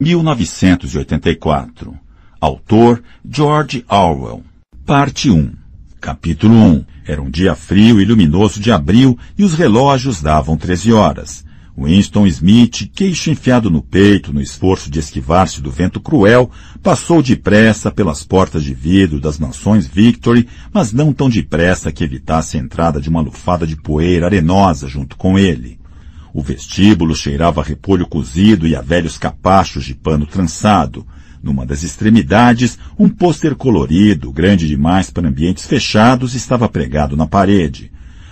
1984. Autor George Orwell. Parte 1. Capítulo 1. Era um dia frio e luminoso de abril e os relógios davam 13 horas. Winston Smith, queixo enfiado no peito no esforço de esquivar-se do vento cruel, passou depressa pelas portas de vidro das mansões Victory, mas não tão depressa que evitasse a entrada de uma lufada de poeira arenosa junto com ele. O vestíbulo cheirava a repolho cozido e a velhos capachos de pano trançado. Numa das extremidades, um pôster colorido, grande demais para ambientes fechados, estava pregado na parede.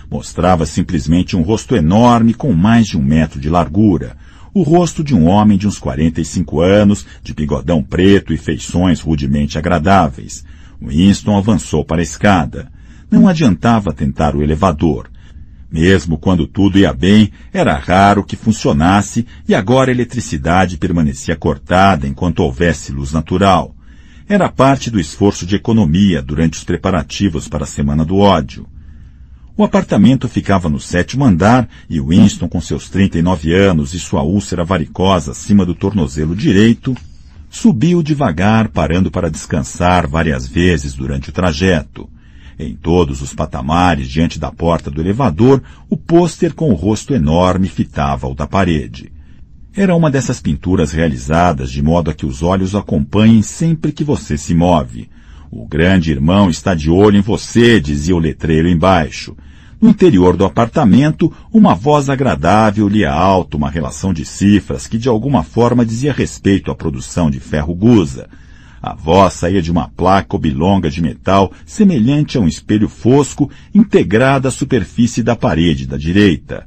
Mostrava simplesmente um rosto enorme com mais de um metro de largura. O rosto de um homem de uns 45 anos, de bigodão preto e feições rudemente agradáveis. Winston avançou para a escada. Não adiantava tentar o elevador. Mesmo quando tudo ia bem, era raro que funcionasse e agora a eletricidade permanecia cortada enquanto houvesse luz natural. Era parte do esforço de economia durante os preparativos para a Semana do Ódio. O apartamento ficava no sétimo andar e Winston, com seus 39 anos e sua úlcera varicosa acima do tornozelo direito, subiu devagar, parando para descansar várias vezes durante o trajeto. Em todos os patamares, diante da porta do elevador, o pôster com o rosto enorme fitava o da parede. Era uma dessas pinturas realizadas de modo a que os olhos acompanhem sempre que você se move. O grande irmão está de olho em você, dizia o letreiro embaixo. No interior do apartamento, uma voz agradável lia alto uma relação de cifras que de alguma forma dizia respeito à produção de ferro gusa. A voz saía de uma placa oblonga de metal semelhante a um espelho fosco integrada à superfície da parede da direita.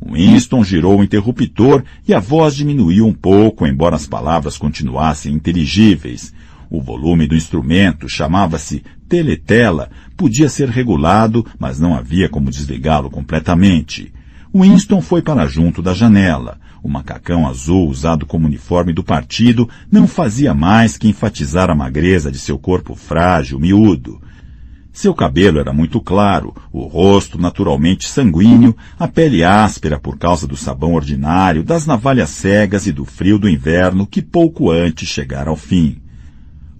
Winston girou o interruptor e a voz diminuiu um pouco, embora as palavras continuassem inteligíveis. O volume do instrumento chamava-se teletela, podia ser regulado, mas não havia como desligá-lo completamente. Winston foi para junto da janela. O macacão azul usado como uniforme do partido não fazia mais que enfatizar a magreza de seu corpo frágil, miúdo. Seu cabelo era muito claro, o rosto naturalmente sanguíneo, a pele áspera por causa do sabão ordinário, das navalhas cegas e do frio do inverno que pouco antes chegara ao fim.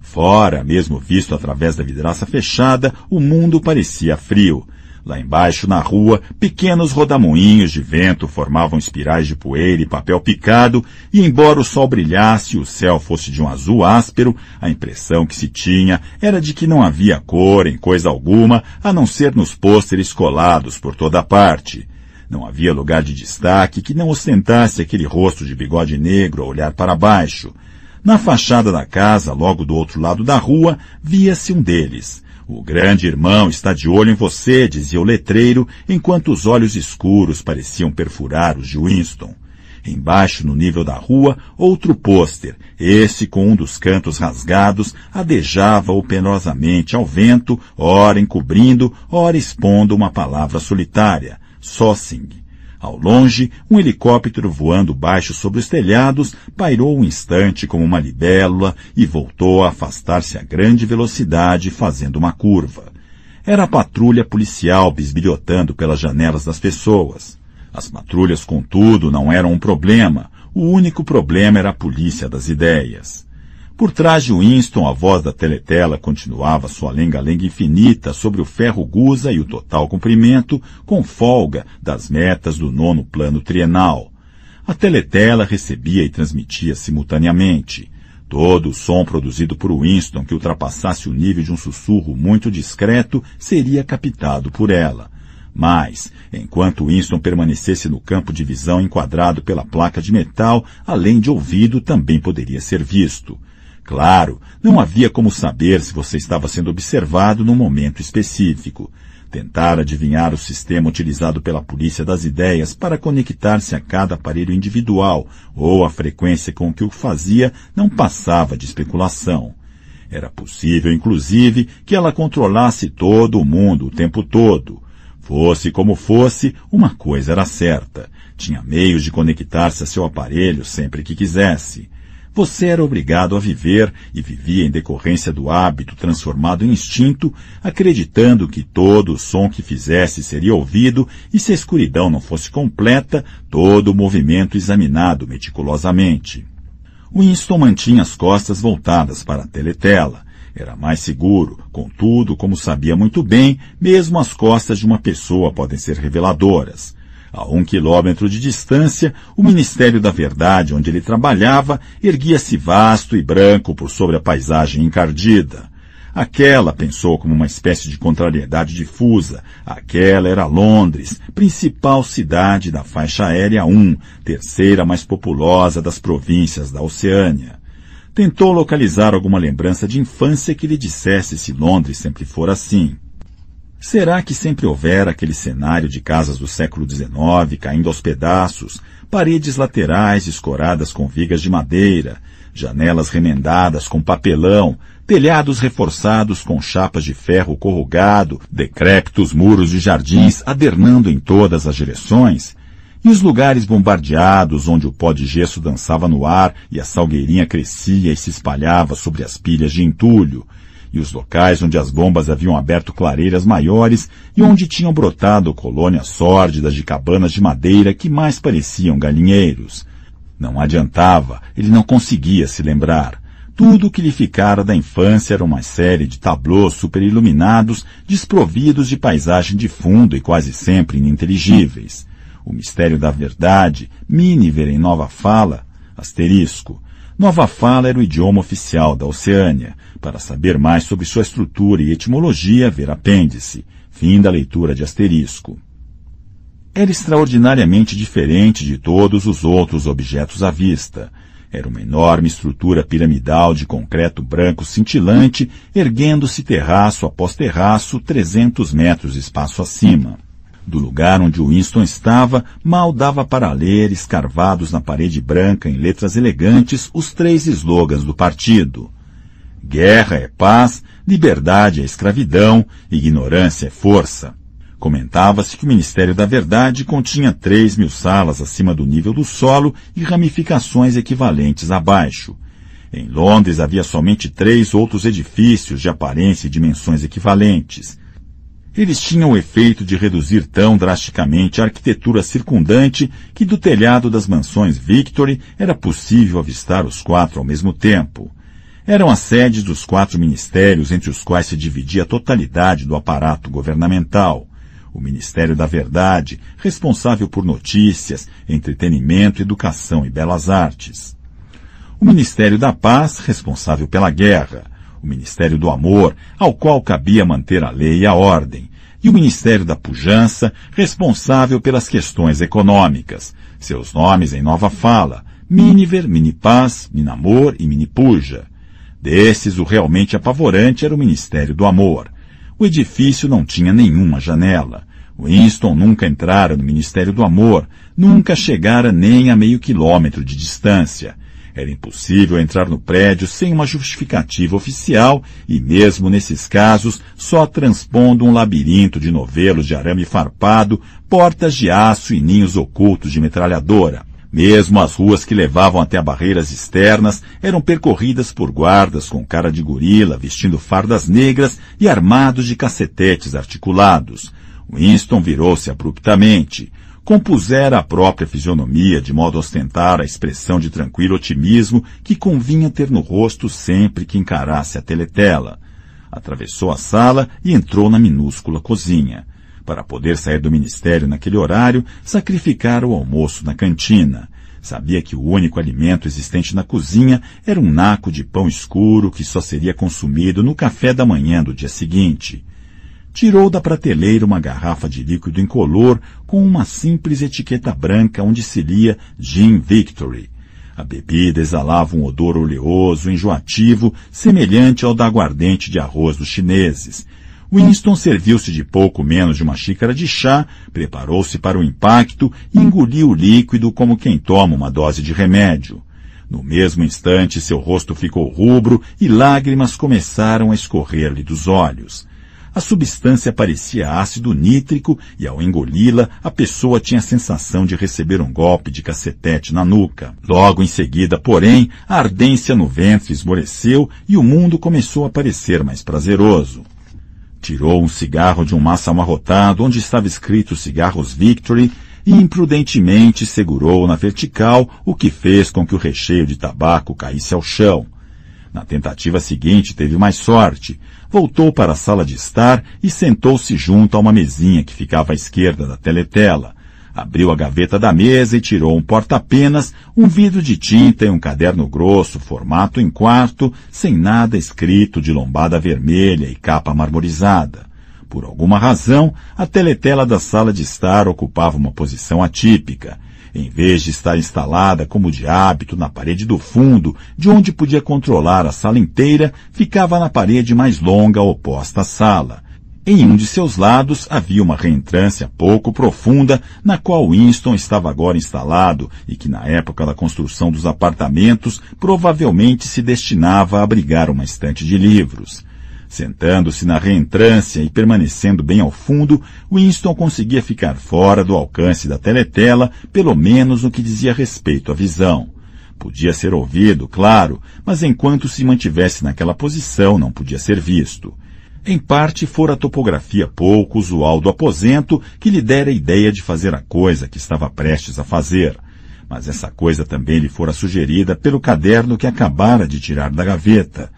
Fora, mesmo visto através da vidraça fechada, o mundo parecia frio. Lá embaixo, na rua, pequenos rodamuinhos de vento formavam espirais de poeira e papel picado, e embora o sol brilhasse e o céu fosse de um azul áspero, a impressão que se tinha era de que não havia cor em coisa alguma, a não ser nos pôsteres colados por toda parte. Não havia lugar de destaque que não ostentasse aquele rosto de bigode negro a olhar para baixo. Na fachada da casa, logo do outro lado da rua, via-se um deles. O grande irmão está de olho em você, dizia o letreiro, enquanto os olhos escuros pareciam perfurar os de Winston. Embaixo, no nível da rua, outro pôster, esse com um dos cantos rasgados, adejava-o penosamente ao vento, ora encobrindo, ora expondo uma palavra solitária, Sossing. Ao longe, um helicóptero voando baixo sobre os telhados pairou um instante como uma libélula e voltou a afastar-se a grande velocidade, fazendo uma curva. Era a patrulha policial bisbilhotando pelas janelas das pessoas. As patrulhas, contudo, não eram um problema. O único problema era a polícia das ideias. Por trás de Winston, a voz da teletela continuava sua lenga-lenga infinita sobre o ferro gusa e o total comprimento, com folga das metas do nono plano trienal. A teletela recebia e transmitia simultaneamente. Todo o som produzido por Winston que ultrapassasse o nível de um sussurro muito discreto seria captado por ela. Mas, enquanto Winston permanecesse no campo de visão enquadrado pela placa de metal, além de ouvido, também poderia ser visto. Claro, não havia como saber se você estava sendo observado num momento específico. Tentar adivinhar o sistema utilizado pela polícia das ideias para conectar-se a cada aparelho individual ou a frequência com que o fazia não passava de especulação. Era possível, inclusive, que ela controlasse todo o mundo o tempo todo. Fosse como fosse, uma coisa era certa. Tinha meios de conectar-se a seu aparelho sempre que quisesse. Você era obrigado a viver e vivia em decorrência do hábito transformado em instinto, acreditando que todo o som que fizesse seria ouvido e se a escuridão não fosse completa, todo o movimento examinado meticulosamente. Winston mantinha as costas voltadas para a teletela. Era mais seguro, contudo, como sabia muito bem, mesmo as costas de uma pessoa podem ser reveladoras. A um quilômetro de distância, o Ministério da Verdade, onde ele trabalhava, erguia-se vasto e branco por sobre a paisagem encardida. Aquela, pensou como uma espécie de contrariedade difusa, aquela era Londres, principal cidade da faixa aérea 1, terceira mais populosa das províncias da Oceânia. Tentou localizar alguma lembrança de infância que lhe dissesse se Londres sempre for assim. Será que sempre houvera aquele cenário de casas do século XIX caindo aos pedaços, paredes laterais escoradas com vigas de madeira, janelas remendadas com papelão, telhados reforçados com chapas de ferro corrugado, decrépitos muros de jardins adernando em todas as direções, e os lugares bombardeados onde o pó de gesso dançava no ar e a salgueirinha crescia e se espalhava sobre as pilhas de entulho, e os locais onde as bombas haviam aberto clareiras maiores e onde tinham brotado colônias sórdidas de cabanas de madeira que mais pareciam galinheiros. Não adiantava, ele não conseguia se lembrar. Tudo o que lhe ficara da infância era uma série de tablôs superiluminados, desprovidos de paisagem de fundo e quase sempre ininteligíveis. O mistério da verdade, Miniver em Nova Fala, asterisco. Nova Fala era o idioma oficial da Oceânia, para saber mais sobre sua estrutura e etimologia, ver apêndice. Fim da leitura de asterisco. Era extraordinariamente diferente de todos os outros objetos à vista. Era uma enorme estrutura piramidal de concreto branco cintilante, erguendo-se terraço após terraço, 300 metros espaço acima. Do lugar onde Winston estava, mal dava para ler, escarvados na parede branca em letras elegantes, os três slogans do partido. Guerra é paz, liberdade é escravidão, ignorância é força. Comentava-se que o Ministério da Verdade continha três mil salas acima do nível do solo e ramificações equivalentes abaixo. Em Londres havia somente três outros edifícios de aparência e dimensões equivalentes. Eles tinham o efeito de reduzir tão drasticamente a arquitetura circundante que do telhado das mansões Victory era possível avistar os quatro ao mesmo tempo. Eram as sedes dos quatro ministérios entre os quais se dividia a totalidade do aparato governamental. O Ministério da Verdade, responsável por notícias, entretenimento, educação e belas artes. O Ministério da Paz, responsável pela guerra. O Ministério do Amor, ao qual cabia manter a lei e a ordem. E o Ministério da Pujança, responsável pelas questões econômicas. Seus nomes em nova fala. Miniver, Minipaz, Minamor e Minipuja. Desses, o realmente apavorante era o Ministério do Amor. O edifício não tinha nenhuma janela. Winston nunca entrara no Ministério do Amor, nunca chegara nem a meio quilômetro de distância. Era impossível entrar no prédio sem uma justificativa oficial e, mesmo nesses casos, só transpondo um labirinto de novelos de arame farpado, portas de aço e ninhos ocultos de metralhadora. Mesmo as ruas que levavam até barreiras externas eram percorridas por guardas com cara de gorila, vestindo fardas negras e armados de cacetetes articulados. Winston virou-se abruptamente. Compusera a própria fisionomia de modo a ostentar a expressão de tranquilo otimismo que convinha ter no rosto sempre que encarasse a teletela. Atravessou a sala e entrou na minúscula cozinha. Para poder sair do ministério naquele horário, sacrificara o almoço na cantina. Sabia que o único alimento existente na cozinha era um naco de pão escuro que só seria consumido no café da manhã do dia seguinte. Tirou da prateleira uma garrafa de líquido incolor com uma simples etiqueta branca onde se lia Gin Victory. A bebida exalava um odor oleoso, enjoativo, semelhante ao da aguardente de arroz dos chineses, Winston serviu-se de pouco menos de uma xícara de chá, preparou-se para o impacto e engoliu o líquido como quem toma uma dose de remédio. No mesmo instante, seu rosto ficou rubro e lágrimas começaram a escorrer-lhe dos olhos. A substância parecia ácido nítrico e, ao engoli-la, a pessoa tinha a sensação de receber um golpe de cacetete na nuca. Logo em seguida, porém, a ardência no ventre esmoreceu e o mundo começou a parecer mais prazeroso. Tirou um cigarro de um maço amarrotado onde estava escrito Cigarros Victory, e imprudentemente segurou na vertical, o que fez com que o recheio de tabaco caísse ao chão. Na tentativa seguinte teve mais sorte. Voltou para a sala de estar e sentou-se junto a uma mesinha que ficava à esquerda da teletela. Abriu a gaveta da mesa e tirou um porta-penas, um vidro de tinta e um caderno grosso, formato em quarto, sem nada escrito de lombada vermelha e capa marmorizada. Por alguma razão, a teletela da sala de estar ocupava uma posição atípica. Em vez de estar instalada como de hábito na parede do fundo, de onde podia controlar a sala inteira, ficava na parede mais longa oposta à sala. Em um de seus lados havia uma reentrância pouco profunda, na qual Winston estava agora instalado e que na época da construção dos apartamentos provavelmente se destinava a abrigar uma estante de livros. Sentando-se na reentrância e permanecendo bem ao fundo, Winston conseguia ficar fora do alcance da teletela, pelo menos no que dizia respeito à visão. Podia ser ouvido, claro, mas enquanto se mantivesse naquela posição não podia ser visto. Em parte fora a topografia pouco usual do aposento que lhe dera a ideia de fazer a coisa que estava prestes a fazer. Mas essa coisa também lhe fora sugerida pelo caderno que acabara de tirar da gaveta.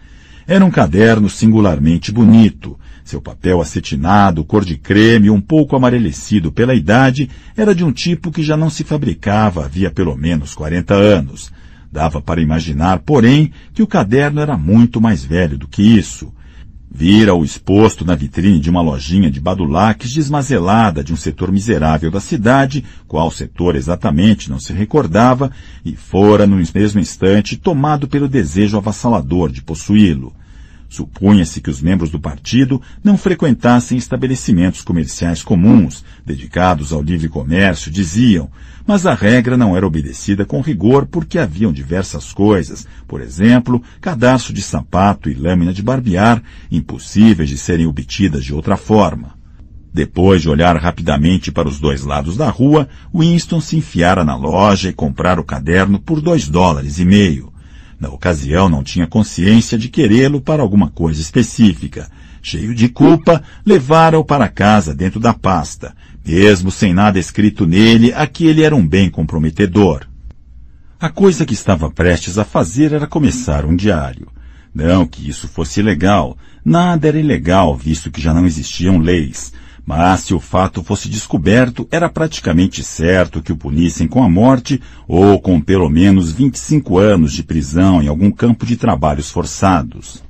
Era um caderno singularmente bonito. Seu papel acetinado, cor de creme, um pouco amarelecido pela idade, era de um tipo que já não se fabricava havia pelo menos 40 anos. Dava para imaginar, porém, que o caderno era muito mais velho do que isso. Vira-o exposto na vitrine de uma lojinha de badulaques desmazelada de um setor miserável da cidade, qual setor exatamente não se recordava, e fora no mesmo instante tomado pelo desejo avassalador de possuí-lo. Supunha-se que os membros do partido não frequentassem estabelecimentos comerciais comuns, dedicados ao livre comércio, diziam, mas a regra não era obedecida com rigor porque haviam diversas coisas, por exemplo, cadarço de sapato e lâmina de barbear, impossíveis de serem obtidas de outra forma. Depois de olhar rapidamente para os dois lados da rua, Winston se enfiara na loja e comprar o caderno por dois dólares e meio. Na ocasião não tinha consciência de querê-lo para alguma coisa específica. Cheio de culpa, levara-o para casa dentro da pasta, mesmo sem nada escrito nele a que ele era um bem comprometedor. A coisa que estava prestes a fazer era começar um diário. Não que isso fosse ilegal. Nada era ilegal, visto que já não existiam leis. Mas se o fato fosse descoberto, era praticamente certo que o punissem com a morte ou com pelo menos 25 anos de prisão em algum campo de trabalhos forçados.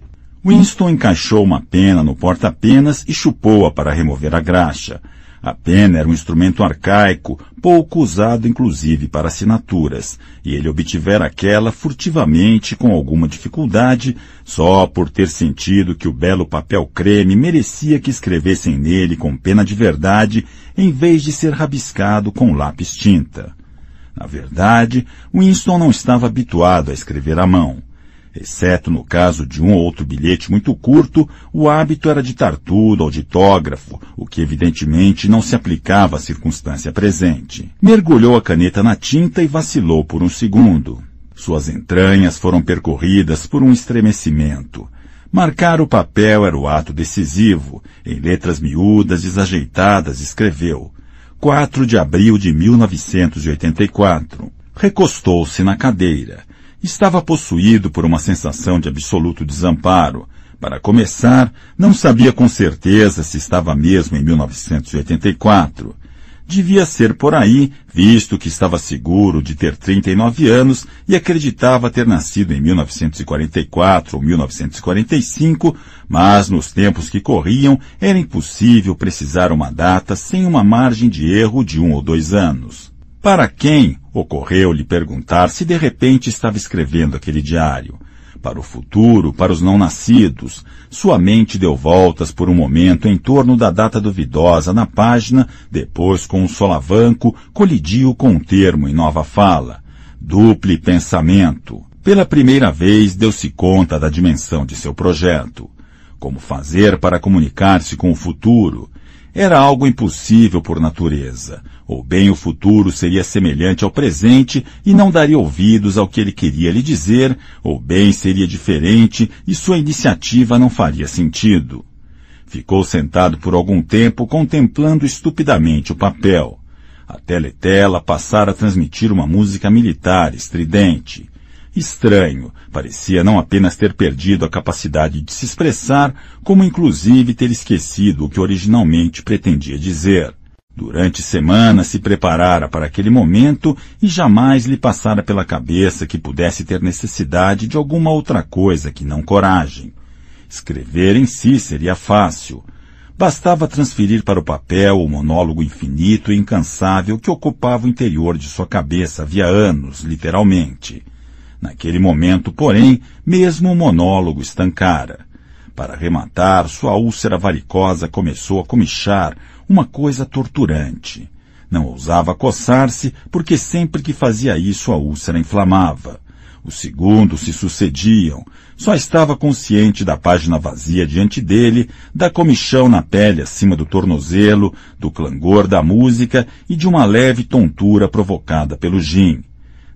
Winston encaixou uma pena no porta-penas e chupou-a para remover a graxa. A pena era um instrumento arcaico, pouco usado inclusive para assinaturas, e ele obtivera aquela furtivamente com alguma dificuldade, só por ter sentido que o belo papel creme merecia que escrevessem nele com pena de verdade, em vez de ser rabiscado com lápis tinta. Na verdade, Winston não estava habituado a escrever à mão. Exceto no caso de um ou outro bilhete muito curto, o hábito era ditar tudo ao ditógrafo, o que evidentemente não se aplicava à circunstância presente. Mergulhou a caneta na tinta e vacilou por um segundo. Suas entranhas foram percorridas por um estremecimento. Marcar o papel era o ato decisivo. Em letras miúdas, desajeitadas, escreveu 4 de abril de 1984. Recostou-se na cadeira. Estava possuído por uma sensação de absoluto desamparo. Para começar, não sabia com certeza se estava mesmo em 1984. Devia ser por aí, visto que estava seguro de ter 39 anos e acreditava ter nascido em 1944 ou 1945, mas nos tempos que corriam era impossível precisar uma data sem uma margem de erro de um ou dois anos. Para quem ocorreu-lhe perguntar se de repente estava escrevendo aquele diário? Para o futuro, para os não nascidos, sua mente deu voltas por um momento em torno da data duvidosa na página, depois com um solavanco colidiu com um termo em nova fala. Duple pensamento. Pela primeira vez deu-se conta da dimensão de seu projeto. Como fazer para comunicar-se com o futuro? Era algo impossível por natureza ou bem o futuro seria semelhante ao presente e não daria ouvidos ao que ele queria lhe dizer, ou bem seria diferente e sua iniciativa não faria sentido. Ficou sentado por algum tempo contemplando estupidamente o papel. A teletela passara a transmitir uma música militar estridente. Estranho, parecia não apenas ter perdido a capacidade de se expressar, como inclusive ter esquecido o que originalmente pretendia dizer. Durante semanas se preparara para aquele momento e jamais lhe passara pela cabeça que pudesse ter necessidade de alguma outra coisa que não coragem. Escrever em si seria fácil. Bastava transferir para o papel o monólogo infinito e incansável que ocupava o interior de sua cabeça havia anos, literalmente. Naquele momento, porém, mesmo o monólogo estancara. Para rematar, sua úlcera varicosa começou a comichar, uma coisa torturante. Não ousava coçar-se, porque sempre que fazia isso a úlcera inflamava. Os segundos se sucediam. Só estava consciente da página vazia diante dele, da comichão na pele acima do tornozelo, do clangor da música e de uma leve tontura provocada pelo gin.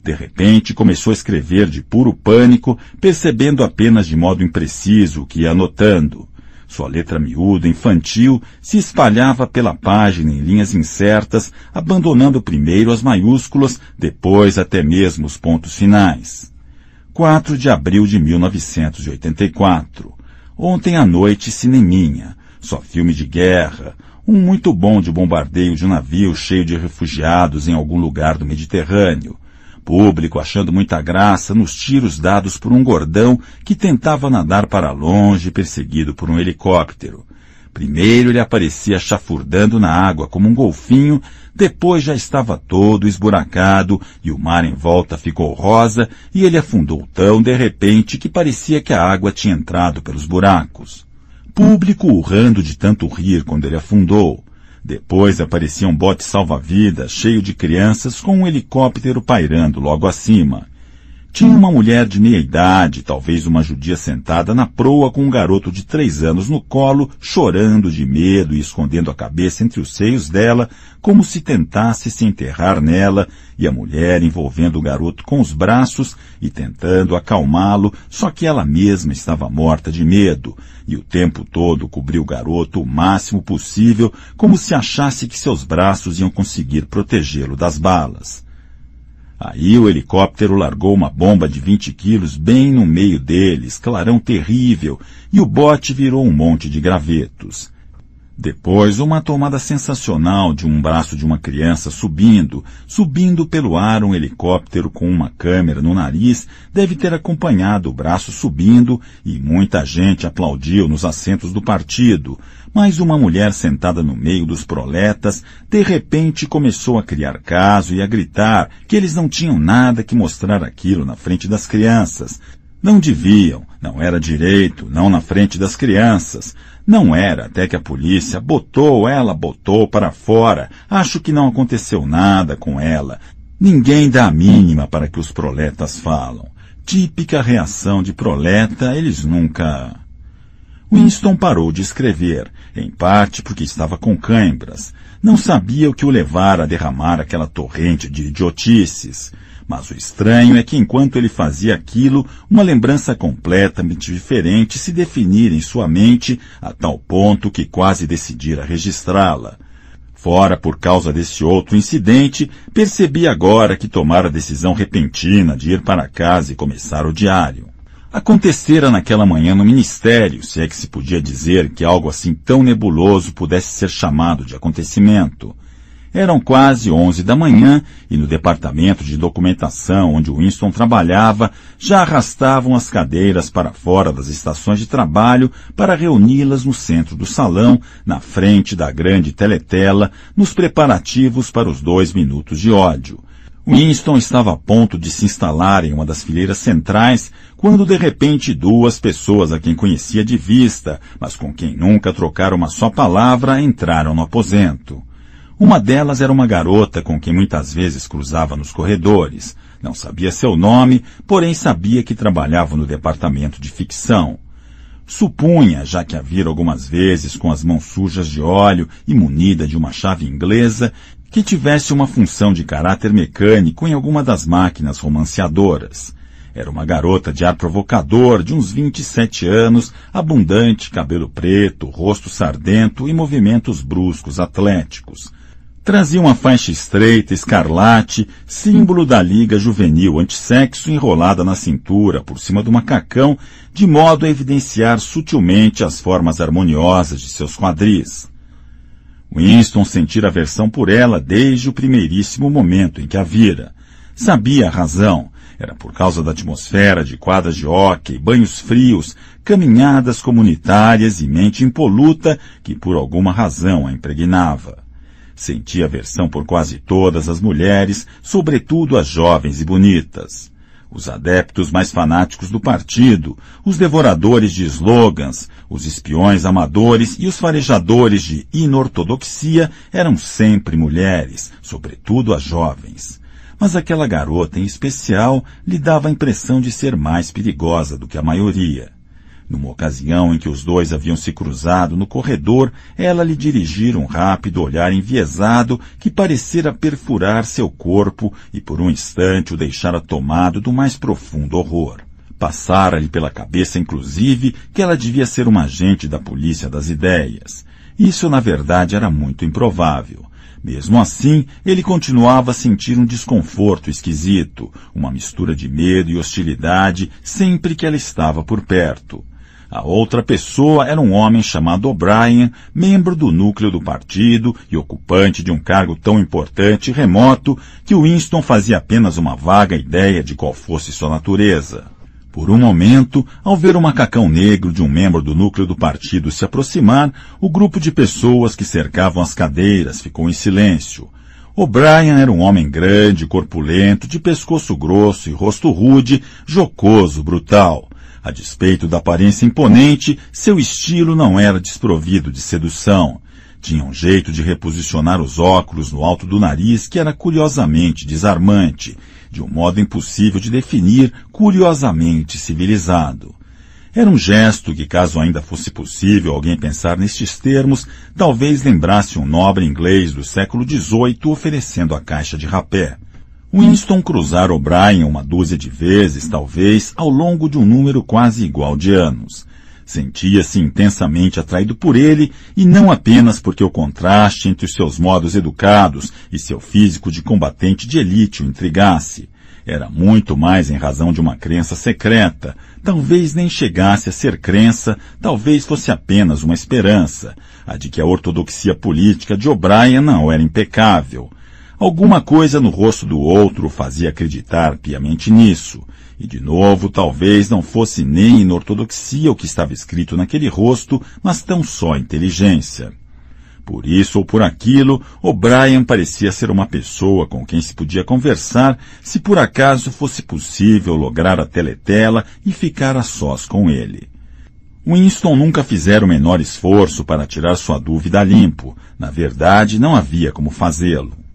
De repente começou a escrever de puro pânico, percebendo apenas de modo impreciso o que ia anotando. Sua letra miúda, infantil, se espalhava pela página em linhas incertas, abandonando primeiro as maiúsculas, depois até mesmo os pontos finais. 4 de abril de 1984. Ontem à noite, cineminha. Só filme de guerra. Um muito bom de bombardeio de um navio cheio de refugiados em algum lugar do Mediterrâneo público achando muita graça nos tiros dados por um gordão que tentava nadar para longe perseguido por um helicóptero. Primeiro ele aparecia chafurdando na água como um golfinho, depois já estava todo esburacado e o mar em volta ficou rosa e ele afundou tão de repente que parecia que a água tinha entrado pelos buracos. Público urrando de tanto rir quando ele afundou. Depois aparecia um bote salva-vidas cheio de crianças com um helicóptero pairando logo acima. Tinha uma mulher de meia idade, talvez uma judia sentada na proa com um garoto de três anos no colo, chorando de medo e escondendo a cabeça entre os seios dela, como se tentasse se enterrar nela, e a mulher envolvendo o garoto com os braços e tentando acalmá-lo, só que ela mesma estava morta de medo, e o tempo todo cobriu o garoto o máximo possível, como se achasse que seus braços iam conseguir protegê-lo das balas. Aí o helicóptero largou uma bomba de 20 quilos bem no meio deles, clarão terrível, e o bote virou um monte de gravetos. Depois, uma tomada sensacional de um braço de uma criança subindo, subindo pelo ar um helicóptero com uma câmera no nariz, deve ter acompanhado o braço subindo e muita gente aplaudiu nos assentos do partido. Mas uma mulher sentada no meio dos proletas, de repente começou a criar caso e a gritar que eles não tinham nada que mostrar aquilo na frente das crianças. Não deviam, não era direito, não na frente das crianças. Não era até que a polícia botou, ela botou para fora. Acho que não aconteceu nada com ela. Ninguém dá a mínima para que os proletas falam. Típica reação de proleta, eles nunca. Winston parou de escrever, em parte porque estava com cãibras. Não sabia o que o levara a derramar aquela torrente de idiotices. Mas o estranho é que enquanto ele fazia aquilo, uma lembrança completamente diferente se definira em sua mente a tal ponto que quase decidira registrá-la. Fora por causa desse outro incidente, percebi agora que tomara a decisão repentina de ir para casa e começar o diário. Acontecera naquela manhã no ministério, se é que se podia dizer que algo assim tão nebuloso pudesse ser chamado de acontecimento. Eram quase onze da manhã e no departamento de documentação onde Winston trabalhava já arrastavam as cadeiras para fora das estações de trabalho para reuni-las no centro do salão, na frente da grande teletela, nos preparativos para os dois minutos de ódio. Winston estava a ponto de se instalar em uma das fileiras centrais quando de repente duas pessoas a quem conhecia de vista, mas com quem nunca trocara uma só palavra, entraram no aposento. Uma delas era uma garota com quem muitas vezes cruzava nos corredores. Não sabia seu nome, porém sabia que trabalhava no departamento de ficção. Supunha, já que a vira algumas vezes com as mãos sujas de óleo e munida de uma chave inglesa, que tivesse uma função de caráter mecânico em alguma das máquinas romanceadoras. Era uma garota de ar provocador, de uns 27 anos, abundante, cabelo preto, rosto sardento e movimentos bruscos atléticos. Trazia uma faixa estreita, escarlate, símbolo da Liga Juvenil Antissexo enrolada na cintura, por cima do macacão, de modo a evidenciar sutilmente as formas harmoniosas de seus quadris. Winston sentira aversão por ela desde o primeiríssimo momento em que a vira. Sabia a razão. Era por causa da atmosfera de quadras de hóquei, banhos frios, caminhadas comunitárias e mente impoluta que por alguma razão a impregnava. Sentia aversão por quase todas as mulheres, sobretudo as jovens e bonitas. Os adeptos mais fanáticos do partido, os devoradores de slogans, os espiões amadores e os farejadores de inortodoxia eram sempre mulheres, sobretudo as jovens. Mas aquela garota em especial lhe dava a impressão de ser mais perigosa do que a maioria. Numa ocasião em que os dois haviam se cruzado no corredor, ela lhe dirigira um rápido olhar enviesado que parecera perfurar seu corpo e por um instante o deixara tomado do mais profundo horror. Passara-lhe pela cabeça, inclusive, que ela devia ser uma agente da polícia das ideias. Isso, na verdade, era muito improvável. Mesmo assim, ele continuava a sentir um desconforto esquisito, uma mistura de medo e hostilidade sempre que ela estava por perto. A outra pessoa era um homem chamado O'Brien, membro do núcleo do partido e ocupante de um cargo tão importante e remoto que Winston fazia apenas uma vaga ideia de qual fosse sua natureza. Por um momento, ao ver o macacão negro de um membro do núcleo do partido se aproximar, o grupo de pessoas que cercavam as cadeiras ficou em silêncio. O'Brien era um homem grande, corpulento, de pescoço grosso e rosto rude, jocoso, brutal. A despeito da aparência imponente, seu estilo não era desprovido de sedução. Tinha um jeito de reposicionar os óculos no alto do nariz que era curiosamente desarmante, de um modo impossível de definir, curiosamente civilizado. Era um gesto que, caso ainda fosse possível alguém pensar nestes termos, talvez lembrasse um nobre inglês do século XVIII oferecendo a caixa de rapé. Winston cruzara O'Brien uma dúzia de vezes, talvez, ao longo de um número quase igual de anos. Sentia-se intensamente atraído por ele, e não apenas porque o contraste entre os seus modos educados e seu físico de combatente de elite o intrigasse. Era muito mais em razão de uma crença secreta. Talvez nem chegasse a ser crença, talvez fosse apenas uma esperança, a de que a ortodoxia política de O'Brien não era impecável. Alguma coisa no rosto do outro fazia acreditar piamente nisso. E de novo, talvez não fosse nem in ortodoxia o que estava escrito naquele rosto, mas tão só inteligência. Por isso ou por aquilo, O'Brien parecia ser uma pessoa com quem se podia conversar se por acaso fosse possível lograr a teletela e ficar a sós com ele. Winston nunca fizera o menor esforço para tirar sua dúvida a limpo. Na verdade, não havia como fazê-lo.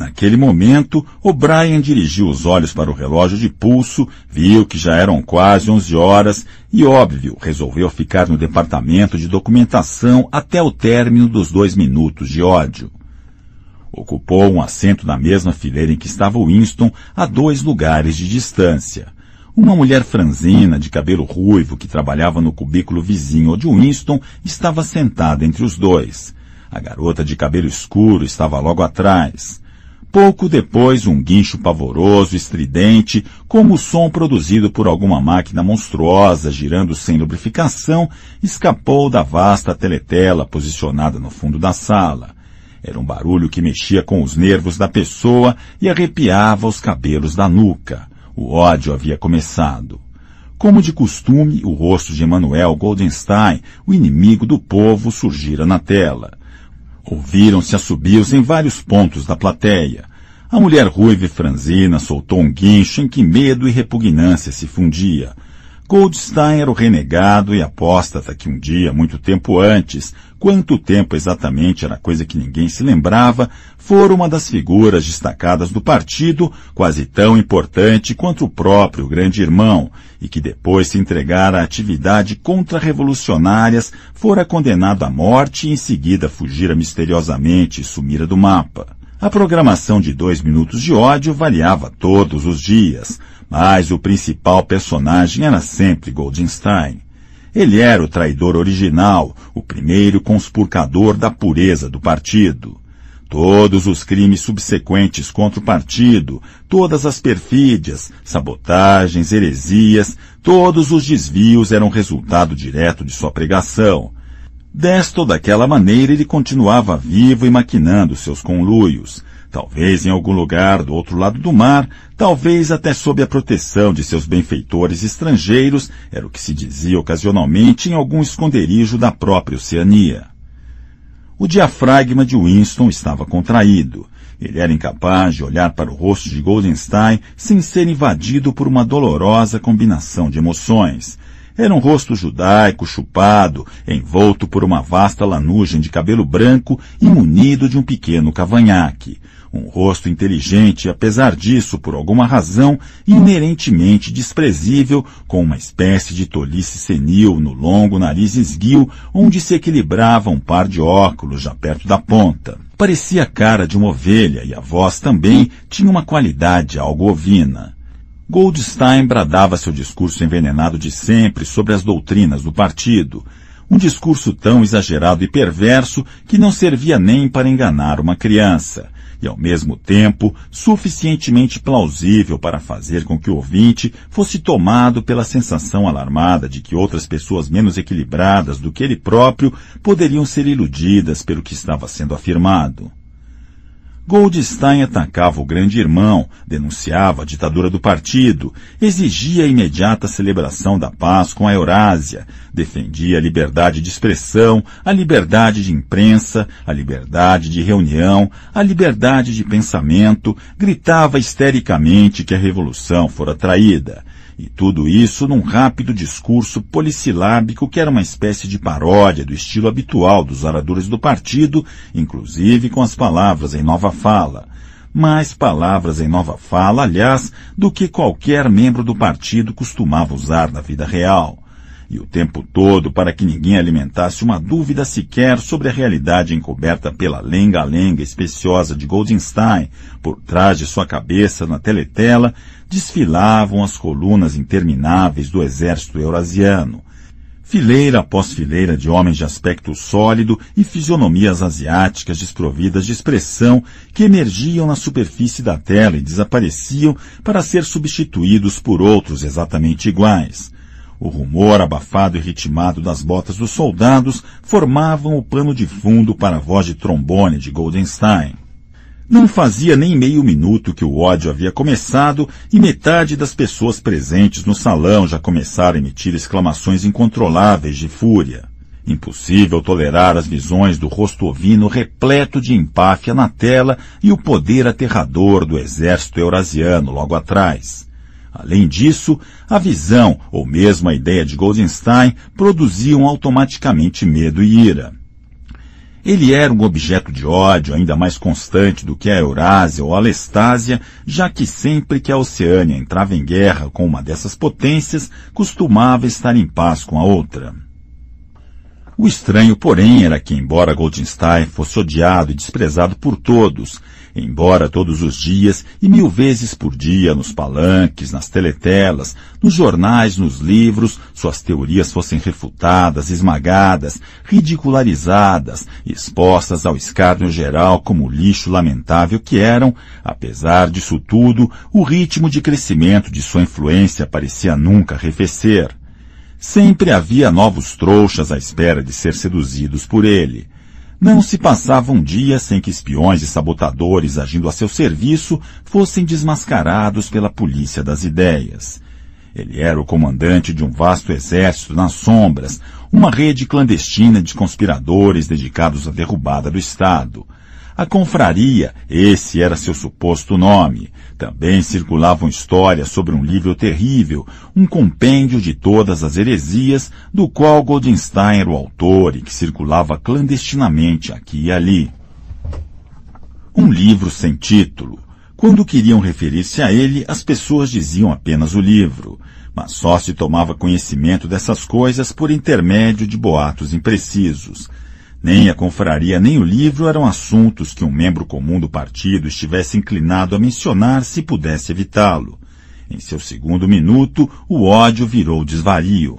Naquele momento, O'Brien dirigiu os olhos para o relógio de pulso, viu que já eram quase onze horas e, óbvio, resolveu ficar no departamento de documentação até o término dos dois minutos de ódio. Ocupou um assento na mesma fileira em que estava Winston, a dois lugares de distância. Uma mulher franzina, de cabelo ruivo, que trabalhava no cubículo vizinho de Winston, estava sentada entre os dois. A garota de cabelo escuro estava logo atrás. Pouco depois, um guincho pavoroso, estridente, como o som produzido por alguma máquina monstruosa girando sem lubrificação, escapou da vasta teletela posicionada no fundo da sala. Era um barulho que mexia com os nervos da pessoa e arrepiava os cabelos da nuca. O ódio havia começado. Como de costume, o rosto de Emanuel Goldenstein, o inimigo do povo, surgira na tela. Ouviram-se assobios em vários pontos da plateia. A mulher ruiva e franzina soltou um guincho em que medo e repugnância se fundia. Goldstein era o renegado e apóstata que um dia, muito tempo antes, quanto tempo exatamente era coisa que ninguém se lembrava, fora uma das figuras destacadas do partido, quase tão importante quanto o próprio grande irmão, e que depois se entregara a atividade contra-revolucionárias, fora condenado à morte e em seguida fugira misteriosamente e sumira do mapa. A programação de dois minutos de ódio variava todos os dias, mas o principal personagem era sempre Goldstein. Ele era o traidor original, o primeiro conspurcador da pureza do partido. Todos os crimes subsequentes contra o partido, todas as perfídias, sabotagens, heresias, todos os desvios eram resultado direto de sua pregação. Desta ou daquela maneira ele continuava vivo e maquinando seus conluios, talvez em algum lugar do outro lado do mar, talvez até sob a proteção de seus benfeitores estrangeiros, era o que se dizia ocasionalmente em algum esconderijo da própria Oceania. O diafragma de Winston estava contraído. Ele era incapaz de olhar para o rosto de Goldenstein sem ser invadido por uma dolorosa combinação de emoções. Era um rosto judaico, chupado, envolto por uma vasta lanugem de cabelo branco e munido de um pequeno cavanhaque. Um rosto inteligente, apesar disso, por alguma razão, inerentemente desprezível, com uma espécie de tolice senil no longo nariz esguio, onde se equilibrava um par de óculos já perto da ponta. Parecia a cara de uma ovelha e a voz também tinha uma qualidade algo ovina. Goldstein bradava seu discurso envenenado de sempre sobre as doutrinas do partido, um discurso tão exagerado e perverso que não servia nem para enganar uma criança e, ao mesmo tempo, suficientemente plausível para fazer com que o ouvinte fosse tomado pela sensação alarmada de que outras pessoas menos equilibradas do que ele próprio poderiam ser iludidas pelo que estava sendo afirmado. Goldstein atacava o grande irmão, denunciava a ditadura do partido, exigia a imediata celebração da paz com a Eurásia, defendia a liberdade de expressão, a liberdade de imprensa, a liberdade de reunião, a liberdade de pensamento, gritava histericamente que a revolução fora traída, e tudo isso num rápido discurso polissilábico que era uma espécie de paródia do estilo habitual dos oradores do partido, inclusive com as palavras em nova fala. Mais palavras em nova fala, aliás, do que qualquer membro do partido costumava usar na vida real e o tempo todo para que ninguém alimentasse uma dúvida sequer sobre a realidade encoberta pela lenga-lenga especiosa de Goldenstein, por trás de sua cabeça na teletela, desfilavam as colunas intermináveis do exército eurasiano. Fileira após fileira de homens de aspecto sólido e fisionomias asiáticas desprovidas de expressão que emergiam na superfície da tela e desapareciam para ser substituídos por outros exatamente iguais. O rumor abafado e ritmado das botas dos soldados formavam o pano de fundo para a voz de trombone de Goldenstein. Não fazia nem meio minuto que o ódio havia começado e metade das pessoas presentes no salão já começaram a emitir exclamações incontroláveis de fúria. Impossível tolerar as visões do rosto ovino repleto de empáfia na tela e o poder aterrador do exército eurasiano logo atrás. Além disso, a visão, ou mesmo a ideia de Goldenstein, produziam automaticamente medo e ira. Ele era um objeto de ódio ainda mais constante do que a Eurásia ou a Lestásia, já que sempre que a Oceânia entrava em guerra com uma dessas potências, costumava estar em paz com a outra. O estranho, porém, era que, embora Goldstein fosse odiado e desprezado por todos, embora todos os dias e mil vezes por dia nos palanques, nas teletelas, nos jornais, nos livros, suas teorias fossem refutadas, esmagadas, ridicularizadas, expostas ao escárnio geral como lixo lamentável que eram, apesar disso tudo, o ritmo de crescimento de sua influência parecia nunca arrefecer. Sempre havia novos trouxas à espera de ser seduzidos por ele. Não se passava um dia sem que espiões e sabotadores agindo a seu serviço fossem desmascarados pela polícia das ideias. Ele era o comandante de um vasto exército nas sombras, uma rede clandestina de conspiradores dedicados à derrubada do Estado. A confraria, esse era seu suposto nome. Também circulavam histórias sobre um livro terrível, um compêndio de todas as heresias, do qual Goldenstein era o autor e que circulava clandestinamente aqui e ali. Um livro sem título. Quando queriam referir-se a ele, as pessoas diziam apenas o livro, mas só se tomava conhecimento dessas coisas por intermédio de boatos imprecisos. Nem a confraria nem o livro eram assuntos que um membro comum do partido estivesse inclinado a mencionar se pudesse evitá-lo. Em seu segundo minuto, o ódio virou desvario.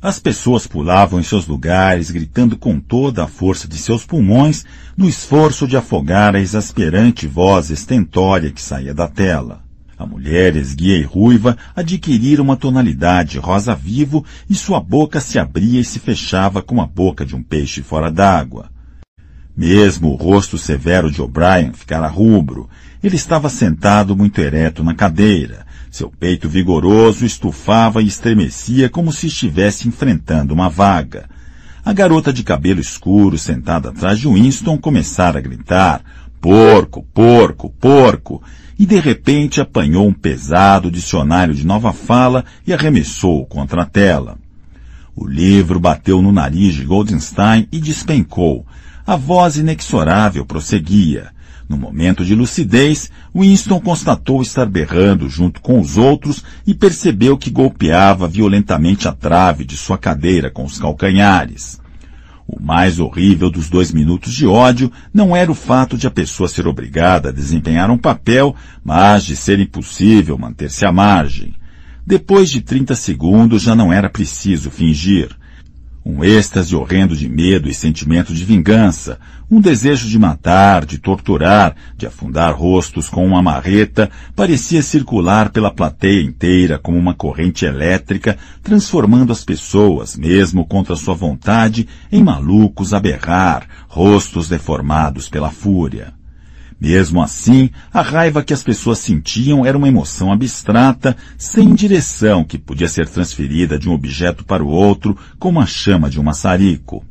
As pessoas pulavam em seus lugares, gritando com toda a força de seus pulmões, no esforço de afogar a exasperante voz estentória que saía da tela. A mulher esguia e ruiva adquirira uma tonalidade rosa vivo e sua boca se abria e se fechava como a boca de um peixe fora d'água. Mesmo o rosto severo de O'Brien ficara rubro. Ele estava sentado muito ereto na cadeira. Seu peito vigoroso estufava e estremecia como se estivesse enfrentando uma vaga. A garota de cabelo escuro sentada atrás de Winston começara a gritar Porco, porco, porco! E de repente apanhou um pesado dicionário de nova fala e arremessou contra a tela. O livro bateu no nariz de Goldenstein e despencou, a voz inexorável prosseguia. No momento de lucidez, Winston constatou estar berrando junto com os outros e percebeu que golpeava violentamente a trave de sua cadeira com os calcanhares. O mais horrível dos dois minutos de ódio não era o fato de a pessoa ser obrigada a desempenhar um papel, mas de ser impossível manter-se à margem. Depois de trinta segundos já não era preciso fingir. Um êxtase horrendo de medo e sentimento de vingança, um desejo de matar, de torturar, de afundar rostos com uma marreta, parecia circular pela plateia inteira como uma corrente elétrica, transformando as pessoas, mesmo contra sua vontade, em malucos a berrar, rostos deformados pela fúria. Mesmo assim, a raiva que as pessoas sentiam era uma emoção abstrata, sem direção, que podia ser transferida de um objeto para o outro como a chama de um maçarico.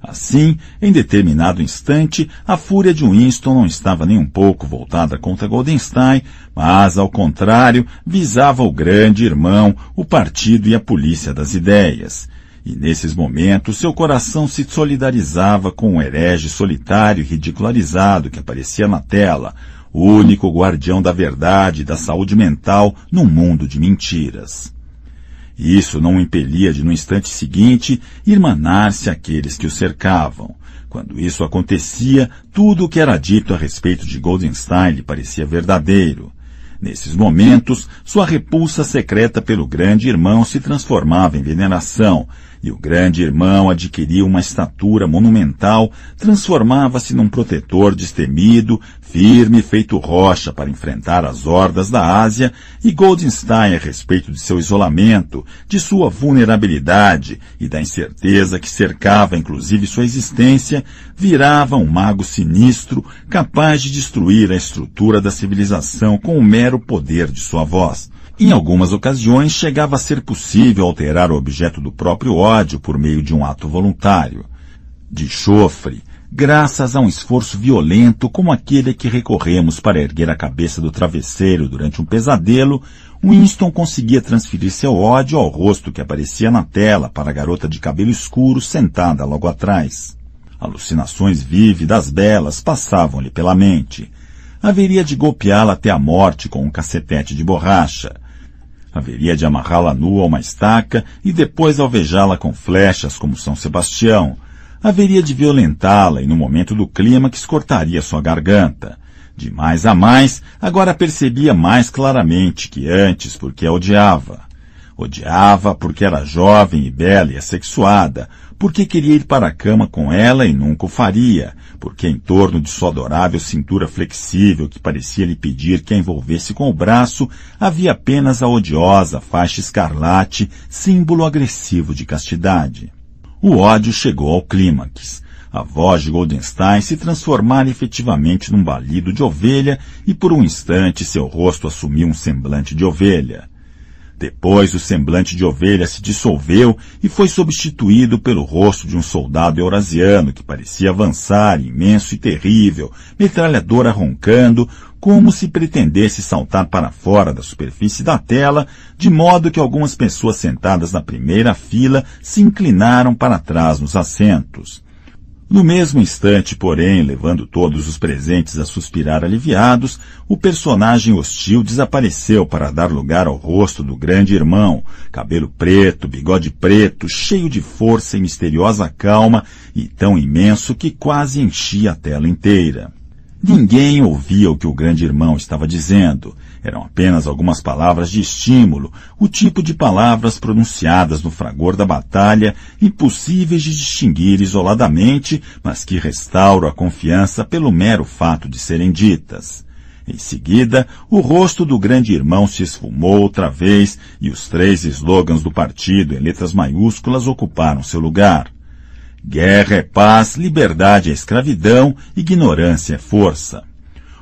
Assim, em determinado instante, a fúria de Winston não estava nem um pouco voltada contra Goldenstein, mas, ao contrário, visava o grande irmão, o partido e a polícia das ideias. E nesses momentos seu coração se solidarizava com o herege solitário e ridicularizado que aparecia na tela, o único guardião da verdade e da saúde mental num mundo de mentiras. Isso não o impelia de no instante seguinte irmanar-se àqueles que o cercavam. Quando isso acontecia, tudo o que era dito a respeito de Goldenstein lhe parecia verdadeiro. Nesses momentos, sua repulsa secreta pelo grande irmão se transformava em veneração, e o grande irmão adquiria uma estatura monumental, transformava-se num protetor destemido, firme feito rocha para enfrentar as hordas da Ásia, e Goldenstein, a respeito de seu isolamento, de sua vulnerabilidade e da incerteza que cercava inclusive sua existência, virava um mago sinistro, capaz de destruir a estrutura da civilização com o mero poder de sua voz. Em algumas ocasiões chegava a ser possível alterar o objeto do próprio ódio por meio de um ato voluntário. De chofre, graças a um esforço violento como aquele que recorremos para erguer a cabeça do travesseiro durante um pesadelo, Winston conseguia transferir seu ódio ao rosto que aparecia na tela para a garota de cabelo escuro sentada logo atrás. Alucinações vívidas belas passavam-lhe pela mente. Haveria de golpeá-la até a morte com um cacetete de borracha. Haveria de amarrá-la nua a uma estaca e depois alvejá-la com flechas como São Sebastião. Haveria de violentá-la e no momento do clímax cortaria sua garganta. De mais a mais, agora percebia mais claramente que antes porque a odiava. Odiava porque era jovem e bela e assexuada, porque queria ir para a cama com ela e nunca o faria, porque em torno de sua adorável cintura flexível que parecia lhe pedir que a envolvesse com o braço, havia apenas a odiosa faixa escarlate, símbolo agressivo de castidade. O ódio chegou ao clímax. A voz de Goldenstein se transformara efetivamente num balido de ovelha e por um instante seu rosto assumiu um semblante de ovelha. Depois o semblante de ovelha se dissolveu e foi substituído pelo rosto de um soldado eurasiano que parecia avançar, imenso e terrível, metralhadora roncando, como se pretendesse saltar para fora da superfície da tela, de modo que algumas pessoas sentadas na primeira fila se inclinaram para trás nos assentos. No mesmo instante, porém, levando todos os presentes a suspirar aliviados, o personagem hostil desapareceu para dar lugar ao rosto do grande irmão, cabelo preto, bigode preto, cheio de força e misteriosa calma, e tão imenso que quase enchia a tela inteira. Ninguém ouvia o que o grande irmão estava dizendo. Eram apenas algumas palavras de estímulo, o tipo de palavras pronunciadas no fragor da batalha, impossíveis de distinguir isoladamente, mas que restauram a confiança pelo mero fato de serem ditas. Em seguida, o rosto do grande irmão se esfumou outra vez e os três slogans do partido em letras maiúsculas ocuparam seu lugar. Guerra é paz, liberdade é escravidão, ignorância é força.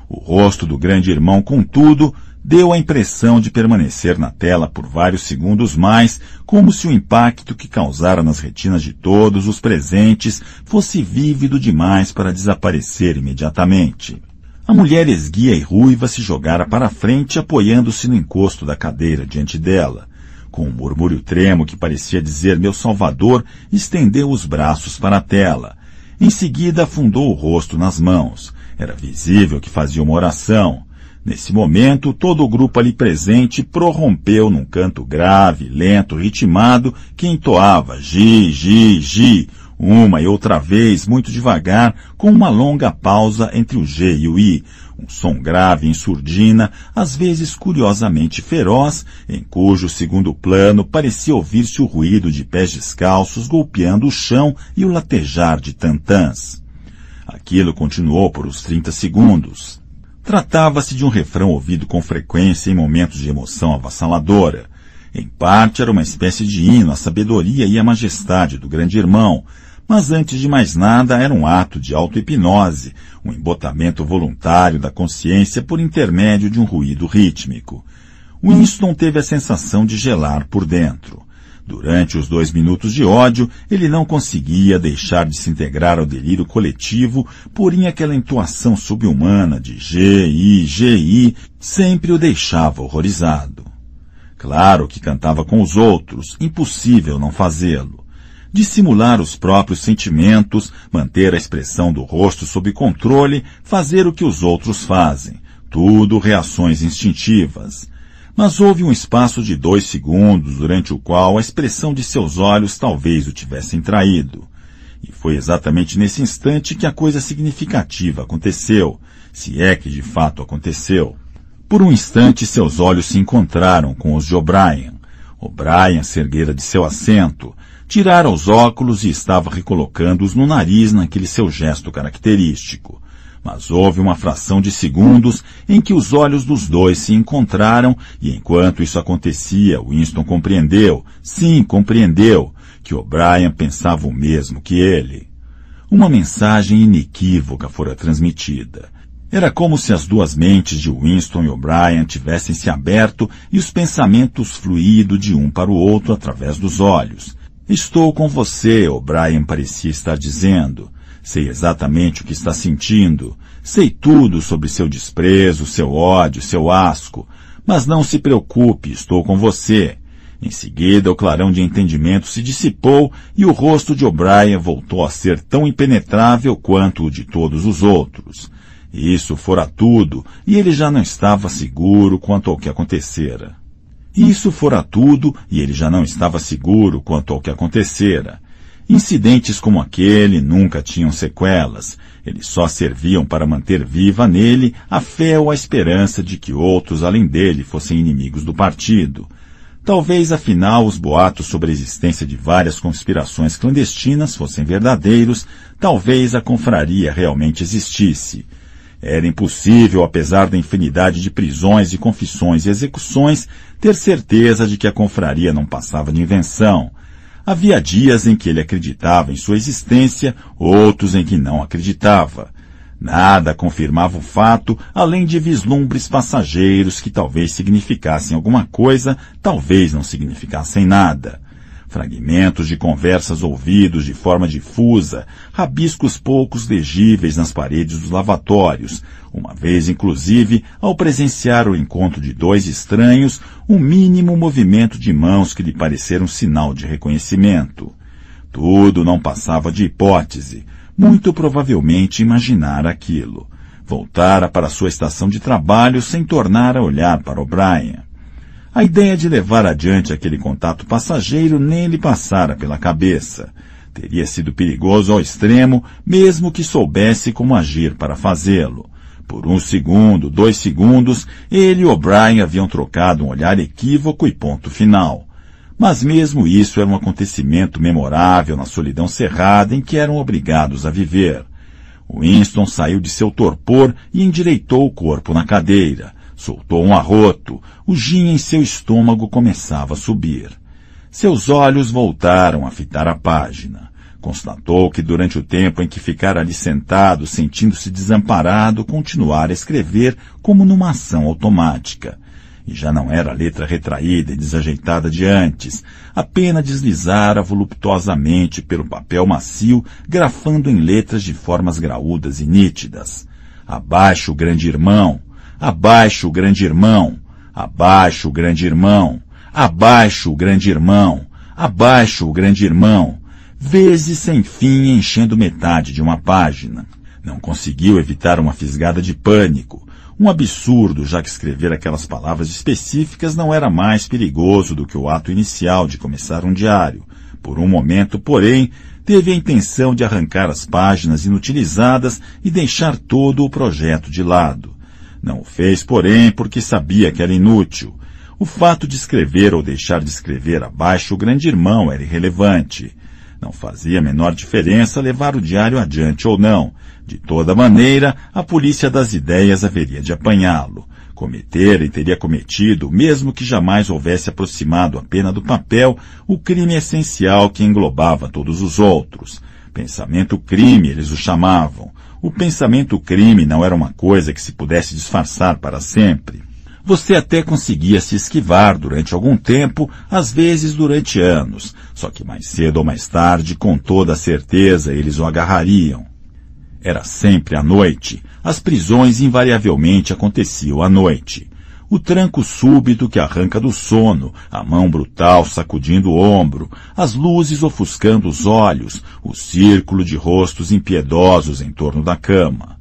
O rosto do grande irmão, contudo, deu a impressão de permanecer na tela por vários segundos mais, como se o impacto que causara nas retinas de todos os presentes fosse vívido demais para desaparecer imediatamente. A mulher esguia e ruiva se jogara para a frente, apoiando-se no encosto da cadeira diante dela. Com um murmúrio tremo que parecia dizer meu Salvador, estendeu os braços para a tela. Em seguida afundou o rosto nas mãos. Era visível que fazia uma oração. Nesse momento, todo o grupo ali presente prorrompeu num canto grave, lento, ritmado, que entoava gi, gi, gi, uma e outra vez, muito devagar, com uma longa pausa entre o G e o I, um som grave em surdina, às vezes curiosamente feroz, em cujo segundo plano parecia ouvir-se o ruído de pés descalços golpeando o chão e o latejar de tantãs. Aquilo continuou por uns trinta segundos. Tratava-se de um refrão ouvido com frequência em momentos de emoção avassaladora. Em parte era uma espécie de hino à sabedoria e à majestade do grande irmão, mas antes de mais nada era um ato de auto-hipnose, um embotamento voluntário da consciência por intermédio de um ruído rítmico. Winston teve a sensação de gelar por dentro. Durante os dois minutos de ódio, ele não conseguia deixar de se integrar ao delírio coletivo, porém aquela entoação subhumana de G-I, G-I sempre o deixava horrorizado. Claro que cantava com os outros, impossível não fazê-lo dissimular os próprios sentimentos, manter a expressão do rosto sob controle, fazer o que os outros fazem. Tudo reações instintivas. Mas houve um espaço de dois segundos durante o qual a expressão de seus olhos talvez o tivessem traído. E foi exatamente nesse instante que a coisa significativa aconteceu, se é que de fato aconteceu. Por um instante seus olhos se encontraram com os de O'Brien. O'Brien se erguera de seu assento, tirara os óculos e estava recolocando-os no nariz naquele seu gesto característico. Mas houve uma fração de segundos em que os olhos dos dois se encontraram e enquanto isso acontecia, Winston compreendeu, sim, compreendeu, que O'Brien pensava o mesmo que ele. Uma mensagem inequívoca fora transmitida. Era como se as duas mentes de Winston e O'Brien tivessem se aberto e os pensamentos fluído de um para o outro através dos olhos. Estou com você, O'Brien parecia estar dizendo. Sei exatamente o que está sentindo. Sei tudo sobre seu desprezo, seu ódio, seu asco. Mas não se preocupe, estou com você. Em seguida, o clarão de entendimento se dissipou e o rosto de O'Brien voltou a ser tão impenetrável quanto o de todos os outros. Isso fora tudo, e ele já não estava seguro quanto ao que acontecera. Isso fora tudo e ele já não estava seguro quanto ao que acontecera. Incidentes como aquele nunca tinham sequelas. Eles só serviam para manter viva nele a fé ou a esperança de que outros além dele fossem inimigos do partido. Talvez afinal os boatos sobre a existência de várias conspirações clandestinas fossem verdadeiros, talvez a confraria realmente existisse. Era impossível, apesar da infinidade de prisões e confissões e execuções, ter certeza de que a confraria não passava de invenção. Havia dias em que ele acreditava em sua existência, outros em que não acreditava. Nada confirmava o fato, além de vislumbres passageiros que talvez significassem alguma coisa, talvez não significassem nada fragmentos de conversas ouvidos de forma difusa, rabiscos poucos legíveis nas paredes dos lavatórios, uma vez inclusive, ao presenciar o encontro de dois estranhos, um mínimo movimento de mãos que lhe pareceram sinal de reconhecimento. Tudo não passava de hipótese, muito provavelmente imaginar aquilo. Voltara para sua estação de trabalho sem tornar a olhar para O'Brien. A ideia de levar adiante aquele contato passageiro nem lhe passara pela cabeça. Teria sido perigoso ao extremo, mesmo que soubesse como agir para fazê-lo. Por um segundo, dois segundos, ele e O'Brien haviam trocado um olhar equívoco e ponto final. Mas mesmo isso era um acontecimento memorável na solidão cerrada em que eram obrigados a viver. Winston saiu de seu torpor e endireitou o corpo na cadeira. Soltou um arroto. O gin em seu estômago começava a subir. Seus olhos voltaram a fitar a página. Constatou que durante o tempo em que ficara ali sentado, sentindo-se desamparado, continuara a escrever como numa ação automática. E já não era a letra retraída e desajeitada de antes. A pena deslizara voluptuosamente pelo papel macio, grafando em letras de formas graúdas e nítidas. Abaixo o grande irmão, abaixo o grande irmão, abaixo o grande irmão, abaixo o grande irmão, abaixo o grande irmão, vezes sem fim enchendo metade de uma página. Não conseguiu evitar uma fisgada de pânico. Um absurdo, já que escrever aquelas palavras específicas não era mais perigoso do que o ato inicial de começar um diário. Por um momento, porém, teve a intenção de arrancar as páginas inutilizadas e deixar todo o projeto de lado. Não o fez, porém, porque sabia que era inútil. O fato de escrever ou deixar de escrever abaixo o grande irmão era irrelevante. Não fazia a menor diferença levar o diário adiante ou não. De toda maneira, a polícia das ideias haveria de apanhá-lo. Cometer e teria cometido, mesmo que jamais houvesse aproximado a pena do papel, o crime essencial que englobava todos os outros. Pensamento crime, eles o chamavam. O pensamento crime não era uma coisa que se pudesse disfarçar para sempre. Você até conseguia se esquivar durante algum tempo, às vezes durante anos, só que mais cedo ou mais tarde, com toda certeza, eles o agarrariam. Era sempre à noite. As prisões invariavelmente aconteciam à noite. O tranco súbito que arranca do sono, a mão brutal sacudindo o ombro, as luzes ofuscando os olhos, o círculo de rostos impiedosos em torno da cama.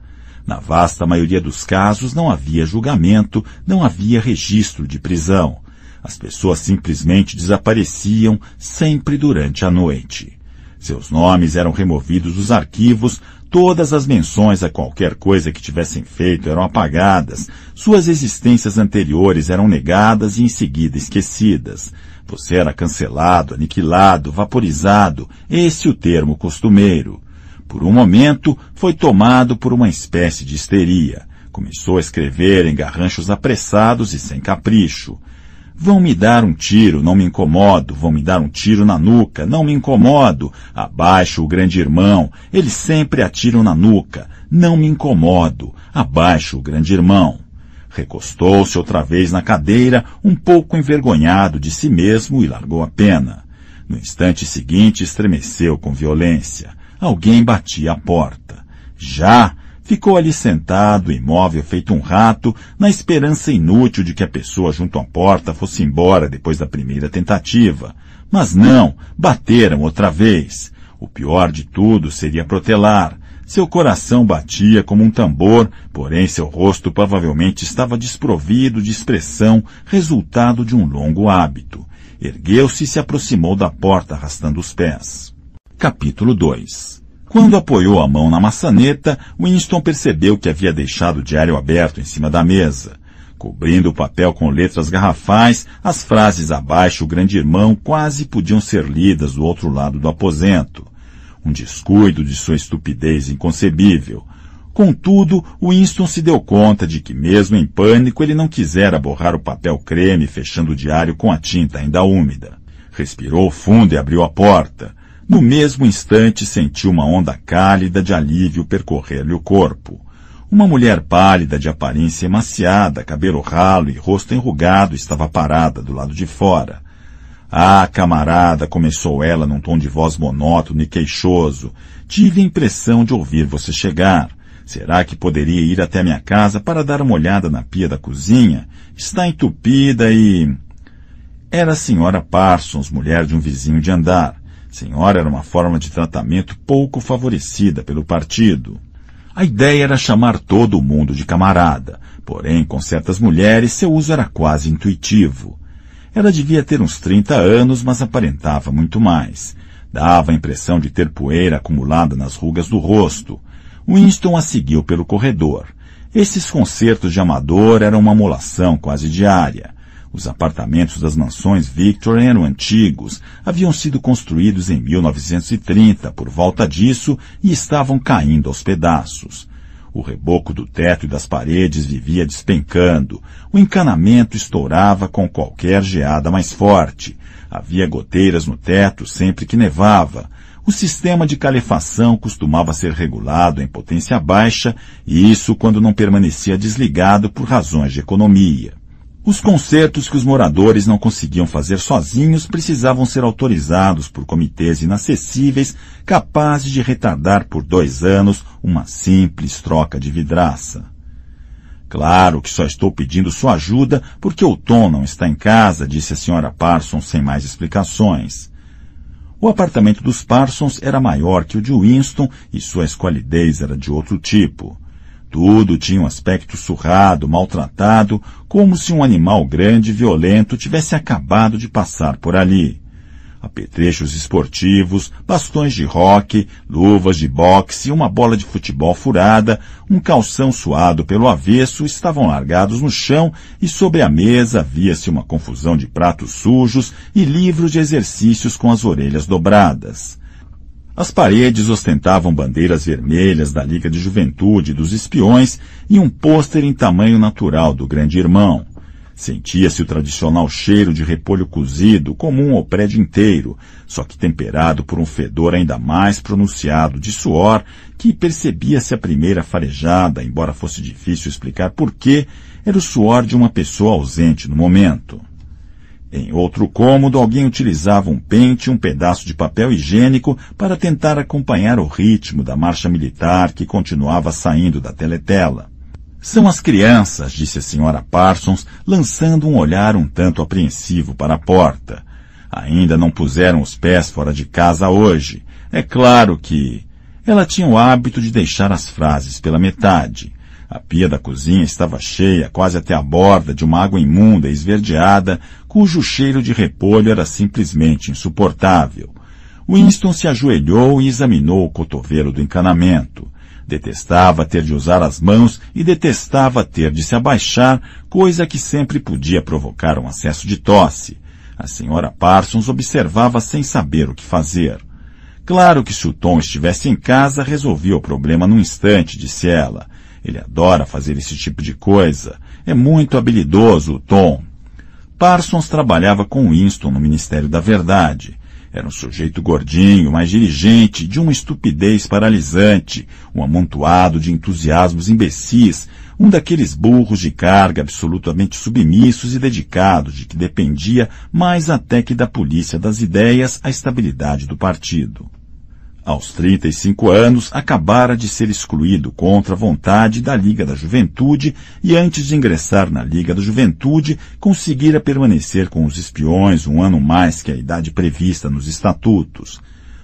Na vasta maioria dos casos não havia julgamento, não havia registro de prisão. As pessoas simplesmente desapareciam sempre durante a noite. Seus nomes eram removidos dos arquivos, todas as menções a qualquer coisa que tivessem feito eram apagadas, suas existências anteriores eram negadas e em seguida esquecidas. Você era cancelado, aniquilado, vaporizado, esse o termo costumeiro. Por um momento, foi tomado por uma espécie de histeria. Começou a escrever em garranchos apressados e sem capricho. Vão me dar um tiro, não me incomodo. Vão me dar um tiro na nuca, não me incomodo. Abaixo o grande irmão, eles sempre atiram na nuca. Não me incomodo. Abaixo o grande irmão. Recostou-se outra vez na cadeira, um pouco envergonhado de si mesmo e largou a pena. No instante seguinte estremeceu com violência. Alguém batia a porta. Já ficou ali sentado, imóvel, feito um rato, na esperança inútil de que a pessoa junto à porta fosse embora depois da primeira tentativa. Mas não, bateram outra vez. O pior de tudo seria protelar. Seu coração batia como um tambor, porém seu rosto provavelmente estava desprovido de expressão, resultado de um longo hábito. Ergueu-se e se aproximou da porta arrastando os pés. Capítulo 2 Quando apoiou a mão na maçaneta, Winston percebeu que havia deixado o diário aberto em cima da mesa. Cobrindo o papel com letras garrafais, as frases abaixo o grande irmão quase podiam ser lidas do outro lado do aposento. Um descuido de sua estupidez inconcebível. Contudo, Winston se deu conta de que, mesmo em pânico, ele não quisera borrar o papel creme fechando o diário com a tinta ainda úmida. Respirou fundo e abriu a porta. No mesmo instante sentiu uma onda cálida de alívio percorrer-lhe o corpo. Uma mulher pálida de aparência emaciada, cabelo ralo e rosto enrugado estava parada do lado de fora. Ah, camarada, começou ela num tom de voz monótono e queixoso. Tive a impressão de ouvir você chegar. Será que poderia ir até minha casa para dar uma olhada na pia da cozinha? Está entupida e... Era a senhora Parsons, mulher de um vizinho de andar. Senhora era uma forma de tratamento pouco favorecida pelo partido. A ideia era chamar todo o mundo de camarada, porém, com certas mulheres, seu uso era quase intuitivo. Ela devia ter uns 30 anos, mas aparentava muito mais. Dava a impressão de ter poeira acumulada nas rugas do rosto. Winston a seguiu pelo corredor. Esses concertos de amador eram uma molação quase diária. Os apartamentos das mansões Victor eram antigos, haviam sido construídos em 1930 por volta disso e estavam caindo aos pedaços. O reboco do teto e das paredes vivia despencando. O encanamento estourava com qualquer geada mais forte. Havia goteiras no teto sempre que nevava. O sistema de calefação costumava ser regulado em potência baixa, e isso quando não permanecia desligado por razões de economia. Os concertos que os moradores não conseguiam fazer sozinhos precisavam ser autorizados por comitês inacessíveis capazes de retardar por dois anos uma simples troca de vidraça. Claro que só estou pedindo sua ajuda porque o Tom não está em casa, disse a senhora Parsons sem mais explicações. O apartamento dos Parsons era maior que o de Winston e sua esqualidez era de outro tipo. Tudo tinha um aspecto surrado, maltratado, como se um animal grande e violento tivesse acabado de passar por ali. Apetrechos esportivos, bastões de roque, luvas de boxe, uma bola de futebol furada, um calção suado pelo avesso estavam largados no chão e sobre a mesa via-se uma confusão de pratos sujos e livros de exercícios com as orelhas dobradas. As paredes ostentavam bandeiras vermelhas da Liga de Juventude dos Espiões e um pôster em tamanho natural do Grande Irmão. Sentia-se o tradicional cheiro de repolho cozido, comum ao prédio inteiro, só que temperado por um fedor ainda mais pronunciado de suor, que percebia-se a primeira farejada, embora fosse difícil explicar por quê, era o suor de uma pessoa ausente no momento. Em outro cômodo, alguém utilizava um pente e um pedaço de papel higiênico para tentar acompanhar o ritmo da marcha militar que continuava saindo da teletela. São as crianças, disse a senhora Parsons, lançando um olhar um tanto apreensivo para a porta. Ainda não puseram os pés fora de casa hoje. É claro que. Ela tinha o hábito de deixar as frases pela metade. A pia da cozinha estava cheia, quase até a borda, de uma água imunda e esverdeada, cujo cheiro de repolho era simplesmente insuportável. Winston se ajoelhou e examinou o cotovelo do encanamento. Detestava ter de usar as mãos e detestava ter de se abaixar, coisa que sempre podia provocar um acesso de tosse. A senhora Parsons observava sem saber o que fazer. Claro que se o Tom estivesse em casa, resolvia o problema num instante, disse ela. Ele adora fazer esse tipo de coisa. É muito habilidoso, o Tom. Parsons trabalhava com Winston no Ministério da Verdade. Era um sujeito gordinho, mas dirigente, de uma estupidez paralisante, um amontoado de entusiasmos imbecis, um daqueles burros de carga absolutamente submissos e dedicados, de que dependia mais até que da polícia das ideias a estabilidade do partido. Aos 35 anos, acabara de ser excluído contra a vontade da Liga da Juventude e antes de ingressar na Liga da Juventude, conseguira permanecer com os espiões um ano mais que a idade prevista nos estatutos.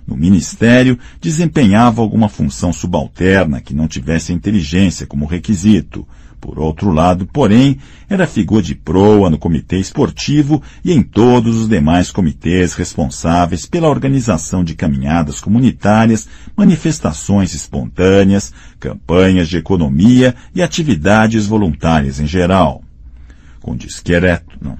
No ministério, desempenhava alguma função subalterna que não tivesse inteligência como requisito, por outro lado, porém, era figura de proa no comitê esportivo e em todos os demais comitês responsáveis pela organização de caminhadas comunitárias, manifestações espontâneas, campanhas de economia e atividades voluntárias em geral. Com discreto, não,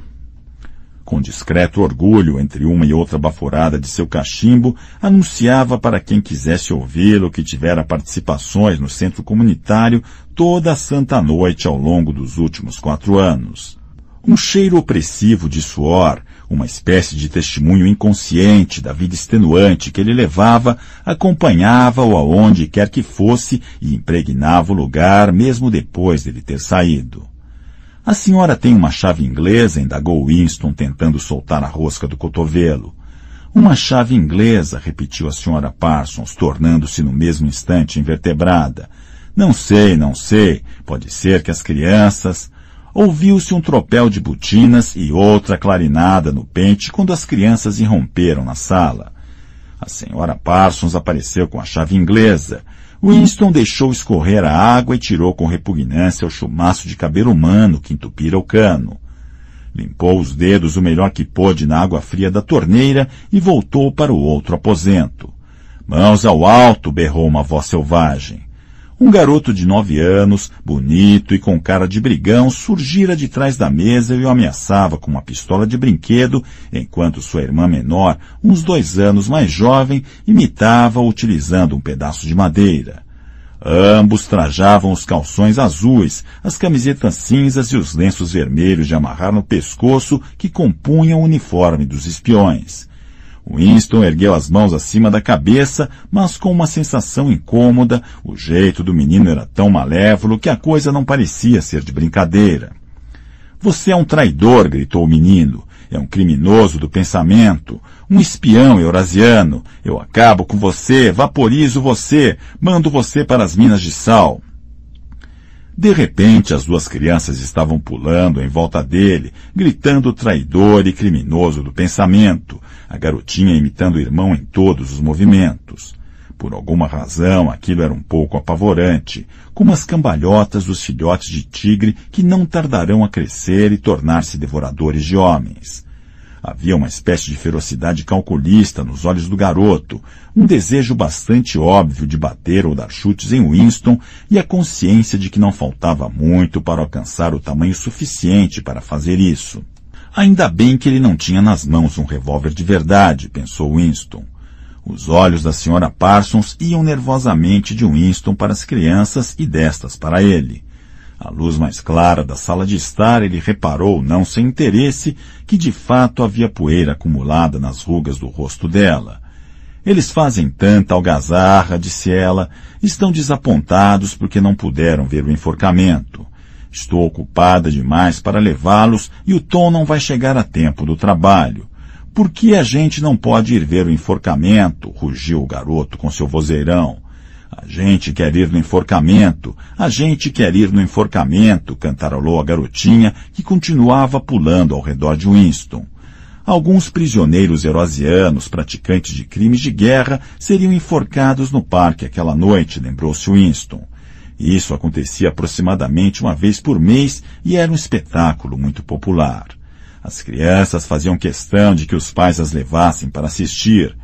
com discreto orgulho entre uma e outra baforada de seu cachimbo, anunciava para quem quisesse ouvi-lo que tivera participações no centro comunitário toda a santa noite ao longo dos últimos quatro anos. Um cheiro opressivo de suor, uma espécie de testemunho inconsciente da vida extenuante que ele levava, acompanhava-o aonde quer que fosse e impregnava o lugar mesmo depois dele ter saído. A senhora tem uma chave inglesa, indagou Winston, tentando soltar a rosca do cotovelo. Uma chave inglesa, repetiu a senhora Parsons, tornando-se no mesmo instante invertebrada. Não sei, não sei. Pode ser que as crianças. Ouviu-se um tropel de botinas e outra clarinada no pente quando as crianças irromperam na sala. A senhora Parsons apareceu com a chave inglesa. Winston deixou escorrer a água e tirou com repugnância o chumaço de cabelo humano que entupira o cano. Limpou os dedos o melhor que pôde na água fria da torneira e voltou para o outro aposento. Mãos ao alto, berrou uma voz selvagem. Um garoto de nove anos, bonito e com cara de brigão, surgira de trás da mesa e o ameaçava com uma pistola de brinquedo, enquanto sua irmã menor, uns dois anos mais jovem, imitava-o utilizando um pedaço de madeira. Ambos trajavam os calções azuis, as camisetas cinzas e os lenços vermelhos de amarrar no pescoço que compunham o uniforme dos espiões. Winston ergueu as mãos acima da cabeça, mas com uma sensação incômoda, o jeito do menino era tão malévolo que a coisa não parecia ser de brincadeira. Você é um traidor, gritou o menino. É um criminoso do pensamento, um espião eurasiano. Eu acabo com você, vaporizo você, mando você para as minas de sal. De repente, as duas crianças estavam pulando em volta dele, gritando traidor e criminoso do pensamento, a garotinha imitando o irmão em todos os movimentos. Por alguma razão, aquilo era um pouco apavorante, como as cambalhotas dos filhotes de tigre que não tardarão a crescer e tornar-se devoradores de homens. Havia uma espécie de ferocidade calculista nos olhos do garoto, um desejo bastante óbvio de bater ou dar chutes em Winston e a consciência de que não faltava muito para alcançar o tamanho suficiente para fazer isso. Ainda bem que ele não tinha nas mãos um revólver de verdade, pensou Winston. Os olhos da senhora Parsons iam nervosamente de Winston para as crianças e destas para ele. À luz mais clara da sala de estar, ele reparou, não sem interesse, que de fato havia poeira acumulada nas rugas do rosto dela. Eles fazem tanta algazarra, disse ela, estão desapontados porque não puderam ver o enforcamento. Estou ocupada demais para levá-los e o Tom não vai chegar a tempo do trabalho. Por que a gente não pode ir ver o enforcamento? rugiu o garoto com seu vozeirão. A gente quer ir no enforcamento, a gente quer ir no enforcamento, cantarolou a garotinha, que continuava pulando ao redor de Winston. Alguns prisioneiros erosianos, praticantes de crimes de guerra, seriam enforcados no parque aquela noite, lembrou-se Winston. Isso acontecia aproximadamente uma vez por mês e era um espetáculo muito popular. As crianças faziam questão de que os pais as levassem para assistir,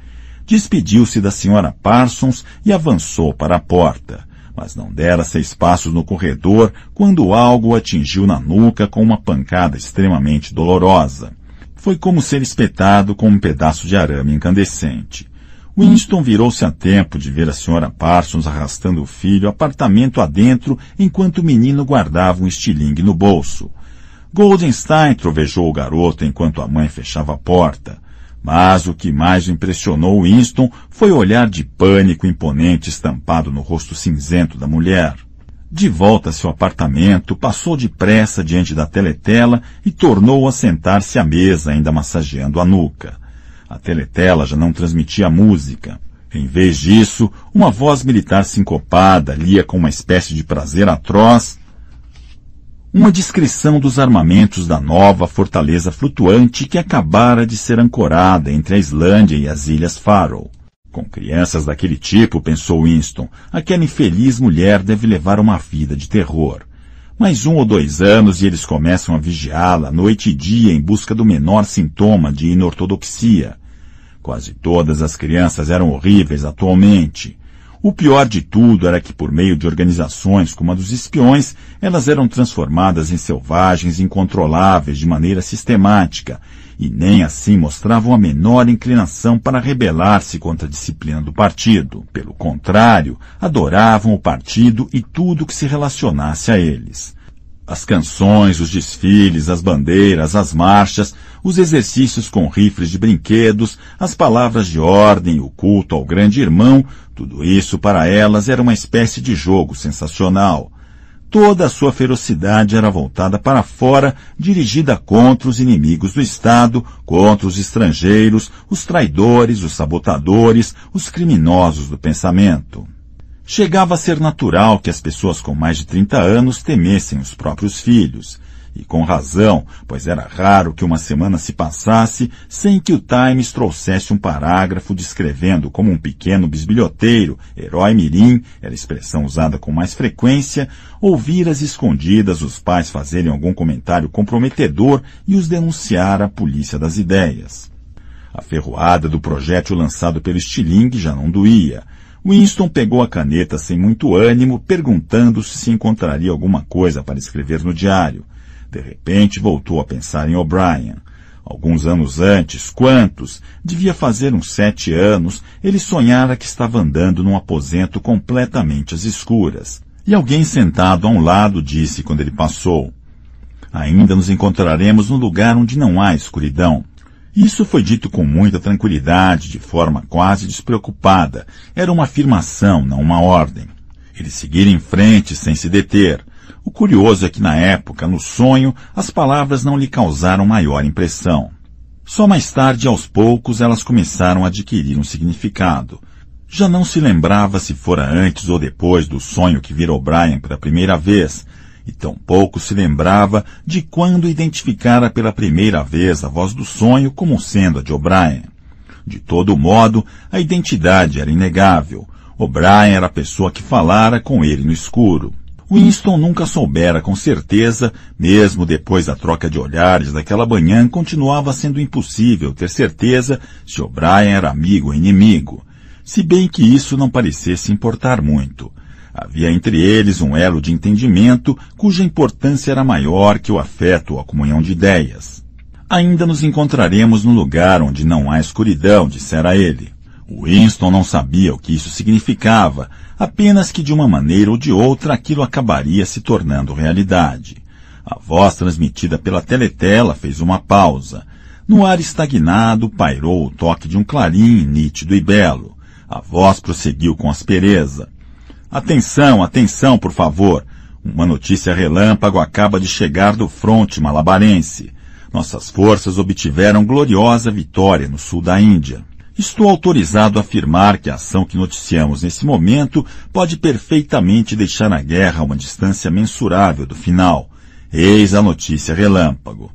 despediu-se da senhora Parsons e avançou para a porta, mas não dera seis passos no corredor quando algo o atingiu na nuca com uma pancada extremamente dolorosa. Foi como ser espetado com um pedaço de arame incandescente. Winston virou-se a tempo de ver a senhora Parsons arrastando o filho apartamento adentro enquanto o menino guardava um estilingue no bolso. Goldenstein trovejou o garoto enquanto a mãe fechava a porta. Mas o que mais impressionou Winston foi o olhar de pânico imponente estampado no rosto cinzento da mulher. De volta a seu apartamento, passou depressa diante da teletela e tornou a sentar-se à mesa, ainda massageando a nuca. A teletela já não transmitia música. Em vez disso, uma voz militar sincopada lia com uma espécie de prazer atroz uma descrição dos armamentos da nova fortaleza flutuante que acabara de ser ancorada entre a Islândia e as Ilhas Faroe. Com crianças daquele tipo, pensou Winston, aquela infeliz mulher deve levar uma vida de terror. Mais um ou dois anos e eles começam a vigiá-la noite e dia em busca do menor sintoma de inortodoxia. Quase todas as crianças eram horríveis atualmente. O pior de tudo era que, por meio de organizações como a dos espiões, elas eram transformadas em selvagens incontroláveis de maneira sistemática, e nem assim mostravam a menor inclinação para rebelar-se contra a disciplina do partido. Pelo contrário, adoravam o partido e tudo que se relacionasse a eles. As canções, os desfiles, as bandeiras, as marchas, os exercícios com rifles de brinquedos, as palavras de ordem, o culto ao grande irmão, tudo isso para elas era uma espécie de jogo sensacional. Toda a sua ferocidade era voltada para fora, dirigida contra os inimigos do Estado, contra os estrangeiros, os traidores, os sabotadores, os criminosos do pensamento. Chegava a ser natural que as pessoas com mais de 30 anos temessem os próprios filhos. E com razão, pois era raro que uma semana se passasse sem que o Times trouxesse um parágrafo descrevendo como um pequeno bisbilhoteiro, herói mirim, era a expressão usada com mais frequência, ouvir às escondidas os pais fazerem algum comentário comprometedor e os denunciar à polícia das ideias. A ferroada do projétil lançado pelo estilingue já não doía Winston pegou a caneta sem muito ânimo, perguntando se se encontraria alguma coisa para escrever no diário. De repente voltou a pensar em O'Brien. Alguns anos antes, quantos? Devia fazer uns sete anos, ele sonhara que estava andando num aposento completamente às escuras. E alguém sentado a um lado disse quando ele passou: Ainda nos encontraremos num lugar onde não há escuridão. Isso foi dito com muita tranquilidade, de forma quase despreocupada. Era uma afirmação, não uma ordem. Eles seguiram em frente sem se deter. O curioso é que na época, no sonho, as palavras não lhe causaram maior impressão. Só mais tarde, aos poucos, elas começaram a adquirir um significado. Já não se lembrava se fora antes ou depois do sonho que vira O'Brien pela primeira vez, e tampouco se lembrava de quando identificara pela primeira vez a voz do sonho como sendo a de O'Brien. De todo modo, a identidade era inegável. O'Brien era a pessoa que falara com ele no escuro. Winston nunca soubera com certeza, mesmo depois da troca de olhares daquela manhã, continuava sendo impossível ter certeza se O'Brien era amigo ou inimigo, se bem que isso não parecesse importar muito. Havia entre eles um elo de entendimento cuja importância era maior que o afeto ou a comunhão de ideias. Ainda nos encontraremos no lugar onde não há escuridão, dissera ele. Winston não sabia o que isso significava, apenas que de uma maneira ou de outra aquilo acabaria se tornando realidade. A voz transmitida pela teletela fez uma pausa. No ar estagnado pairou o toque de um clarim nítido e belo. A voz prosseguiu com aspereza. Atenção, atenção, por favor. Uma notícia relâmpago acaba de chegar do fronte malabarense. Nossas forças obtiveram gloriosa vitória no sul da Índia. Estou autorizado a afirmar que a ação que noticiamos nesse momento pode perfeitamente deixar a guerra a uma distância mensurável do final. Eis a notícia relâmpago.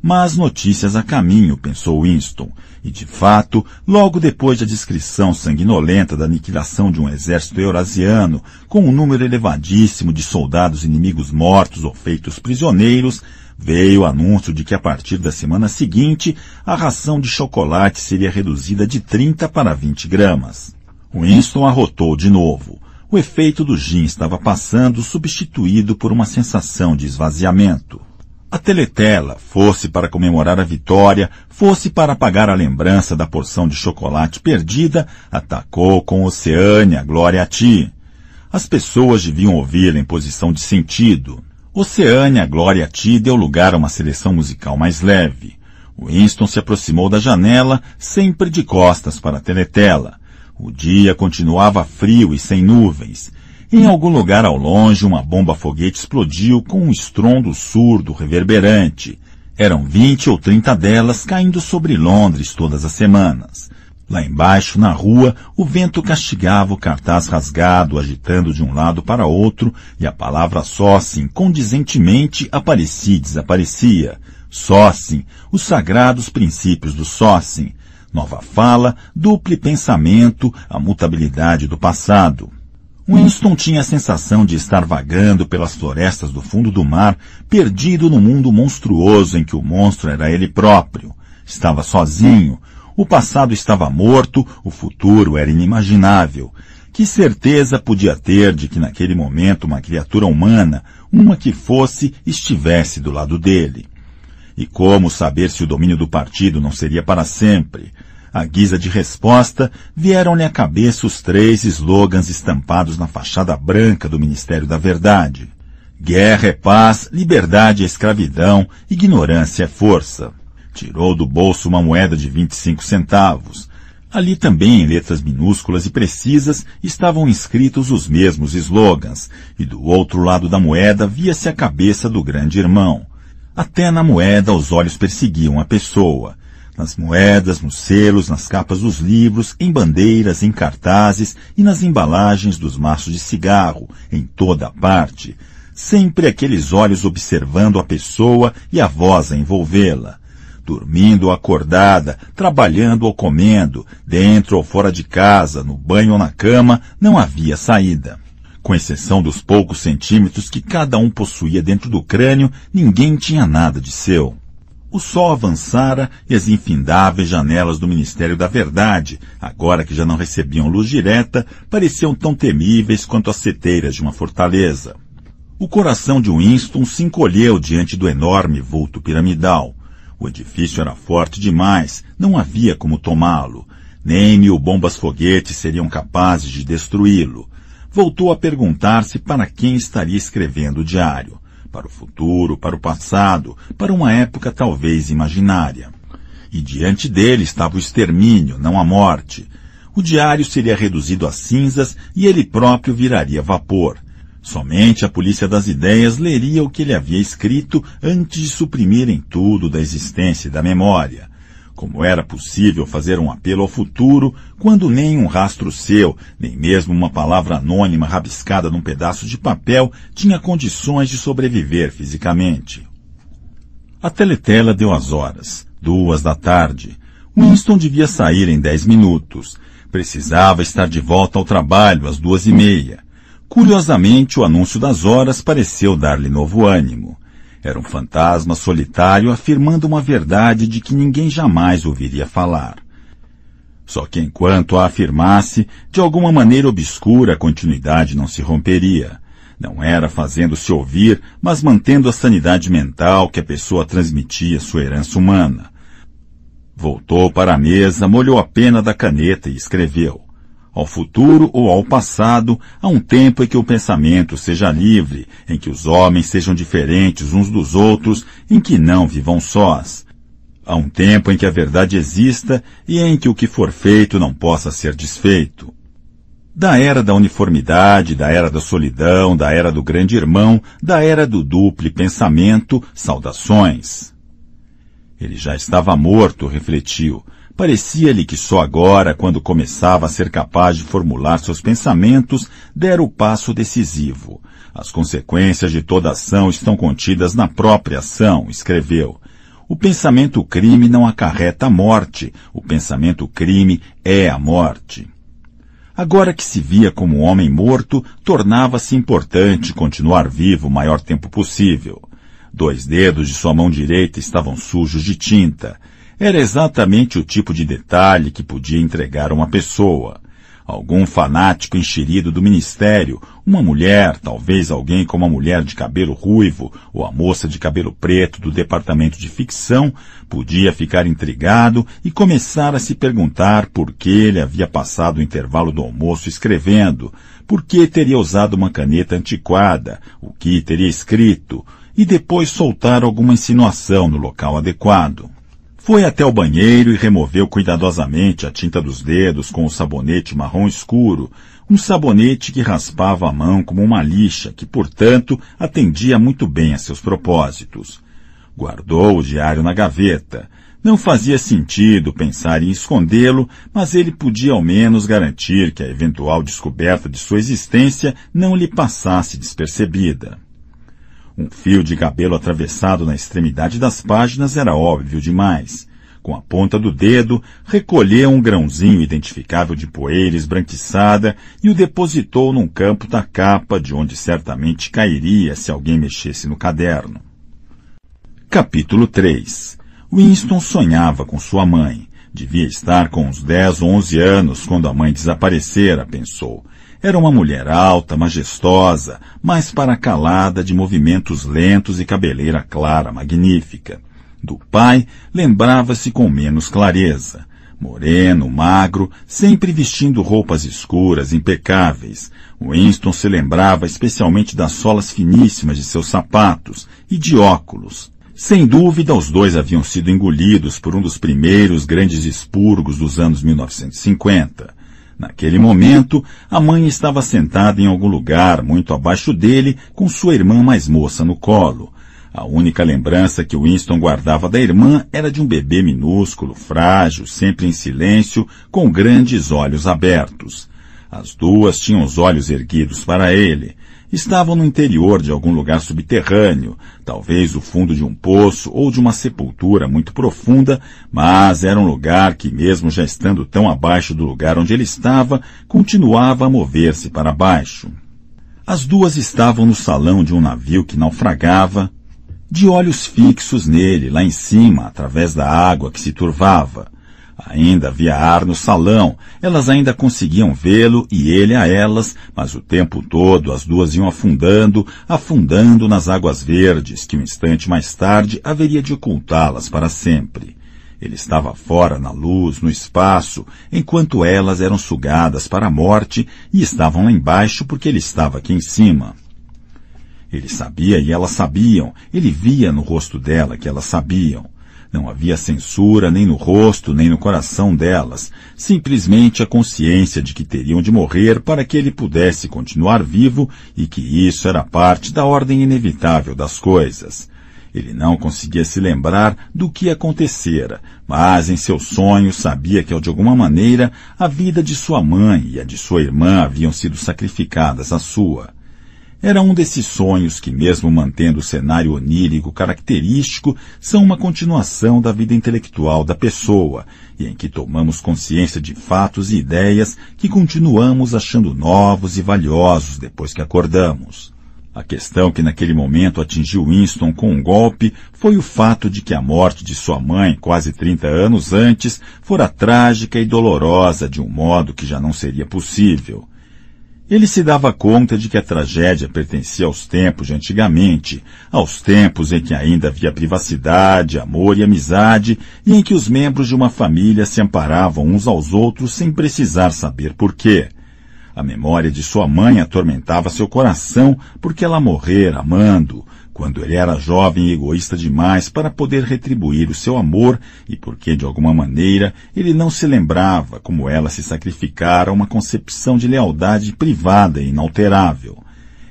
Mas notícias a caminho, pensou Winston, e de fato, logo depois da descrição sanguinolenta da aniquilação de um exército eurasiano, com um número elevadíssimo de soldados inimigos mortos ou feitos prisioneiros, veio o anúncio de que a partir da semana seguinte a ração de chocolate seria reduzida de 30 para 20 gramas. Winston arrotou de novo. O efeito do gin estava passando, substituído por uma sensação de esvaziamento. A teletela, fosse para comemorar a vitória, fosse para apagar a lembrança da porção de chocolate perdida, atacou com Oceânia, glória a ti. As pessoas deviam ouvi-la em posição de sentido. Oceânia, glória a ti deu lugar a uma seleção musical mais leve. Winston se aproximou da janela, sempre de costas para a teletela. O dia continuava frio e sem nuvens. Em algum lugar ao longe, uma bomba-foguete explodiu com um estrondo surdo, reverberante. Eram vinte ou trinta delas caindo sobre Londres todas as semanas. Lá embaixo, na rua, o vento castigava o cartaz rasgado, agitando de um lado para outro, e a palavra sócim, condizentemente, aparecia e desaparecia. Sócim, os sagrados princípios do sócim. Nova fala, duplo pensamento, a mutabilidade do passado. Winston tinha a sensação de estar vagando pelas florestas do fundo do mar, perdido no mundo monstruoso em que o monstro era ele próprio. Estava sozinho. O passado estava morto, o futuro era inimaginável. Que certeza podia ter de que naquele momento uma criatura humana, uma que fosse, estivesse do lado dele? E como saber se o domínio do partido não seria para sempre? À guisa de resposta, vieram-lhe à cabeça os três slogans estampados na fachada branca do Ministério da Verdade. Guerra é paz, liberdade é escravidão, ignorância é força. Tirou do bolso uma moeda de 25 centavos. Ali também, em letras minúsculas e precisas, estavam escritos os mesmos slogans, e do outro lado da moeda via-se a cabeça do grande irmão. Até na moeda os olhos perseguiam a pessoa nas moedas, nos selos, nas capas dos livros, em bandeiras, em cartazes e nas embalagens dos maços de cigarro, em toda parte. Sempre aqueles olhos observando a pessoa e a voz a envolvê-la. Dormindo ou acordada, trabalhando ou comendo, dentro ou fora de casa, no banho ou na cama, não havia saída. Com exceção dos poucos centímetros que cada um possuía dentro do crânio, ninguém tinha nada de seu. O sol avançara e as infindáveis janelas do Ministério da Verdade, agora que já não recebiam luz direta, pareciam tão temíveis quanto as seteiras de uma fortaleza. O coração de Winston se encolheu diante do enorme vulto piramidal. O edifício era forte demais, não havia como tomá-lo. Nem mil bombas foguetes seriam capazes de destruí-lo. Voltou a perguntar-se para quem estaria escrevendo o diário para o futuro, para o passado, para uma época talvez imaginária. E diante dele estava o extermínio, não a morte. O diário seria reduzido a cinzas e ele próprio viraria vapor. Somente a polícia das ideias leria o que ele havia escrito antes de suprimirem tudo da existência e da memória. Como era possível fazer um apelo ao futuro quando nem um rastro seu, nem mesmo uma palavra anônima rabiscada num pedaço de papel tinha condições de sobreviver fisicamente? A teletela deu as horas, duas da tarde. Winston devia sair em dez minutos. Precisava estar de volta ao trabalho às duas e meia. Curiosamente, o anúncio das horas pareceu dar-lhe novo ânimo. Era um fantasma solitário afirmando uma verdade de que ninguém jamais ouviria falar. Só que enquanto a afirmasse, de alguma maneira obscura a continuidade não se romperia. Não era fazendo-se ouvir, mas mantendo a sanidade mental que a pessoa transmitia sua herança humana. Voltou para a mesa, molhou a pena da caneta e escreveu ao futuro ou ao passado, a um tempo em que o pensamento seja livre, em que os homens sejam diferentes uns dos outros, em que não vivam sós. A um tempo em que a verdade exista e em que o que for feito não possa ser desfeito. Da era da uniformidade, da era da solidão, da era do grande irmão, da era do duplo pensamento, saudações. Ele já estava morto, refletiu, Parecia-lhe que só agora, quando começava a ser capaz de formular seus pensamentos, dera o passo decisivo. As consequências de toda ação estão contidas na própria ação, escreveu. O pensamento crime não acarreta a morte, o pensamento crime é a morte. Agora que se via como um homem morto, tornava-se importante continuar vivo o maior tempo possível. Dois dedos de sua mão direita estavam sujos de tinta. Era exatamente o tipo de detalhe que podia entregar uma pessoa. Algum fanático enxerido do ministério, uma mulher, talvez alguém como a mulher de cabelo ruivo ou a moça de cabelo preto do departamento de ficção, podia ficar intrigado e começar a se perguntar por que ele havia passado o intervalo do almoço escrevendo, por que teria usado uma caneta antiquada, o que teria escrito, e depois soltar alguma insinuação no local adequado. Foi até o banheiro e removeu cuidadosamente a tinta dos dedos com o sabonete marrom escuro, um sabonete que raspava a mão como uma lixa, que, portanto, atendia muito bem a seus propósitos. Guardou o diário na gaveta. Não fazia sentido pensar em escondê-lo, mas ele podia ao menos garantir que a eventual descoberta de sua existência não lhe passasse despercebida. Um fio de cabelo atravessado na extremidade das páginas era óbvio demais. Com a ponta do dedo, recolheu um grãozinho identificável de poeira esbranquiçada e o depositou num campo da capa, de onde certamente cairia se alguém mexesse no caderno. Capítulo 3 Winston sonhava com sua mãe. Devia estar com uns 10 ou 11 anos quando a mãe desaparecera, pensou. Era uma mulher alta, majestosa, mas para calada, de movimentos lentos e cabeleira clara, magnífica. Do pai, lembrava-se com menos clareza. Moreno, magro, sempre vestindo roupas escuras, impecáveis. Winston se lembrava especialmente das solas finíssimas de seus sapatos e de óculos. Sem dúvida, os dois haviam sido engolidos por um dos primeiros grandes expurgos dos anos 1950. Naquele momento, a mãe estava sentada em algum lugar muito abaixo dele, com sua irmã mais moça no colo. A única lembrança que Winston guardava da irmã era de um bebê minúsculo, frágil, sempre em silêncio, com grandes olhos abertos. As duas tinham os olhos erguidos para ele estavam no interior de algum lugar subterrâneo, talvez o fundo de um poço ou de uma sepultura muito profunda, mas era um lugar que, mesmo já estando tão abaixo do lugar onde ele estava, continuava a mover-se para baixo. As duas estavam no salão de um navio que naufragava, de olhos fixos nele, lá em cima, através da água que se turvava. Ainda havia ar no salão, elas ainda conseguiam vê-lo e ele a elas, mas o tempo todo as duas iam afundando, afundando nas águas verdes, que um instante mais tarde haveria de ocultá-las para sempre. Ele estava fora na luz, no espaço, enquanto elas eram sugadas para a morte e estavam lá embaixo porque ele estava aqui em cima. Ele sabia e elas sabiam, ele via no rosto dela que elas sabiam. Não havia censura nem no rosto nem no coração delas, simplesmente a consciência de que teriam de morrer para que ele pudesse continuar vivo e que isso era parte da ordem inevitável das coisas. Ele não conseguia se lembrar do que acontecera, mas em seus sonhos sabia que, de alguma maneira, a vida de sua mãe e a de sua irmã haviam sido sacrificadas à sua. Era um desses sonhos que, mesmo mantendo o cenário onírico característico, são uma continuação da vida intelectual da pessoa, e em que tomamos consciência de fatos e ideias que continuamos achando novos e valiosos depois que acordamos. A questão que naquele momento atingiu Winston com um golpe foi o fato de que a morte de sua mãe, quase 30 anos antes, fora trágica e dolorosa de um modo que já não seria possível. Ele se dava conta de que a tragédia pertencia aos tempos de antigamente, aos tempos em que ainda havia privacidade, amor e amizade, e em que os membros de uma família se amparavam uns aos outros sem precisar saber por quê. A memória de sua mãe atormentava seu coração porque ela morrera amando, quando ele era jovem e egoísta demais para poder retribuir o seu amor e porque, de alguma maneira, ele não se lembrava como ela se sacrificara a uma concepção de lealdade privada e inalterável.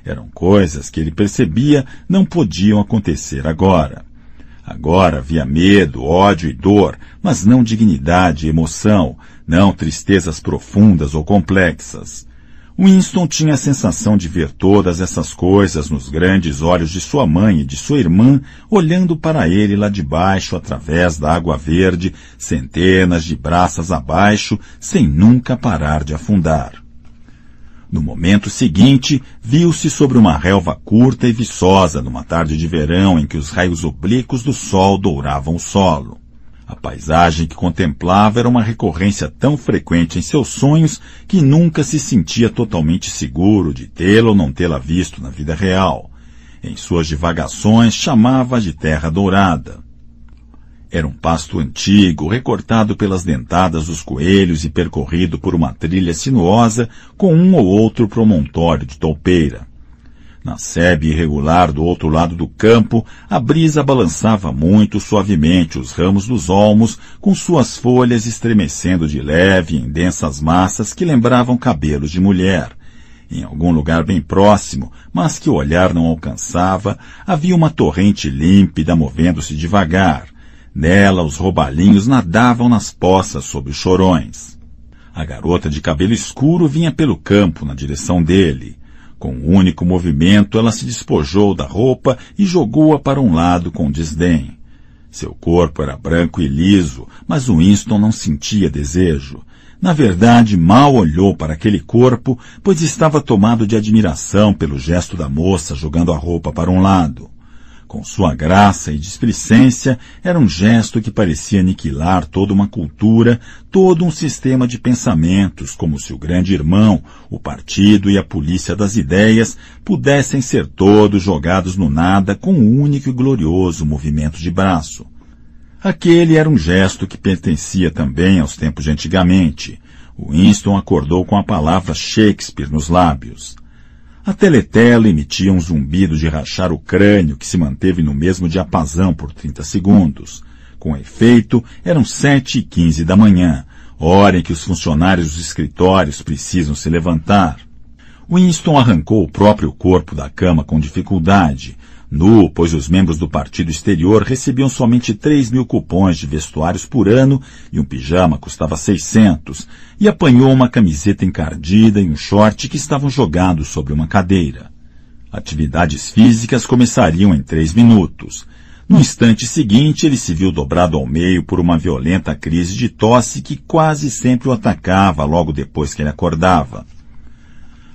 Eram coisas que ele percebia não podiam acontecer agora. Agora havia medo, ódio e dor, mas não dignidade e emoção, não tristezas profundas ou complexas. Winston tinha a sensação de ver todas essas coisas nos grandes olhos de sua mãe e de sua irmã, olhando para ele lá de baixo através da água verde, centenas de braças abaixo, sem nunca parar de afundar. No momento seguinte, viu-se sobre uma relva curta e viçosa numa tarde de verão em que os raios oblíquos do sol douravam o solo. A paisagem que contemplava era uma recorrência tão frequente em seus sonhos que nunca se sentia totalmente seguro de tê-la ou não tê-la visto na vida real. Em suas divagações chamava de terra dourada. Era um pasto antigo, recortado pelas dentadas dos coelhos e percorrido por uma trilha sinuosa com um ou outro promontório de toupeira. Na sebe irregular do outro lado do campo, a brisa balançava muito suavemente os ramos dos olmos, com suas folhas estremecendo de leve em densas massas que lembravam cabelos de mulher. Em algum lugar bem próximo, mas que o olhar não alcançava, havia uma torrente límpida movendo-se devagar. Nela os roubalinhos nadavam nas poças sob os chorões. A garota de cabelo escuro vinha pelo campo na direção dele. Com um único movimento, ela se despojou da roupa e jogou-a para um lado com desdém. Seu corpo era branco e liso, mas Winston não sentia desejo. Na verdade, mal olhou para aquele corpo, pois estava tomado de admiração pelo gesto da moça jogando a roupa para um lado. Com sua graça e displicência, era um gesto que parecia aniquilar toda uma cultura, todo um sistema de pensamentos, como se o grande irmão, o partido e a polícia das ideias pudessem ser todos jogados no nada com um único e glorioso movimento de braço. Aquele era um gesto que pertencia também aos tempos de antigamente. Winston acordou com a palavra Shakespeare nos lábios. A teletela emitia um zumbido de rachar o crânio que se manteve no mesmo diapasão por 30 segundos. Com efeito, eram sete e quinze da manhã, hora em que os funcionários dos escritórios precisam se levantar. Winston arrancou o próprio corpo da cama com dificuldade, nu, pois os membros do partido exterior recebiam somente 3 mil cupons de vestuários por ano e um pijama custava 600, e apanhou uma camiseta encardida e um short que estavam jogados sobre uma cadeira. Atividades físicas começariam em três minutos. No instante seguinte, ele se viu dobrado ao meio por uma violenta crise de tosse que quase sempre o atacava logo depois que ele acordava.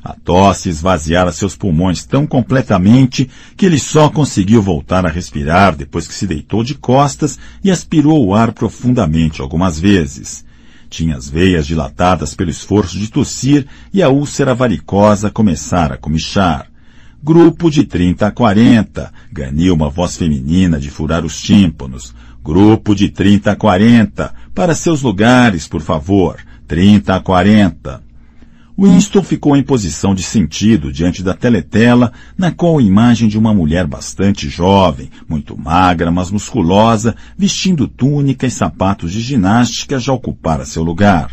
A tosse esvaziara seus pulmões tão completamente que ele só conseguiu voltar a respirar depois que se deitou de costas e aspirou o ar profundamente algumas vezes. Tinha as veias dilatadas pelo esforço de tossir e a úlcera varicosa começara a comichar. Grupo de 30 a 40, ganhou uma voz feminina de furar os tímpanos. Grupo de 30 a 40, para seus lugares, por favor. 30 a 40. Winston ficou em posição de sentido diante da teletela, na qual a imagem de uma mulher bastante jovem, muito magra, mas musculosa, vestindo túnica e sapatos de ginástica, já ocupara seu lugar.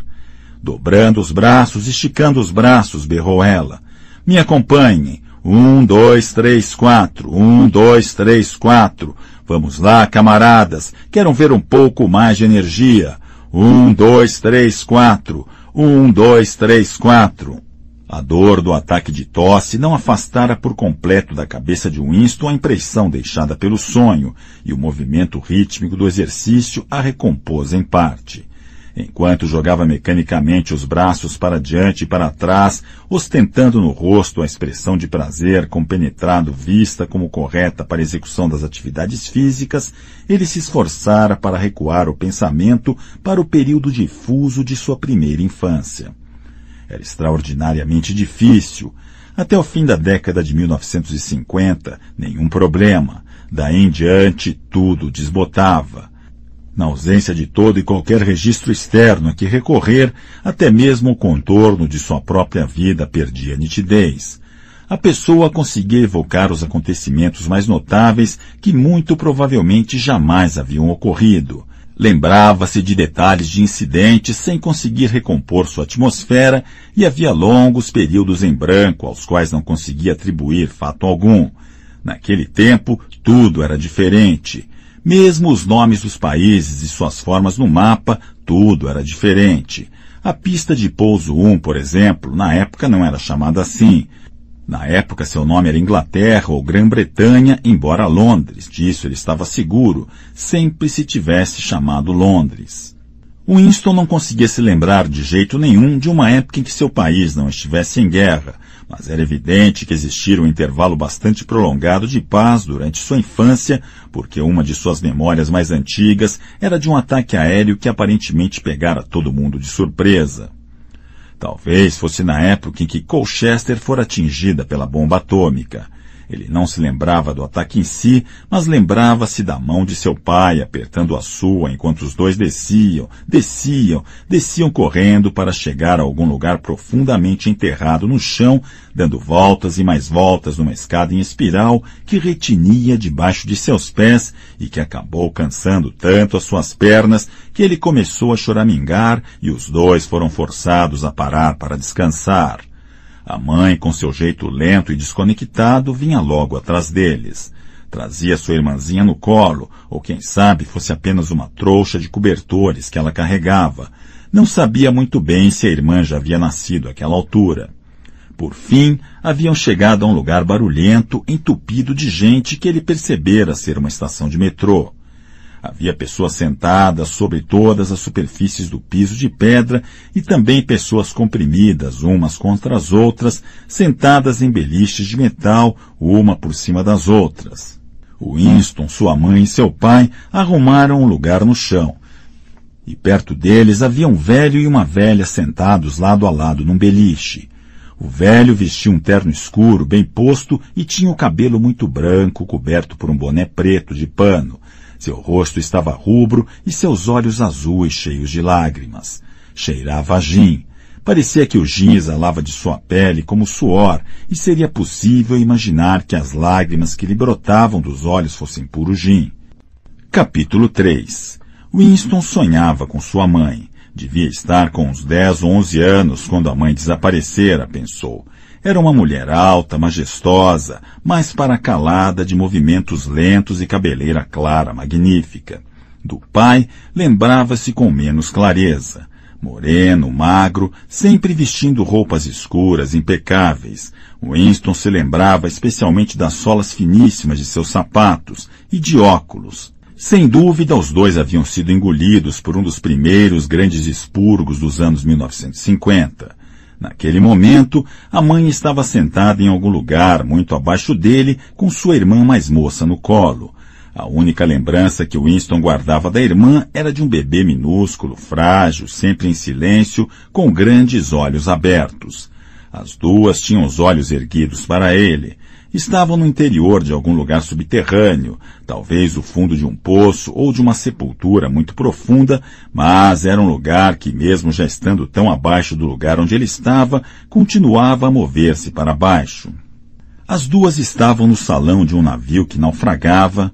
Dobrando os braços, esticando os braços, berrou ela. Me acompanhem. Um, dois, três, quatro. Um, dois, três, quatro. Vamos lá, camaradas. Quero ver um pouco mais de energia. Um, dois, três, quatro. Um, dois, três, quatro. A dor do ataque de tosse não afastara por completo da cabeça de Winston a impressão deixada pelo sonho, e o movimento rítmico do exercício a recompôs em parte. Enquanto jogava mecanicamente os braços para diante e para trás, ostentando no rosto a expressão de prazer compenetrado vista como correta para a execução das atividades físicas, ele se esforçara para recuar o pensamento para o período difuso de sua primeira infância. Era extraordinariamente difícil. Até o fim da década de 1950, nenhum problema. Daí em diante, tudo desbotava na ausência de todo e qualquer registro externo a que recorrer, até mesmo o contorno de sua própria vida perdia nitidez. A pessoa conseguia evocar os acontecimentos mais notáveis que muito provavelmente jamais haviam ocorrido. Lembrava-se de detalhes de incidentes sem conseguir recompor sua atmosfera e havia longos períodos em branco aos quais não conseguia atribuir fato algum. Naquele tempo, tudo era diferente. Mesmo os nomes dos países e suas formas no mapa, tudo era diferente. A pista de pouso 1, por exemplo, na época não era chamada assim. Na época seu nome era Inglaterra ou Grã-Bretanha, embora Londres, disso ele estava seguro, sempre se tivesse chamado Londres. Winston não conseguia se lembrar de jeito nenhum de uma época em que seu país não estivesse em guerra, mas era evidente que existira um intervalo bastante prolongado de paz durante sua infância, porque uma de suas memórias mais antigas era de um ataque aéreo que aparentemente pegara todo mundo de surpresa. Talvez fosse na época em que Colchester fora atingida pela bomba atômica. Ele não se lembrava do ataque em si, mas lembrava-se da mão de seu pai apertando a sua enquanto os dois desciam, desciam, desciam correndo para chegar a algum lugar profundamente enterrado no chão, dando voltas e mais voltas numa escada em espiral que retinia debaixo de seus pés e que acabou cansando tanto as suas pernas que ele começou a choramingar e os dois foram forçados a parar para descansar. A mãe, com seu jeito lento e desconectado, vinha logo atrás deles. Trazia sua irmãzinha no colo, ou quem sabe fosse apenas uma trouxa de cobertores que ela carregava. Não sabia muito bem se a irmã já havia nascido àquela altura. Por fim, haviam chegado a um lugar barulhento, entupido de gente que ele percebera ser uma estação de metrô. Havia pessoas sentadas sobre todas as superfícies do piso de pedra e também pessoas comprimidas umas contra as outras, sentadas em beliches de metal, uma por cima das outras. Winston, sua mãe e seu pai arrumaram um lugar no chão. E perto deles havia um velho e uma velha sentados lado a lado num beliche. O velho vestia um terno escuro, bem posto, e tinha o cabelo muito branco, coberto por um boné preto de pano. Seu rosto estava rubro e seus olhos azuis cheios de lágrimas. Cheirava a gin. Parecia que o gin exalava de sua pele como suor, e seria possível imaginar que as lágrimas que lhe brotavam dos olhos fossem puro gin. Capítulo 3 Winston sonhava com sua mãe. Devia estar com uns dez ou onze anos quando a mãe desaparecera, pensou. Era uma mulher alta, majestosa, mas para calada, de movimentos lentos e cabeleira clara, magnífica. Do pai, lembrava-se com menos clareza. Moreno, magro, sempre vestindo roupas escuras, impecáveis. Winston se lembrava especialmente das solas finíssimas de seus sapatos e de óculos. Sem dúvida, os dois haviam sido engolidos por um dos primeiros grandes expurgos dos anos 1950. Naquele momento, a mãe estava sentada em algum lugar muito abaixo dele, com sua irmã mais moça no colo. A única lembrança que Winston guardava da irmã era de um bebê minúsculo, frágil, sempre em silêncio, com grandes olhos abertos. As duas tinham os olhos erguidos para ele. Estavam no interior de algum lugar subterrâneo, talvez o fundo de um poço ou de uma sepultura muito profunda, mas era um lugar que, mesmo já estando tão abaixo do lugar onde ele estava, continuava a mover-se para baixo. As duas estavam no salão de um navio que naufragava,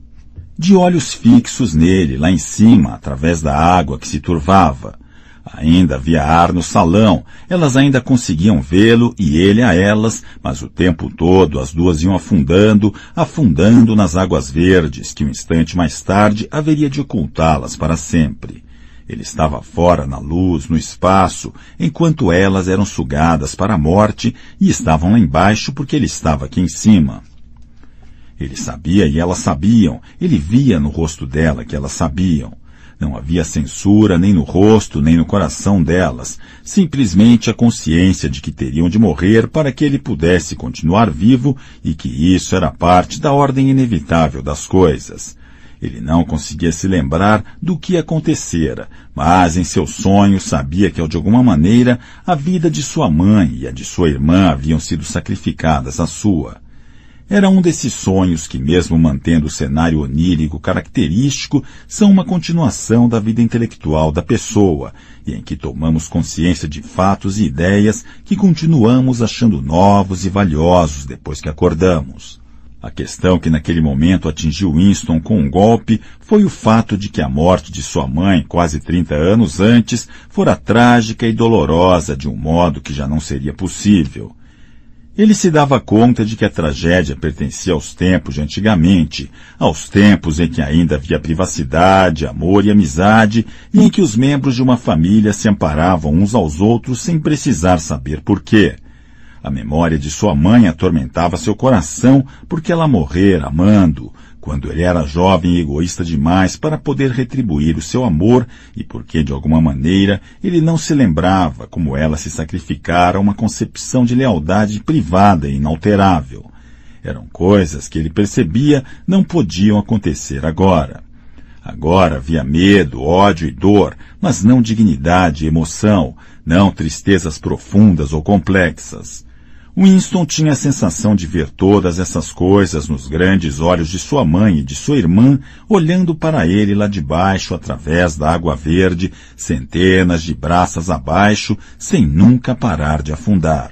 de olhos fixos nele, lá em cima, através da água que se turvava. Ainda havia ar no salão, elas ainda conseguiam vê-lo e ele a elas, mas o tempo todo as duas iam afundando, afundando nas águas verdes, que um instante mais tarde haveria de ocultá-las para sempre. Ele estava fora na luz, no espaço, enquanto elas eram sugadas para a morte e estavam lá embaixo porque ele estava aqui em cima. Ele sabia e elas sabiam, ele via no rosto dela que elas sabiam. Não havia censura nem no rosto, nem no coração delas, simplesmente a consciência de que teriam de morrer para que ele pudesse continuar vivo e que isso era parte da ordem inevitável das coisas. Ele não conseguia se lembrar do que acontecera, mas em seus sonhos sabia que, de alguma maneira, a vida de sua mãe e a de sua irmã haviam sido sacrificadas à sua. Era um desses sonhos que, mesmo mantendo o cenário onírico característico, são uma continuação da vida intelectual da pessoa, e em que tomamos consciência de fatos e ideias que continuamos achando novos e valiosos depois que acordamos. A questão que naquele momento atingiu Winston com um golpe foi o fato de que a morte de sua mãe, quase 30 anos antes, fora trágica e dolorosa de um modo que já não seria possível. Ele se dava conta de que a tragédia pertencia aos tempos de antigamente, aos tempos em que ainda havia privacidade, amor e amizade, e em que os membros de uma família se amparavam uns aos outros sem precisar saber por quê. A memória de sua mãe atormentava seu coração porque ela morrera amando, quando ele era jovem e egoísta demais para poder retribuir o seu amor e porque, de alguma maneira, ele não se lembrava como ela se sacrificara a uma concepção de lealdade privada e inalterável. Eram coisas que ele percebia não podiam acontecer agora. Agora havia medo, ódio e dor, mas não dignidade e emoção, não tristezas profundas ou complexas. Winston tinha a sensação de ver todas essas coisas nos grandes olhos de sua mãe e de sua irmã, olhando para ele lá de baixo, através da água verde, centenas de braças abaixo, sem nunca parar de afundar.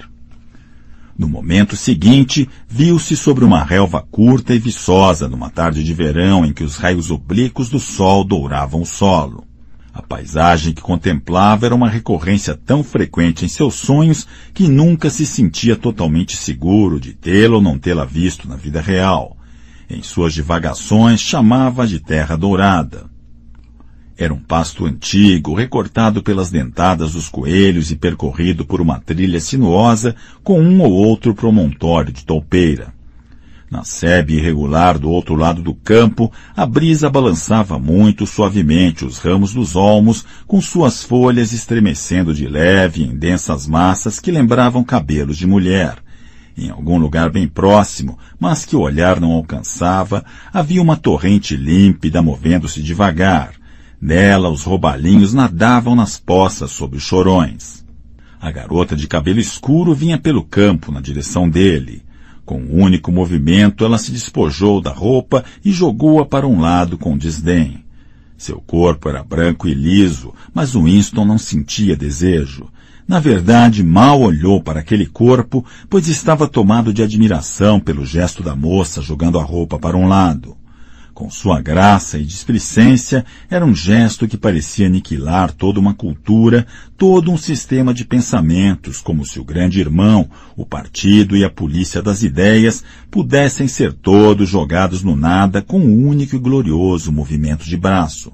No momento seguinte, viu-se sobre uma relva curta e viçosa numa tarde de verão em que os raios oblíquos do sol douravam o solo. A paisagem que contemplava era uma recorrência tão frequente em seus sonhos que nunca se sentia totalmente seguro de tê-la ou não tê-la visto na vida real. Em suas divagações chamava de terra dourada. Era um pasto antigo, recortado pelas dentadas dos coelhos e percorrido por uma trilha sinuosa com um ou outro promontório de toupeira. Na sebe irregular do outro lado do campo, a brisa balançava muito suavemente os ramos dos olmos, com suas folhas estremecendo de leve em densas massas que lembravam cabelos de mulher. Em algum lugar bem próximo, mas que o olhar não alcançava, havia uma torrente límpida movendo-se devagar. Nela os roubalinhos nadavam nas poças sob os chorões. A garota de cabelo escuro vinha pelo campo na direção dele. Com um único movimento, ela se despojou da roupa e jogou-a para um lado com desdém. Seu corpo era branco e liso, mas Winston não sentia desejo. Na verdade, mal olhou para aquele corpo, pois estava tomado de admiração pelo gesto da moça jogando a roupa para um lado. Com sua graça e displicência, era um gesto que parecia aniquilar toda uma cultura, todo um sistema de pensamentos, como se o grande irmão, o partido e a polícia das ideias pudessem ser todos jogados no nada com um único e glorioso movimento de braço.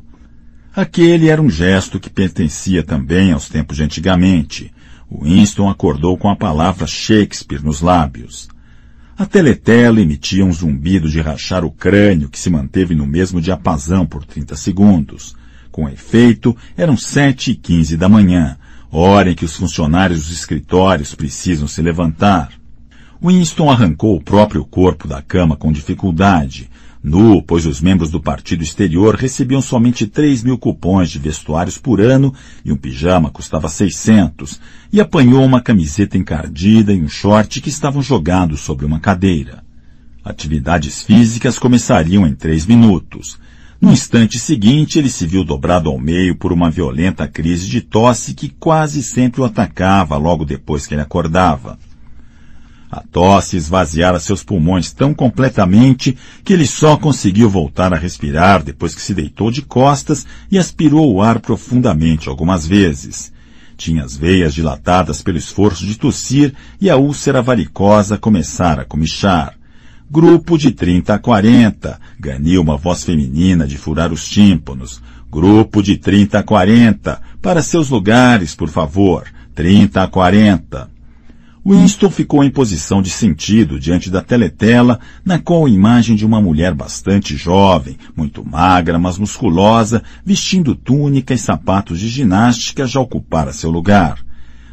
Aquele era um gesto que pertencia também aos tempos de antigamente. Winston acordou com a palavra Shakespeare nos lábios. A teletela emitia um zumbido de rachar o crânio que se manteve no mesmo diapasão por 30 segundos. Com efeito, eram sete e quinze da manhã. hora em que os funcionários dos escritórios precisam se levantar. Winston arrancou o próprio corpo da cama com dificuldade, nu, pois os membros do partido exterior recebiam somente 3 mil cupons de vestuários por ano e um pijama custava 600, e apanhou uma camiseta encardida e um short que estavam jogados sobre uma cadeira. Atividades físicas começariam em três minutos. No instante seguinte, ele se viu dobrado ao meio por uma violenta crise de tosse que quase sempre o atacava logo depois que ele acordava. A tosse esvaziara seus pulmões tão completamente que ele só conseguiu voltar a respirar depois que se deitou de costas e aspirou o ar profundamente algumas vezes. Tinha as veias dilatadas pelo esforço de tossir e a úlcera varicosa começara a comichar. Grupo de 30 a 40, ganhou uma voz feminina de furar os tímpanos. Grupo de 30 a 40, para seus lugares, por favor. 30 a 40. Winston ficou em posição de sentido diante da teletela, na qual a imagem de uma mulher bastante jovem, muito magra, mas musculosa, vestindo túnica e sapatos de ginástica já ocupara seu lugar.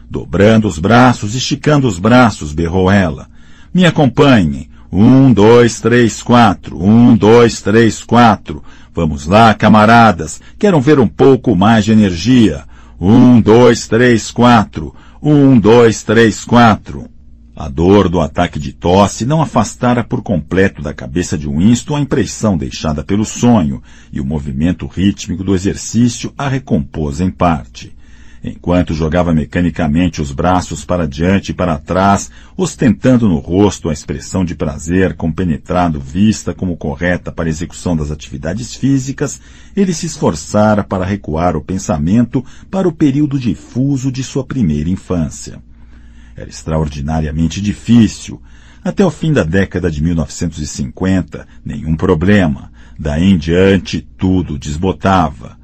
Dobrando os braços, esticando os braços, berrou ela. Me acompanhem. Um, dois, três, quatro. Um, dois, três, quatro. Vamos lá, camaradas. Quero ver um pouco mais de energia. Um, dois, três, quatro. Um, dois, três, quatro. A dor do ataque de tosse não afastara por completo da cabeça de Winston a impressão deixada pelo sonho, e o movimento rítmico do exercício a recompôs em parte. Enquanto jogava mecanicamente os braços para diante e para trás, ostentando no rosto a expressão de prazer compenetrado vista como correta para a execução das atividades físicas, ele se esforçara para recuar o pensamento para o período difuso de sua primeira infância. Era extraordinariamente difícil. Até o fim da década de 1950, nenhum problema. Daí em diante, tudo desbotava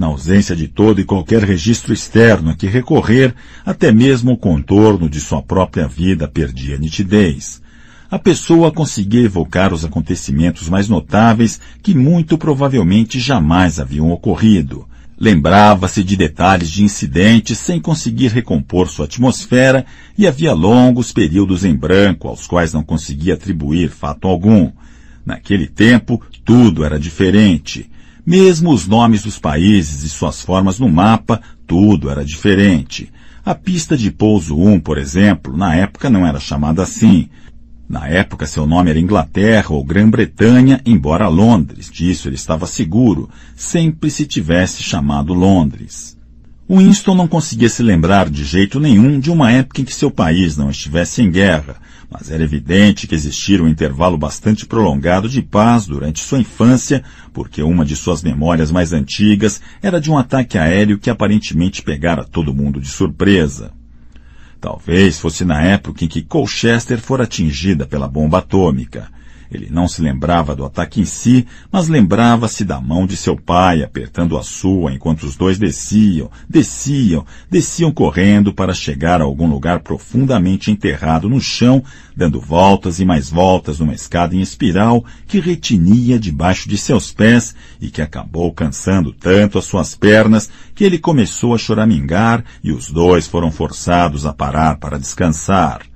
na ausência de todo e qualquer registro externo a que recorrer, até mesmo o contorno de sua própria vida perdia nitidez. A pessoa conseguia evocar os acontecimentos mais notáveis que muito provavelmente jamais haviam ocorrido. Lembrava-se de detalhes de incidentes sem conseguir recompor sua atmosfera e havia longos períodos em branco aos quais não conseguia atribuir fato algum. Naquele tempo, tudo era diferente. Mesmo os nomes dos países e suas formas no mapa, tudo era diferente. A pista de pouso 1, por exemplo, na época não era chamada assim. Na época seu nome era Inglaterra ou Grã-Bretanha, embora Londres, disso ele estava seguro, sempre se tivesse chamado Londres. Winston não conseguia se lembrar de jeito nenhum de uma época em que seu país não estivesse em guerra, mas era evidente que existira um intervalo bastante prolongado de paz durante sua infância, porque uma de suas memórias mais antigas era de um ataque aéreo que aparentemente pegara todo mundo de surpresa. Talvez fosse na época em que Colchester fora atingida pela bomba atômica. Ele não se lembrava do ataque em si, mas lembrava-se da mão de seu pai apertando a sua enquanto os dois desciam, desciam, desciam correndo para chegar a algum lugar profundamente enterrado no chão, dando voltas e mais voltas numa escada em espiral que retinia debaixo de seus pés e que acabou cansando tanto as suas pernas que ele começou a choramingar e os dois foram forçados a parar para descansar.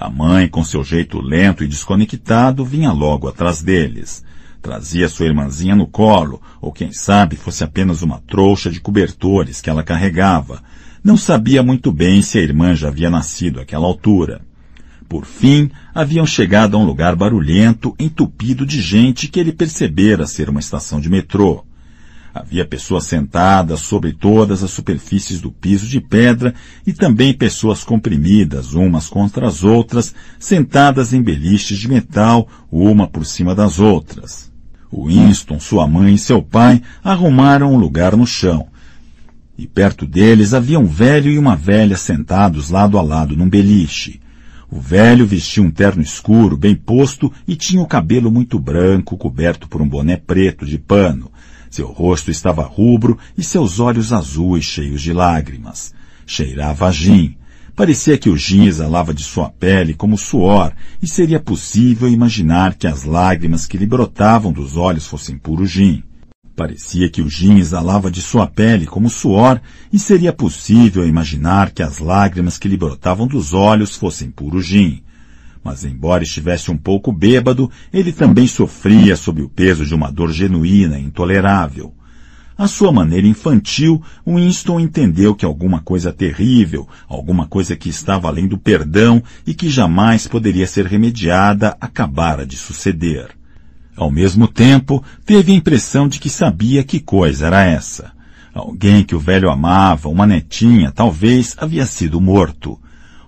A mãe, com seu jeito lento e desconectado, vinha logo atrás deles. Trazia sua irmãzinha no colo, ou quem sabe fosse apenas uma trouxa de cobertores que ela carregava. Não sabia muito bem se a irmã já havia nascido àquela altura. Por fim, haviam chegado a um lugar barulhento, entupido de gente que ele percebera ser uma estação de metrô. Havia pessoas sentadas sobre todas as superfícies do piso de pedra e também pessoas comprimidas umas contra as outras, sentadas em beliches de metal, uma por cima das outras. Winston, sua mãe e seu pai arrumaram um lugar no chão. E perto deles havia um velho e uma velha sentados lado a lado num beliche. O velho vestia um terno escuro, bem posto, e tinha o cabelo muito branco, coberto por um boné preto de pano. Seu rosto estava rubro e seus olhos azuis cheios de lágrimas. Cheirava a gin. Parecia que o gin exalava de sua pele como suor, e seria possível imaginar que as lágrimas que lhe brotavam dos olhos fossem puro gin. Parecia que o gin exalava de sua pele como suor e seria possível imaginar que as lágrimas que lhe brotavam dos olhos fossem puro gin. Mas embora estivesse um pouco bêbado, ele também sofria sob o peso de uma dor genuína e intolerável. À sua maneira infantil, Winston entendeu que alguma coisa terrível, alguma coisa que estava além do perdão e que jamais poderia ser remediada, acabara de suceder. Ao mesmo tempo, teve a impressão de que sabia que coisa era essa. Alguém que o velho amava, uma netinha, talvez, havia sido morto.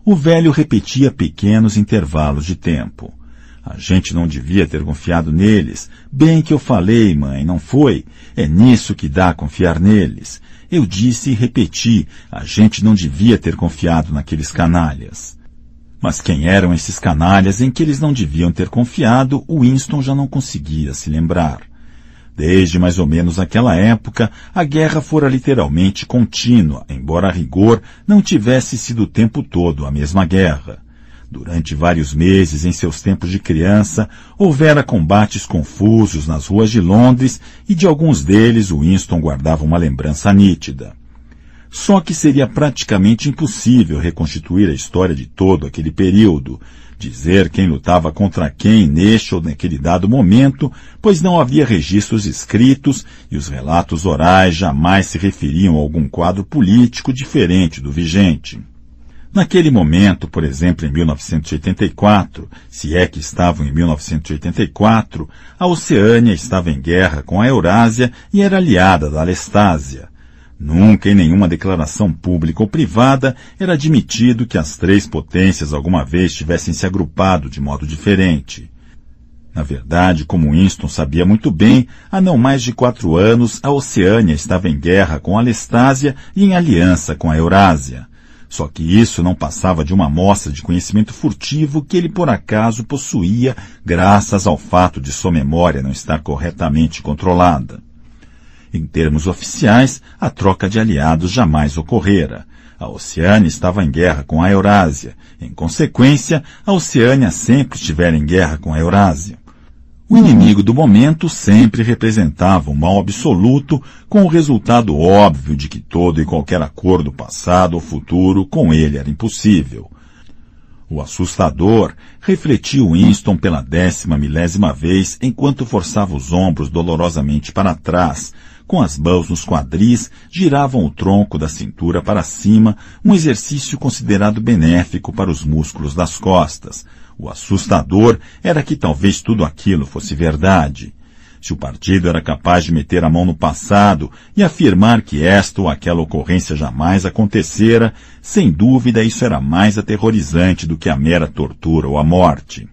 O velho repetia pequenos intervalos de tempo. A gente não devia ter confiado neles. Bem que eu falei, mãe, não foi? É nisso que dá confiar neles. Eu disse e repeti, a gente não devia ter confiado naqueles canalhas. Mas quem eram esses canalhas em que eles não deviam ter confiado, Winston já não conseguia se lembrar. Desde mais ou menos aquela época, a guerra fora literalmente contínua, embora a rigor não tivesse sido o tempo todo a mesma guerra. Durante vários meses, em seus tempos de criança, houvera combates confusos nas ruas de Londres e de alguns deles Winston guardava uma lembrança nítida. Só que seria praticamente impossível reconstituir a história de todo aquele período, dizer quem lutava contra quem neste ou naquele dado momento, pois não havia registros escritos e os relatos orais jamais se referiam a algum quadro político diferente do vigente. Naquele momento, por exemplo, em 1984, se é que estavam em 1984, a Oceânia estava em guerra com a Eurásia e era aliada da Alestásia. Nunca em nenhuma declaração pública ou privada era admitido que as três potências alguma vez tivessem se agrupado de modo diferente. Na verdade, como Winston sabia muito bem, há não mais de quatro anos a Oceânia estava em guerra com a Lestásia e em aliança com a Eurásia. Só que isso não passava de uma amostra de conhecimento furtivo que ele por acaso possuía graças ao fato de sua memória não estar corretamente controlada. Em termos oficiais, a troca de aliados jamais ocorrera. A Oceânia estava em guerra com a Eurásia. Em consequência, a Oceânia sempre estivera em guerra com a Eurásia. O inimigo do momento sempre representava um mal absoluto, com o resultado óbvio de que todo e qualquer acordo passado ou futuro com ele era impossível. O assustador refletiu Winston pela décima milésima vez enquanto forçava os ombros dolorosamente para trás, com as mãos nos quadris, giravam o tronco da cintura para cima, um exercício considerado benéfico para os músculos das costas. O assustador era que talvez tudo aquilo fosse verdade. Se o partido era capaz de meter a mão no passado e afirmar que esta ou aquela ocorrência jamais acontecera, sem dúvida isso era mais aterrorizante do que a mera tortura ou a morte.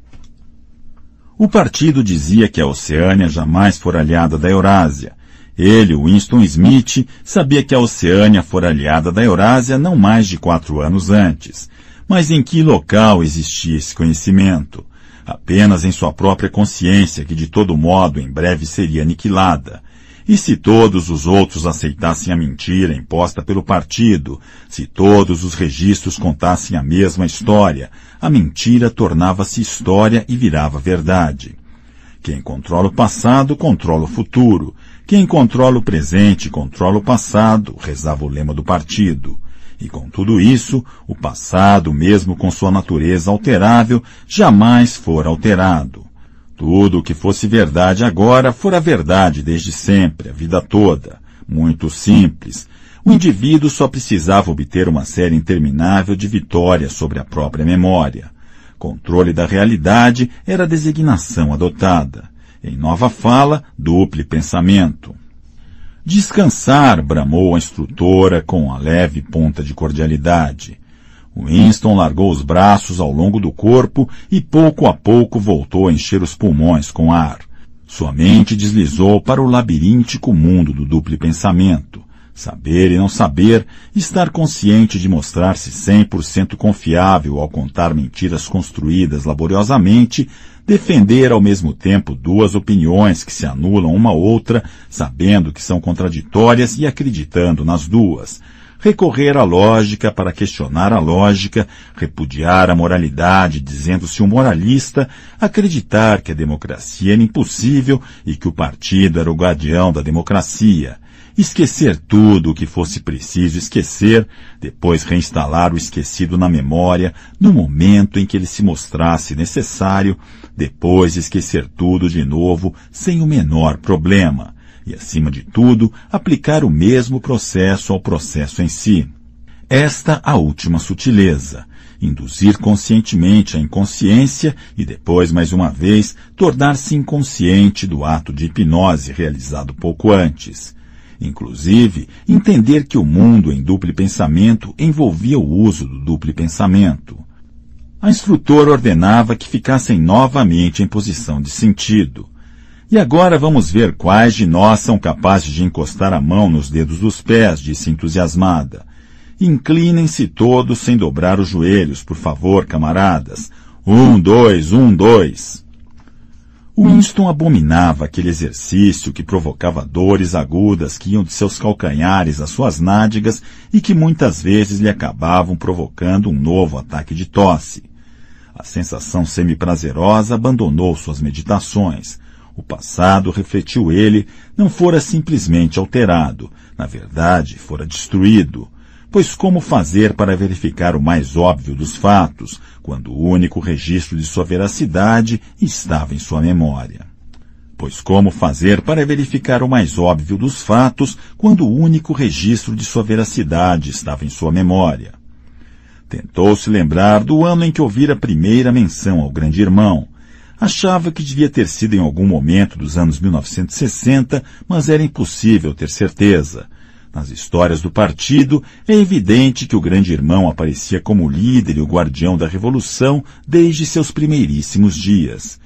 O partido dizia que a Oceânia jamais fora aliada da Eurásia, ele, Winston Smith, sabia que a Oceânia fora aliada da Eurásia não mais de quatro anos antes. Mas em que local existia esse conhecimento? Apenas em sua própria consciência, que de todo modo em breve seria aniquilada. E se todos os outros aceitassem a mentira imposta pelo partido, se todos os registros contassem a mesma história, a mentira tornava-se história e virava verdade. Quem controla o passado controla o futuro, quem controla o presente controla o passado, rezava o lema do partido. E com tudo isso, o passado, mesmo com sua natureza alterável, jamais fora alterado. Tudo o que fosse verdade agora fora verdade desde sempre, a vida toda. Muito simples. O indivíduo só precisava obter uma série interminável de vitórias sobre a própria memória. Controle da realidade era a designação adotada. Em nova fala, duple pensamento. Descansar, bramou a instrutora com a leve ponta de cordialidade. Winston largou os braços ao longo do corpo e pouco a pouco voltou a encher os pulmões com ar. Sua mente deslizou para o labiríntico mundo do duplo pensamento. Saber e não saber, estar consciente de mostrar-se 100% confiável ao contar mentiras construídas laboriosamente, defender ao mesmo tempo duas opiniões que se anulam uma outra, sabendo que são contraditórias e acreditando nas duas. recorrer à lógica para questionar a lógica, repudiar a moralidade, dizendo-se um moralista, acreditar que a democracia era impossível e que o partido era o guardião da democracia, esquecer tudo o que fosse preciso esquecer, depois reinstalar o esquecido na memória no momento em que ele se mostrasse necessário, depois esquecer tudo de novo sem o menor problema, e acima de tudo, aplicar o mesmo processo ao processo em si. Esta a última sutileza, induzir conscientemente a inconsciência e depois, mais uma vez, tornar-se inconsciente do ato de hipnose realizado pouco antes Inclusive, entender que o mundo em duplo pensamento envolvia o uso do duplo pensamento. A instrutora ordenava que ficassem novamente em posição de sentido. E agora vamos ver quais de nós são capazes de encostar a mão nos dedos dos pés, disse entusiasmada. Inclinem-se todos sem dobrar os joelhos, por favor, camaradas. Um, dois, um, dois. Winston abominava aquele exercício que provocava dores agudas que iam de seus calcanhares às suas nádegas e que muitas vezes lhe acabavam provocando um novo ataque de tosse. A sensação semi-prazerosa abandonou suas meditações. O passado, refletiu ele, não fora simplesmente alterado, na verdade, fora destruído. Pois como fazer para verificar o mais óbvio dos fatos, quando o único registro de sua veracidade estava em sua memória? Pois como fazer para verificar o mais óbvio dos fatos, quando o único registro de sua veracidade estava em sua memória? Tentou se lembrar do ano em que ouvira a primeira menção ao grande irmão. Achava que devia ter sido em algum momento dos anos 1960, mas era impossível ter certeza nas histórias do partido, é evidente que o grande irmão aparecia como líder e o guardião da revolução desde seus primeiríssimos dias.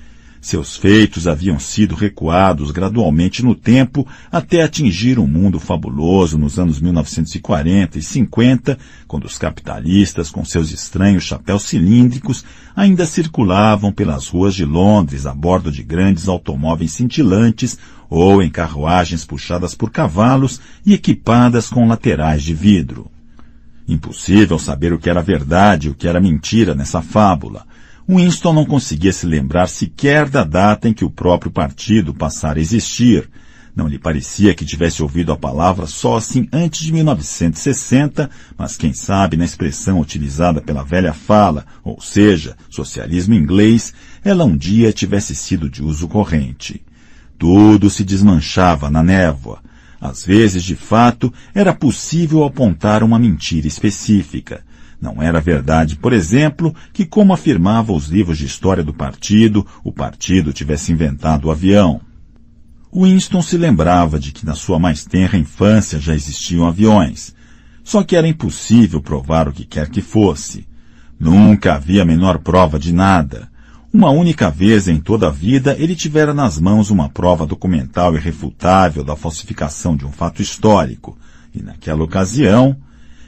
Seus feitos haviam sido recuados gradualmente no tempo até atingir um mundo fabuloso nos anos 1940 e 50, quando os capitalistas, com seus estranhos chapéus cilíndricos, ainda circulavam pelas ruas de Londres a bordo de grandes automóveis cintilantes ou em carruagens puxadas por cavalos e equipadas com laterais de vidro. Impossível saber o que era verdade e o que era mentira nessa fábula Winston não conseguia se lembrar sequer da data em que o próprio partido passara a existir. Não lhe parecia que tivesse ouvido a palavra só assim antes de 1960, mas quem sabe na expressão utilizada pela velha fala, ou seja, socialismo inglês, ela um dia tivesse sido de uso corrente. Tudo se desmanchava na névoa. Às vezes, de fato, era possível apontar uma mentira específica. Não era verdade, por exemplo, que, como afirmavam os livros de história do partido, o partido tivesse inventado o avião. Winston se lembrava de que na sua mais tenra infância já existiam aviões. Só que era impossível provar o que quer que fosse. Nunca havia a menor prova de nada. Uma única vez em toda a vida ele tivera nas mãos uma prova documental irrefutável da falsificação de um fato histórico, e naquela ocasião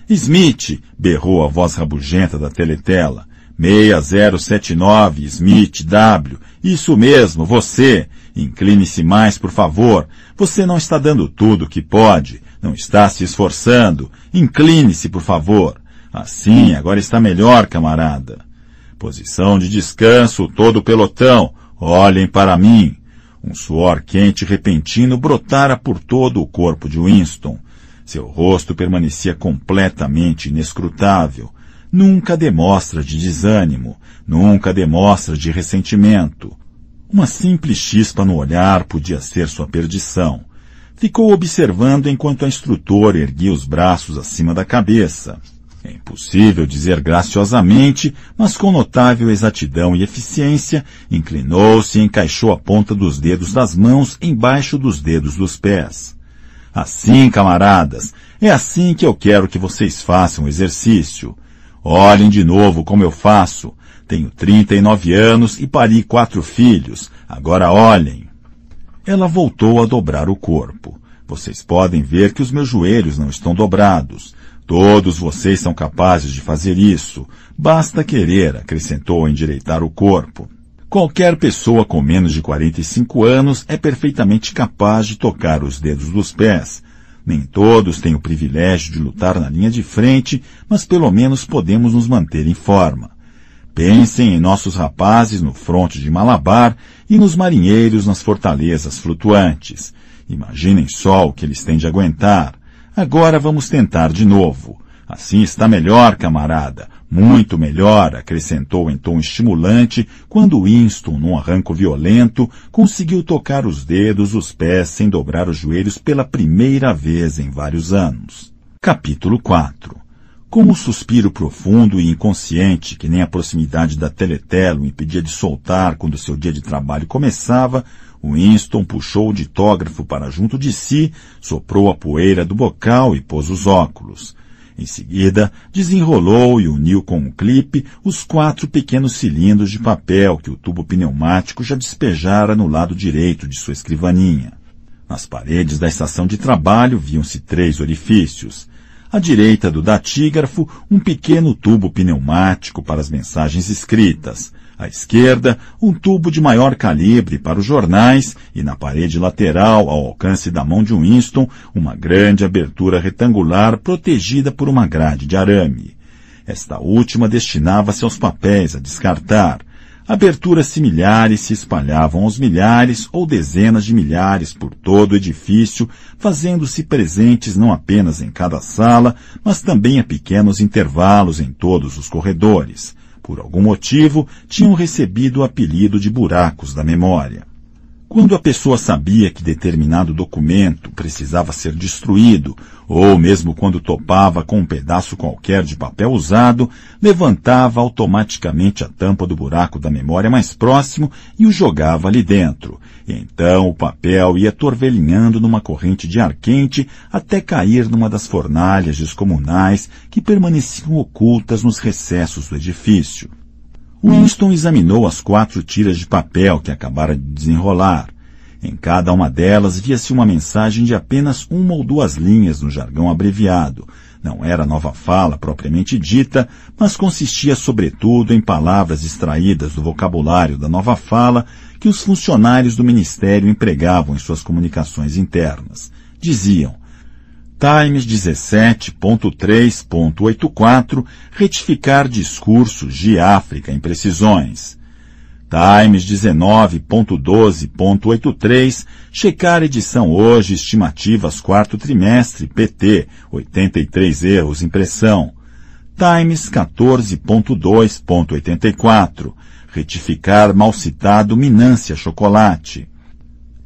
Smith, berrou a voz rabugenta da teletela. 6079, Smith W. Isso mesmo, você. Incline-se mais, por favor. Você não está dando tudo o que pode. Não está se esforçando. Incline-se, por favor. Assim, agora está melhor, camarada. Posição de descanso, todo o pelotão. Olhem para mim. Um suor quente repentino brotara por todo o corpo de Winston. Seu rosto permanecia completamente inescrutável. Nunca demonstra de desânimo, nunca demonstra de ressentimento. Uma simples chispa no olhar podia ser sua perdição. Ficou observando enquanto a instrutora erguia os braços acima da cabeça. É impossível dizer graciosamente, mas com notável exatidão e eficiência, inclinou-se e encaixou a ponta dos dedos das mãos embaixo dos dedos dos pés. Assim, camaradas, é assim que eu quero que vocês façam o exercício. Olhem de novo como eu faço. Tenho 39 anos e pari quatro filhos. Agora olhem. Ela voltou a dobrar o corpo. Vocês podem ver que os meus joelhos não estão dobrados. Todos vocês são capazes de fazer isso. Basta querer, acrescentou, endireitar o corpo. Qualquer pessoa com menos de 45 anos é perfeitamente capaz de tocar os dedos dos pés. Nem todos têm o privilégio de lutar na linha de frente, mas pelo menos podemos nos manter em forma. Pensem em nossos rapazes no fronte de Malabar e nos marinheiros nas fortalezas flutuantes. Imaginem só o que eles têm de aguentar. Agora vamos tentar de novo. Assim está melhor, camarada. Muito melhor, acrescentou em tom estimulante, quando Winston, num arranco violento, conseguiu tocar os dedos, os pés, sem dobrar os joelhos pela primeira vez em vários anos. Capítulo 4 Com um suspiro profundo e inconsciente, que nem a proximidade da teletela o impedia de soltar quando seu dia de trabalho começava, Winston puxou o ditógrafo para junto de si, soprou a poeira do bocal e pôs os óculos. Em seguida, desenrolou e uniu com um clipe os quatro pequenos cilindros de papel que o tubo pneumático já despejara no lado direito de sua escrivaninha. Nas paredes da estação de trabalho viam-se três orifícios. À direita do datígrafo, um pequeno tubo pneumático para as mensagens escritas. À esquerda, um tubo de maior calibre para os jornais e na parede lateral, ao alcance da mão de Winston, uma grande abertura retangular protegida por uma grade de arame. Esta última destinava-se aos papéis a descartar. Aberturas similares se espalhavam aos milhares ou dezenas de milhares por todo o edifício, fazendo-se presentes não apenas em cada sala, mas também a pequenos intervalos em todos os corredores por algum motivo, tinham recebido o apelido de buracos da memória. Quando a pessoa sabia que determinado documento precisava ser destruído, ou mesmo quando topava com um pedaço qualquer de papel usado, levantava automaticamente a tampa do buraco da memória mais próximo e o jogava ali dentro. Então o papel ia torvelinhando numa corrente de ar quente até cair numa das fornalhas descomunais que permaneciam ocultas nos recessos do edifício. Winston examinou as quatro tiras de papel que acabara de desenrolar. Em cada uma delas via-se uma mensagem de apenas uma ou duas linhas no jargão abreviado. Não era nova fala propriamente dita, mas consistia sobretudo em palavras extraídas do vocabulário da nova fala que os funcionários do Ministério empregavam em suas comunicações internas. Diziam Times 17.3.84 retificar discursos de África em precisões. Times 19.12.83 checar edição hoje estimativas quarto trimestre PT 83 erros impressão. Times 14.2.84 retificar mal citado Minância Chocolate.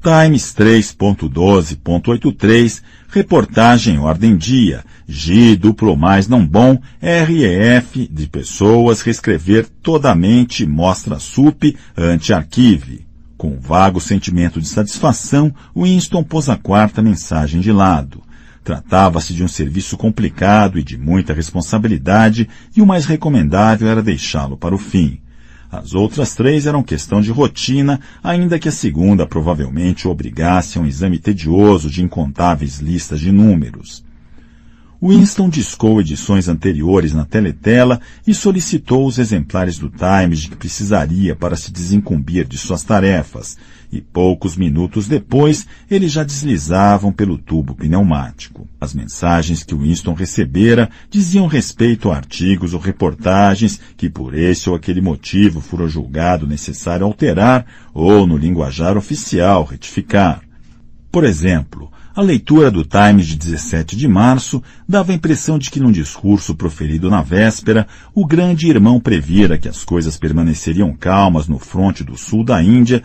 Times 3.12.83, reportagem ordem dia, G duplo mais não bom, REF de pessoas reescrever todamente mostra sup ante-arquive. Com um vago sentimento de satisfação, Winston pôs a quarta mensagem de lado. Tratava-se de um serviço complicado e de muita responsabilidade, e o mais recomendável era deixá-lo para o fim. As outras três eram questão de rotina, ainda que a segunda provavelmente obrigasse a um exame tedioso de incontáveis listas de números. Winston discou edições anteriores na teletela e solicitou os exemplares do Times de que precisaria para se desincumbir de suas tarefas, e poucos minutos depois eles já deslizavam pelo tubo pneumático. As mensagens que Winston recebera diziam respeito a artigos ou reportagens que por esse ou aquele motivo fora julgado necessário alterar ou, no linguajar oficial, retificar. Por exemplo, a leitura do Times de 17 de março dava a impressão de que num discurso proferido na véspera, o grande irmão previra que as coisas permaneceriam calmas no fronte do sul da Índia,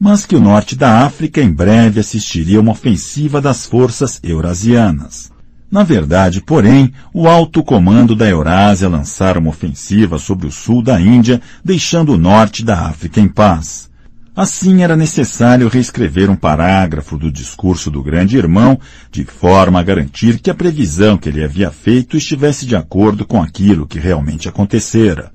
mas que o norte da África em breve assistiria a uma ofensiva das forças eurasianas. Na verdade, porém, o alto comando da Eurásia lançara uma ofensiva sobre o sul da Índia, deixando o norte da África em paz. Assim era necessário reescrever um parágrafo do discurso do grande irmão, de forma a garantir que a previsão que ele havia feito estivesse de acordo com aquilo que realmente acontecera.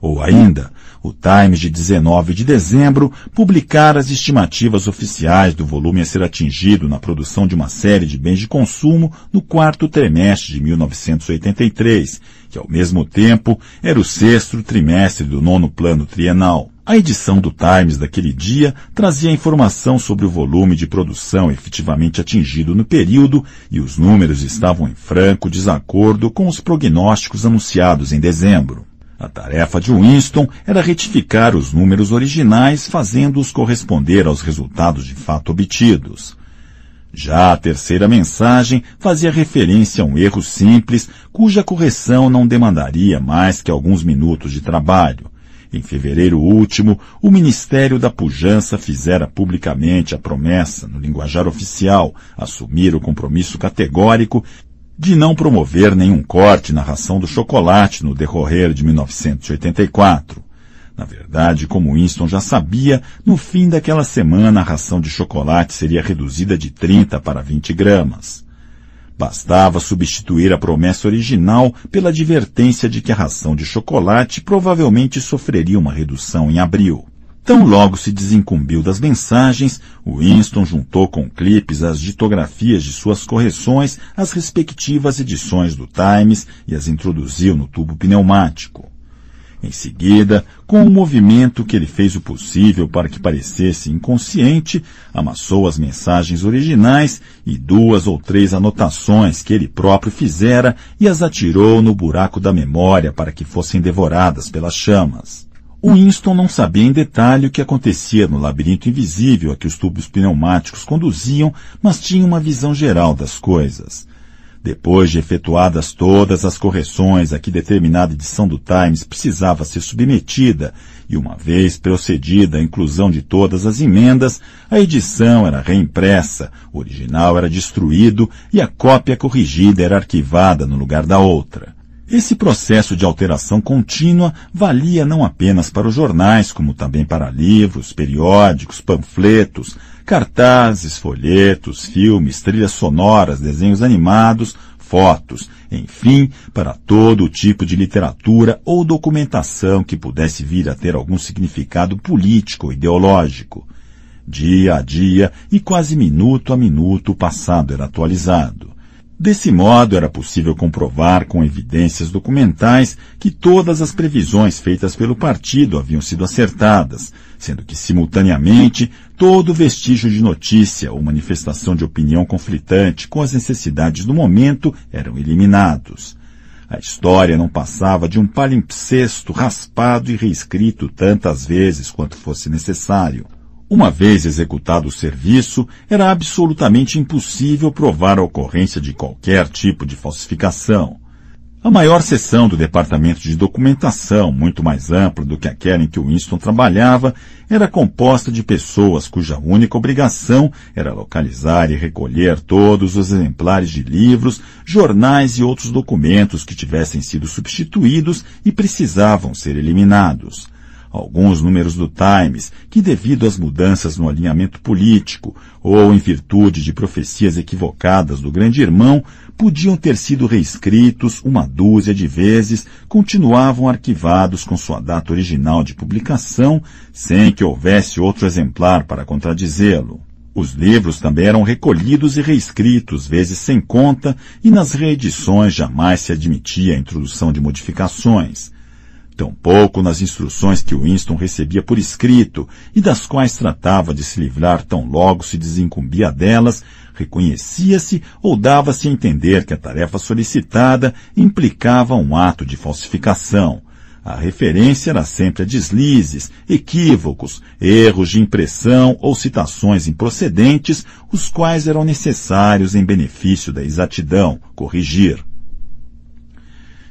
Ou ainda, o Times de 19 de dezembro publicar as estimativas oficiais do volume a ser atingido na produção de uma série de bens de consumo no quarto trimestre de 1983, que ao mesmo tempo era o sexto trimestre do nono plano trienal. A edição do Times daquele dia trazia informação sobre o volume de produção efetivamente atingido no período e os números estavam em franco desacordo com os prognósticos anunciados em dezembro. A tarefa de Winston era retificar os números originais, fazendo-os corresponder aos resultados de fato obtidos. Já a terceira mensagem fazia referência a um erro simples, cuja correção não demandaria mais que alguns minutos de trabalho. Em fevereiro último, o Ministério da Pujança fizera publicamente a promessa, no linguajar oficial, assumir o compromisso categórico de não promover nenhum corte na ração do chocolate no decorrer de 1984. Na verdade, como Winston já sabia, no fim daquela semana a ração de chocolate seria reduzida de 30 para 20 gramas. Bastava substituir a promessa original pela advertência de que a ração de chocolate provavelmente sofreria uma redução em abril. Tão logo se desincumbiu das mensagens, Winston juntou com clipes as ditografias de suas correções às respectivas edições do Times e as introduziu no tubo pneumático. Em seguida, com um movimento que ele fez o possível para que parecesse inconsciente, amassou as mensagens originais e duas ou três anotações que ele próprio fizera e as atirou no buraco da memória para que fossem devoradas pelas chamas. Winston não sabia em detalhe o que acontecia no labirinto invisível a que os tubos pneumáticos conduziam, mas tinha uma visão geral das coisas. Depois de efetuadas todas as correções a que determinada edição do Times precisava ser submetida, e uma vez procedida a inclusão de todas as emendas, a edição era reimpressa, o original era destruído e a cópia corrigida era arquivada no lugar da outra. Esse processo de alteração contínua valia não apenas para os jornais, como também para livros, periódicos, panfletos, cartazes, folhetos, filmes, trilhas sonoras, desenhos animados, fotos, enfim, para todo tipo de literatura ou documentação que pudesse vir a ter algum significado político ou ideológico. Dia a dia e quase minuto a minuto o passado era atualizado. Desse modo, era possível comprovar com evidências documentais que todas as previsões feitas pelo partido haviam sido acertadas, sendo que, simultaneamente, todo vestígio de notícia ou manifestação de opinião conflitante com as necessidades do momento eram eliminados. A história não passava de um palimpsesto raspado e reescrito tantas vezes quanto fosse necessário. Uma vez executado o serviço, era absolutamente impossível provar a ocorrência de qualquer tipo de falsificação. A maior seção do Departamento de Documentação, muito mais ampla do que aquela em que Winston trabalhava, era composta de pessoas cuja única obrigação era localizar e recolher todos os exemplares de livros, jornais e outros documentos que tivessem sido substituídos e precisavam ser eliminados alguns números do Times, que devido às mudanças no alinhamento político ou em virtude de profecias equivocadas do grande irmão, podiam ter sido reescritos uma dúzia de vezes, continuavam arquivados com sua data original de publicação, sem que houvesse outro exemplar para contradizê-lo. Os livros também eram recolhidos e reescritos, vezes sem conta, e nas reedições jamais se admitia a introdução de modificações. Tampouco nas instruções que Winston recebia por escrito e das quais tratava de se livrar tão logo se desincumbia delas, reconhecia-se ou dava-se a entender que a tarefa solicitada implicava um ato de falsificação. A referência era sempre a deslizes, equívocos, erros de impressão ou citações improcedentes, os quais eram necessários em benefício da exatidão, corrigir.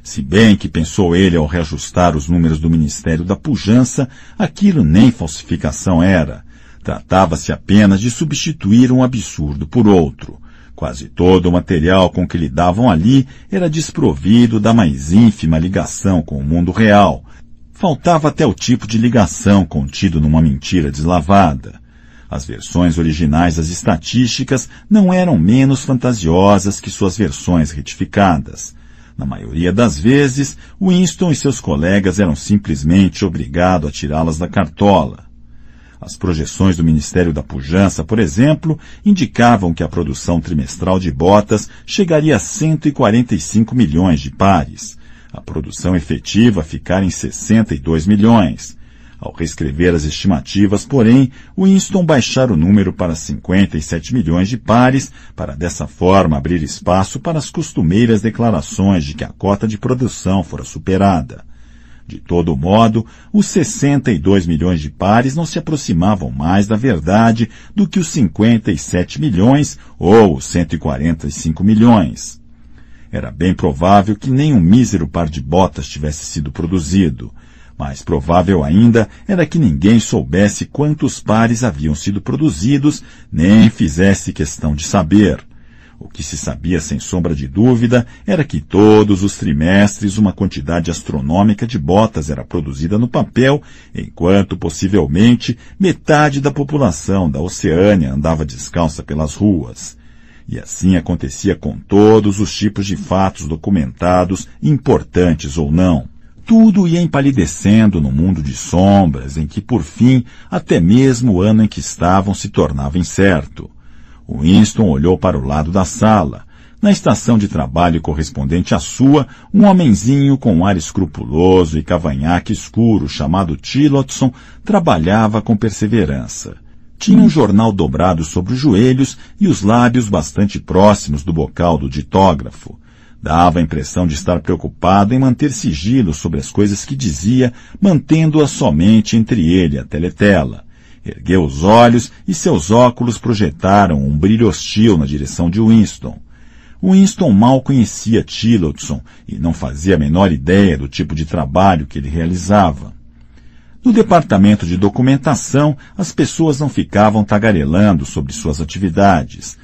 Se bem que pensou ele ao reajustar os números do Ministério da Pujança, aquilo nem falsificação era. Tratava-se apenas de substituir um absurdo por outro. Quase todo o material com que lidavam ali era desprovido da mais ínfima ligação com o mundo real. Faltava até o tipo de ligação contido numa mentira deslavada. As versões originais das estatísticas não eram menos fantasiosas que suas versões retificadas. Na maioria das vezes, Winston e seus colegas eram simplesmente obrigados a tirá-las da cartola. As projeções do Ministério da Pujança, por exemplo, indicavam que a produção trimestral de botas chegaria a 145 milhões de pares. A produção efetiva ficara em 62 milhões. Ao reescrever as estimativas, porém, Winston baixara o número para 57 milhões de pares, para dessa forma abrir espaço para as costumeiras declarações de que a cota de produção fora superada. De todo modo, os 62 milhões de pares não se aproximavam mais da verdade do que os 57 milhões ou os 145 milhões. Era bem provável que nem um mísero par de botas tivesse sido produzido. Mais provável ainda era que ninguém soubesse quantos pares haviam sido produzidos, nem fizesse questão de saber. O que se sabia sem sombra de dúvida era que todos os trimestres uma quantidade astronômica de botas era produzida no papel, enquanto possivelmente metade da população da Oceânia andava descalça pelas ruas. E assim acontecia com todos os tipos de fatos documentados, importantes ou não. Tudo ia empalidecendo no mundo de sombras, em que, por fim, até mesmo o ano em que estavam se tornava incerto. Winston olhou para o lado da sala. Na estação de trabalho correspondente à sua, um homenzinho com um ar escrupuloso e cavanhaque escuro chamado Tillotson trabalhava com perseverança. Tinha um jornal dobrado sobre os joelhos e os lábios bastante próximos do bocal do ditógrafo. Dava a impressão de estar preocupado em manter sigilo sobre as coisas que dizia, mantendo-as somente entre ele e a teletela. Ergueu os olhos e seus óculos projetaram um brilho hostil na direção de Winston. Winston mal conhecia Tillotson e não fazia a menor ideia do tipo de trabalho que ele realizava. No departamento de documentação, as pessoas não ficavam tagarelando sobre suas atividades.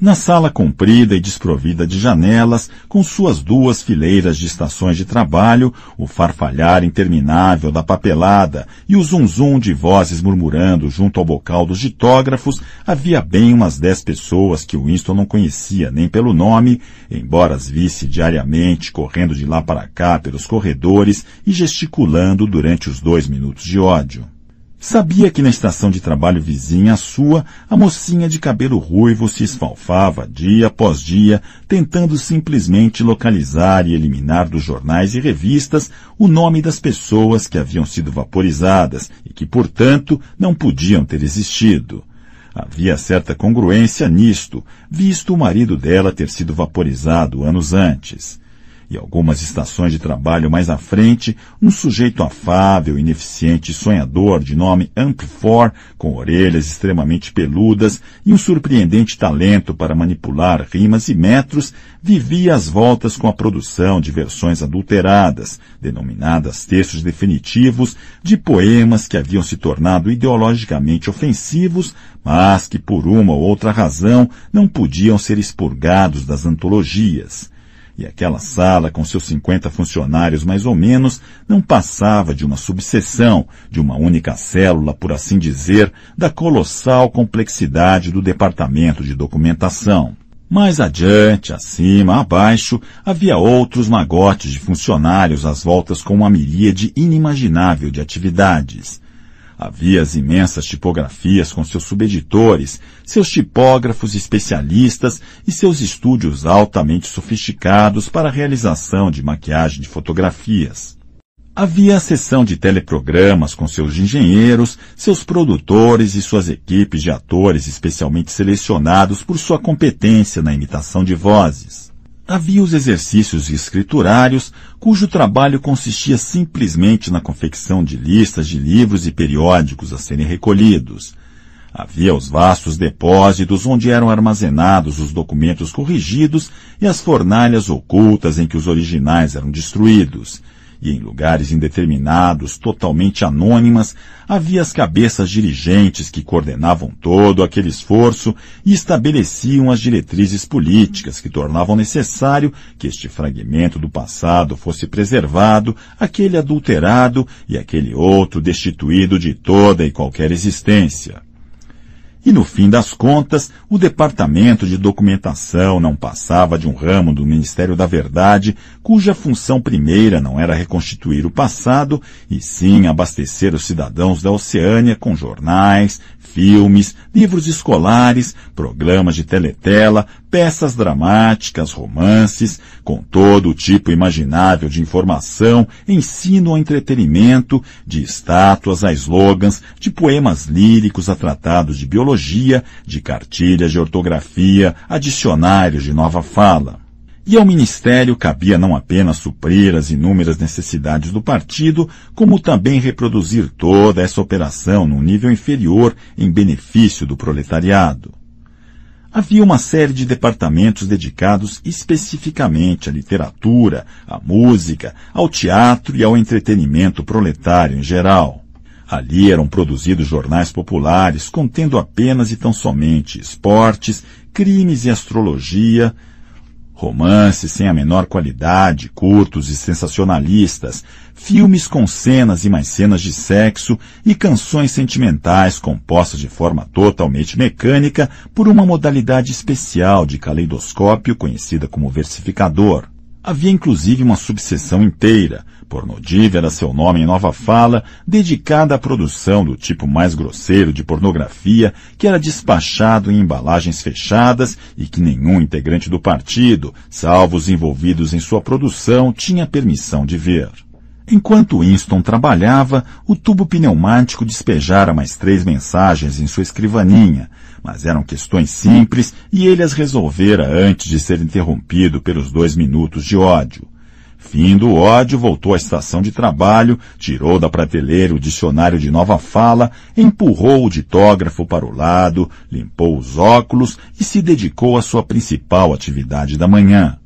Na sala comprida e desprovida de janelas, com suas duas fileiras de estações de trabalho, o farfalhar interminável da papelada e o zum-zum de vozes murmurando junto ao bocal dos ditógrafos, havia bem umas dez pessoas que Winston não conhecia nem pelo nome, embora as visse diariamente correndo de lá para cá pelos corredores e gesticulando durante os dois minutos de ódio. Sabia que na estação de trabalho vizinha à sua, a mocinha de cabelo ruivo se esfalfava dia após dia, tentando simplesmente localizar e eliminar dos jornais e revistas o nome das pessoas que haviam sido vaporizadas e que, portanto, não podiam ter existido. Havia certa congruência nisto, visto o marido dela ter sido vaporizado anos antes e algumas estações de trabalho mais à frente, um sujeito afável, ineficiente e sonhador de nome Ampfor, com orelhas extremamente peludas e um surpreendente talento para manipular rimas e metros, vivia às voltas com a produção de versões adulteradas, denominadas textos definitivos, de poemas que haviam se tornado ideologicamente ofensivos, mas que por uma ou outra razão não podiam ser expurgados das antologias. E aquela sala, com seus 50 funcionários mais ou menos, não passava de uma subseção, de uma única célula, por assim dizer, da colossal complexidade do departamento de documentação. Mais adiante, acima, abaixo, havia outros magotes de funcionários às voltas com uma miríade inimaginável de atividades. Havia as imensas tipografias com seus subeditores, seus tipógrafos especialistas e seus estúdios altamente sofisticados para a realização de maquiagem de fotografias. Havia a seção de teleprogramas com seus engenheiros, seus produtores e suas equipes de atores especialmente selecionados por sua competência na imitação de vozes. Havia os exercícios escriturários, cujo trabalho consistia simplesmente na confecção de listas de livros e periódicos a serem recolhidos. Havia os vastos depósitos onde eram armazenados os documentos corrigidos e as fornalhas ocultas em que os originais eram destruídos e em lugares indeterminados, totalmente anônimas, havia as cabeças dirigentes que coordenavam todo aquele esforço e estabeleciam as diretrizes políticas que tornavam necessário que este fragmento do passado fosse preservado, aquele adulterado e aquele outro destituído de toda e qualquer existência. E no fim das contas, o Departamento de Documentação não passava de um ramo do Ministério da Verdade, cuja função primeira não era reconstituir o passado, e sim abastecer os cidadãos da Oceânia com jornais, filmes, livros escolares, programas de teletela, peças dramáticas, romances, com todo o tipo imaginável de informação, ensino ao entretenimento, de estátuas a slogans, de poemas líricos a tratados de biologia, de cartilhas de ortografia, a dicionários de nova fala. E ao Ministério cabia não apenas suprir as inúmeras necessidades do partido, como também reproduzir toda essa operação num nível inferior em benefício do proletariado. Havia uma série de departamentos dedicados especificamente à literatura, à música, ao teatro e ao entretenimento proletário em geral. Ali eram produzidos jornais populares contendo apenas e tão somente esportes, crimes e astrologia, romances sem a menor qualidade, curtos e sensacionalistas, filmes com cenas e mais cenas de sexo e canções sentimentais compostas de forma totalmente mecânica por uma modalidade especial de caleidoscópio conhecida como versificador. Havia inclusive uma subseção inteira, Pornodiv era seu nome em nova fala, dedicada à produção do tipo mais grosseiro de pornografia que era despachado em embalagens fechadas e que nenhum integrante do partido, salvo os envolvidos em sua produção, tinha permissão de ver. Enquanto Winston trabalhava, o tubo pneumático despejara mais três mensagens em sua escrivaninha, mas eram questões simples e ele as resolvera antes de ser interrompido pelos dois minutos de ódio. Fim do ódio, voltou à estação de trabalho, tirou da prateleira o dicionário de nova fala, empurrou o ditógrafo para o lado, limpou os óculos e se dedicou à sua principal atividade da manhã.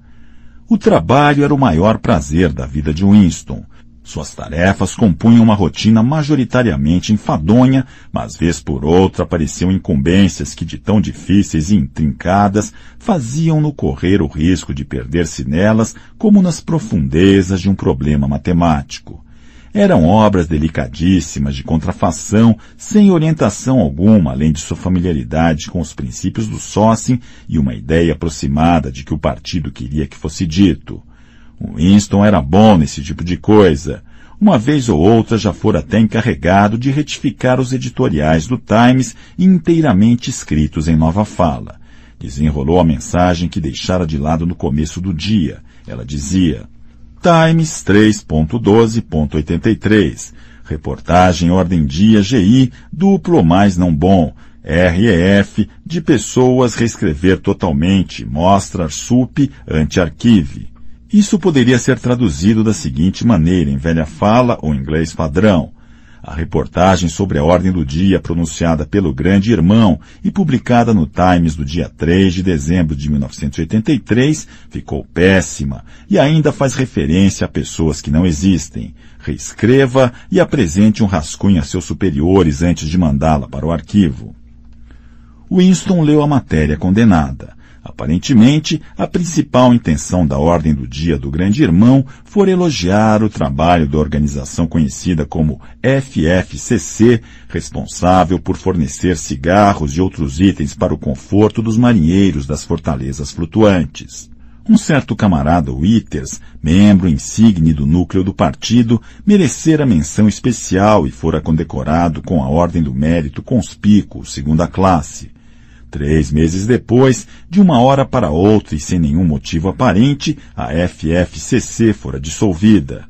O trabalho era o maior prazer da vida de Winston. Suas tarefas compunham uma rotina majoritariamente enfadonha, mas vez por outra apareciam incumbências que de tão difíceis e intrincadas faziam-no correr o risco de perder-se nelas como nas profundezas de um problema matemático. Eram obras delicadíssimas de contrafação, sem orientação alguma além de sua familiaridade com os princípios do sócio e uma ideia aproximada de que o partido queria que fosse dito. Winston era bom nesse tipo de coisa. Uma vez ou outra já fora até encarregado de retificar os editoriais do Times inteiramente escritos em nova fala. Desenrolou a mensagem que deixara de lado no começo do dia. Ela dizia, Times 3.12.83, reportagem ordem dia GI, duplo mais não bom, REF, de pessoas reescrever totalmente, mostra SUP anti-arquive. Isso poderia ser traduzido da seguinte maneira, em velha fala ou inglês padrão. A reportagem sobre a ordem do dia pronunciada pelo Grande Irmão e publicada no Times do dia 3 de dezembro de 1983 ficou péssima e ainda faz referência a pessoas que não existem. Reescreva e apresente um rascunho a seus superiores antes de mandá-la para o arquivo. Winston leu a matéria condenada. Aparentemente, a principal intenção da Ordem do Dia do Grande Irmão for elogiar o trabalho da organização conhecida como FFCC, responsável por fornecer cigarros e outros itens para o conforto dos marinheiros das fortalezas flutuantes. Um certo camarada Withers, membro insigne do núcleo do partido, merecera menção especial e fora condecorado com a Ordem do Mérito Conspícuo, segunda classe. Três meses depois, de uma hora para outra e sem nenhum motivo aparente, a FFCC fora dissolvida.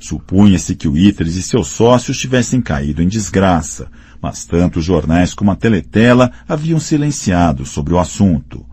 Supunha-se que o Itres e seus sócios tivessem caído em desgraça, mas tanto os jornais como a Teletela haviam silenciado sobre o assunto.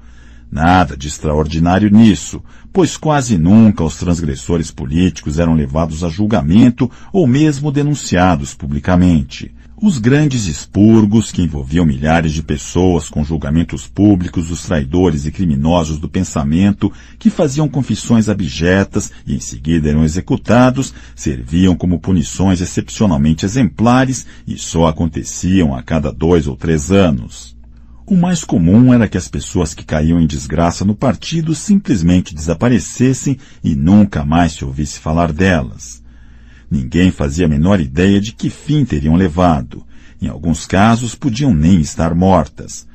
Nada de extraordinário nisso, pois quase nunca os transgressores políticos eram levados a julgamento ou mesmo denunciados publicamente. Os grandes expurgos que envolviam milhares de pessoas com julgamentos públicos dos traidores e criminosos do pensamento que faziam confissões abjetas e em seguida eram executados, serviam como punições excepcionalmente exemplares e só aconteciam a cada dois ou três anos. O mais comum era que as pessoas que caíam em desgraça no partido simplesmente desaparecessem e nunca mais se ouvisse falar delas. Ninguém fazia a menor ideia de que fim teriam levado. Em alguns casos, podiam nem estar mortas.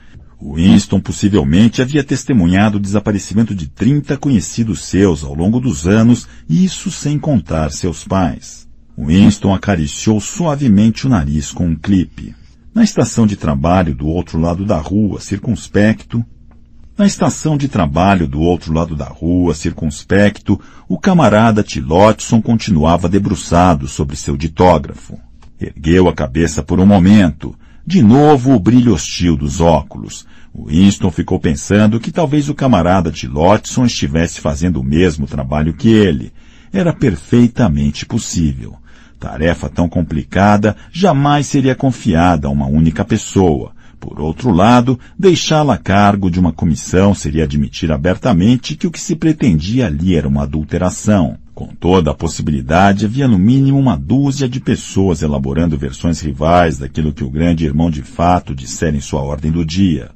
Winston possivelmente havia testemunhado o desaparecimento de 30 conhecidos seus ao longo dos anos, isso sem contar seus pais. Winston acariciou suavemente o nariz com um clipe. Na estação de trabalho do outro lado da rua, circunspecto, Na estação de trabalho do outro lado da rua, circunspecto, o camarada Tillotson continuava debruçado sobre seu ditógrafo. Ergueu a cabeça por um momento. De novo o brilho hostil dos óculos. Winston ficou pensando que talvez o camarada Tillotson estivesse fazendo o mesmo trabalho que ele. Era perfeitamente possível. Tarefa tão complicada jamais seria confiada a uma única pessoa. Por outro lado, deixá-la a cargo de uma comissão seria admitir abertamente que o que se pretendia ali era uma adulteração. Com toda a possibilidade, havia no mínimo uma dúzia de pessoas elaborando versões rivais daquilo que o grande irmão de fato dissera em sua ordem do dia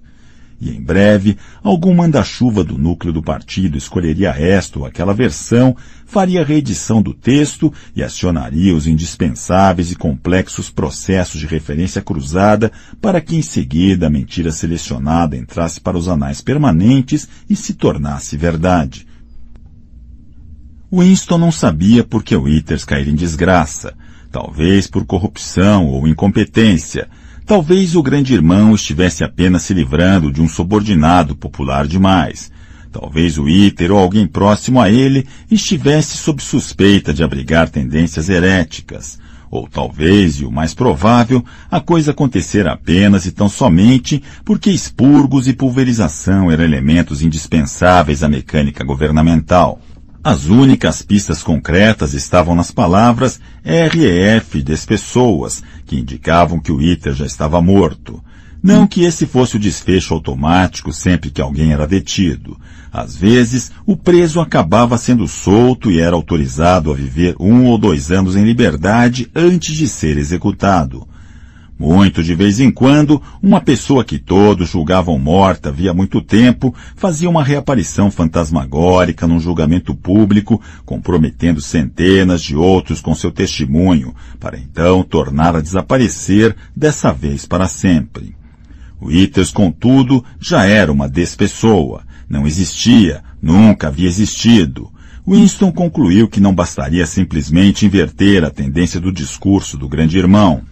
e em breve algum manda-chuva do núcleo do partido escolheria esta ou aquela versão, faria reedição do texto e acionaria os indispensáveis e complexos processos de referência cruzada para que em seguida a mentira selecionada entrasse para os anais permanentes e se tornasse verdade. Winston não sabia por que Withers caíra em desgraça, talvez por corrupção ou incompetência, Talvez o grande irmão estivesse apenas se livrando de um subordinado popular demais. Talvez o Iter ou alguém próximo a ele estivesse sob suspeita de abrigar tendências heréticas. Ou talvez, e o mais provável, a coisa acontecer apenas e tão somente porque expurgos e pulverização eram elementos indispensáveis à mecânica governamental. As únicas pistas concretas estavam nas palavras REF das pessoas, que indicavam que o Iter já estava morto. Não que esse fosse o desfecho automático sempre que alguém era detido. Às vezes, o preso acabava sendo solto e era autorizado a viver um ou dois anos em liberdade antes de ser executado. Muito de vez em quando, uma pessoa que todos julgavam morta havia muito tempo fazia uma reaparição fantasmagórica num julgamento público, comprometendo centenas de outros com seu testemunho, para então tornar a desaparecer, dessa vez para sempre. Withers, contudo, já era uma despessoa. Não existia, nunca havia existido. Winston concluiu que não bastaria simplesmente inverter a tendência do discurso do grande irmão.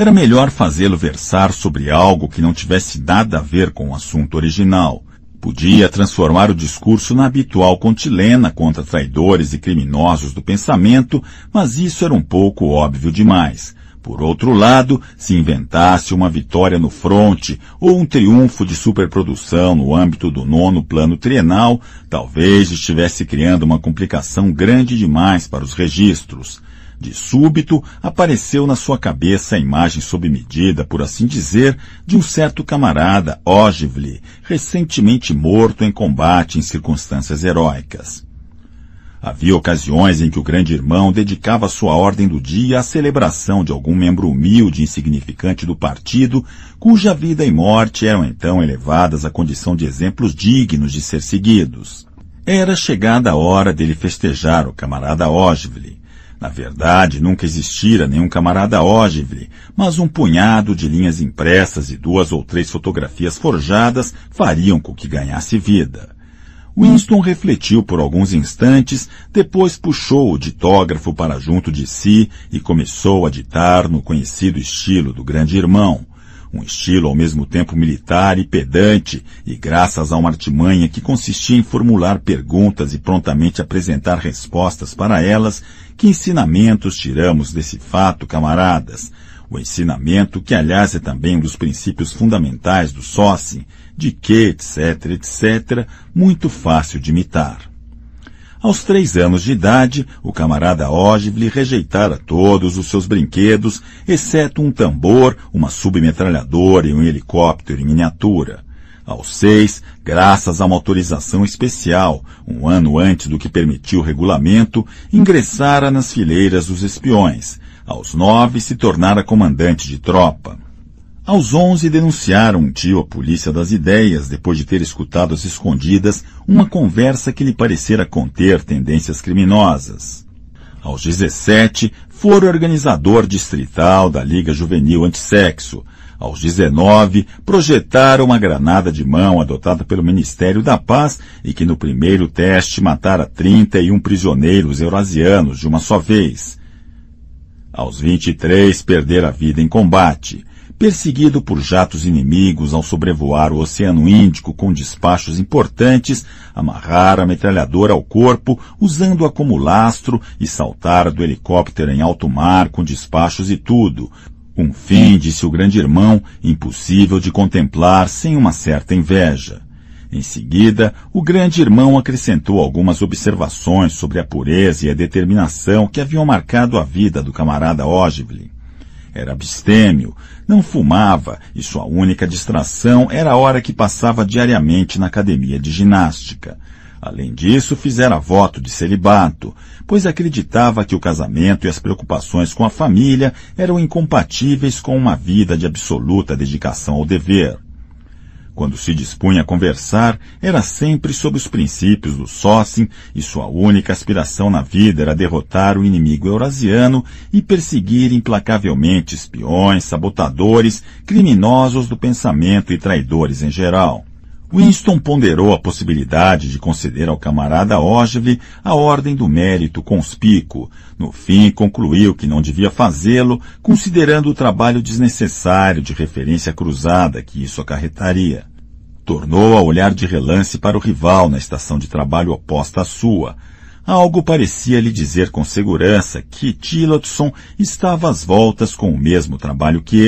Era melhor fazê-lo versar sobre algo que não tivesse nada a ver com o assunto original. Podia transformar o discurso na habitual contilena contra traidores e criminosos do pensamento, mas isso era um pouco óbvio demais. Por outro lado, se inventasse uma vitória no fronte ou um triunfo de superprodução no âmbito do nono plano trienal, talvez estivesse criando uma complicação grande demais para os registros. De súbito, apareceu na sua cabeça a imagem sob medida, por assim dizer, de um certo camarada, Ogivli, recentemente morto em combate em circunstâncias heróicas. Havia ocasiões em que o grande irmão dedicava sua ordem do dia à celebração de algum membro humilde e insignificante do partido, cuja vida e morte eram então elevadas à condição de exemplos dignos de ser seguidos. Era chegada a hora dele festejar o camarada Ogivli, na verdade, nunca existira nenhum camarada Ogivre, mas um punhado de linhas impressas e duas ou três fotografias forjadas fariam com que ganhasse vida. Winston refletiu por alguns instantes, depois puxou o ditógrafo para junto de si e começou a ditar no conhecido estilo do grande irmão, um estilo ao mesmo tempo militar e pedante, e graças a uma artimanha que consistia em formular perguntas e prontamente apresentar respostas para elas, que ensinamentos tiramos desse fato, camaradas? O ensinamento, que aliás é também um dos princípios fundamentais do sócio, de que, etc., etc., muito fácil de imitar. Aos três anos de idade, o camarada Ogivli rejeitara todos os seus brinquedos, exceto um tambor, uma submetralhadora e um helicóptero em miniatura. Aos seis, graças a uma autorização especial, um ano antes do que permitiu o regulamento, ingressara nas fileiras dos espiões. Aos nove, se tornara comandante de tropa. Aos onze denunciaram um tio à polícia das ideias depois de ter escutado às escondidas uma conversa que lhe parecera conter tendências criminosas. Aos 17, fora organizador distrital da Liga Juvenil Antissexo. Aos 19, projetaram uma granada de mão adotada pelo Ministério da Paz e que no primeiro teste matara 31 prisioneiros eurasianos de uma só vez. Aos 23, perder a vida em combate perseguido por jatos inimigos ao sobrevoar o Oceano Índico com despachos importantes, amarrar a metralhadora ao corpo usando-a como lastro e saltar do helicóptero em alto mar com despachos e tudo. Um fim, disse o grande irmão, impossível de contemplar sem uma certa inveja. Em seguida, o grande irmão acrescentou algumas observações sobre a pureza e a determinação que haviam marcado a vida do camarada Ogilvy. Era abstêmio, não fumava e sua única distração era a hora que passava diariamente na academia de ginástica. Além disso, fizera voto de celibato, pois acreditava que o casamento e as preocupações com a família eram incompatíveis com uma vida de absoluta dedicação ao dever. Quando se dispunha a conversar, era sempre sob os princípios do Sócim e sua única aspiração na vida era derrotar o inimigo eurasiano e perseguir implacavelmente espiões, sabotadores, criminosos do pensamento e traidores em geral. Winston ponderou a possibilidade de conceder ao camarada Ogilvy a Ordem do Mérito conspícuo. No fim, concluiu que não devia fazê-lo, considerando o trabalho desnecessário de referência cruzada que isso acarretaria. Tornou a olhar de relance para o rival na estação de trabalho oposta à sua. Algo parecia lhe dizer com segurança que Tillotson estava às voltas com o mesmo trabalho que ele.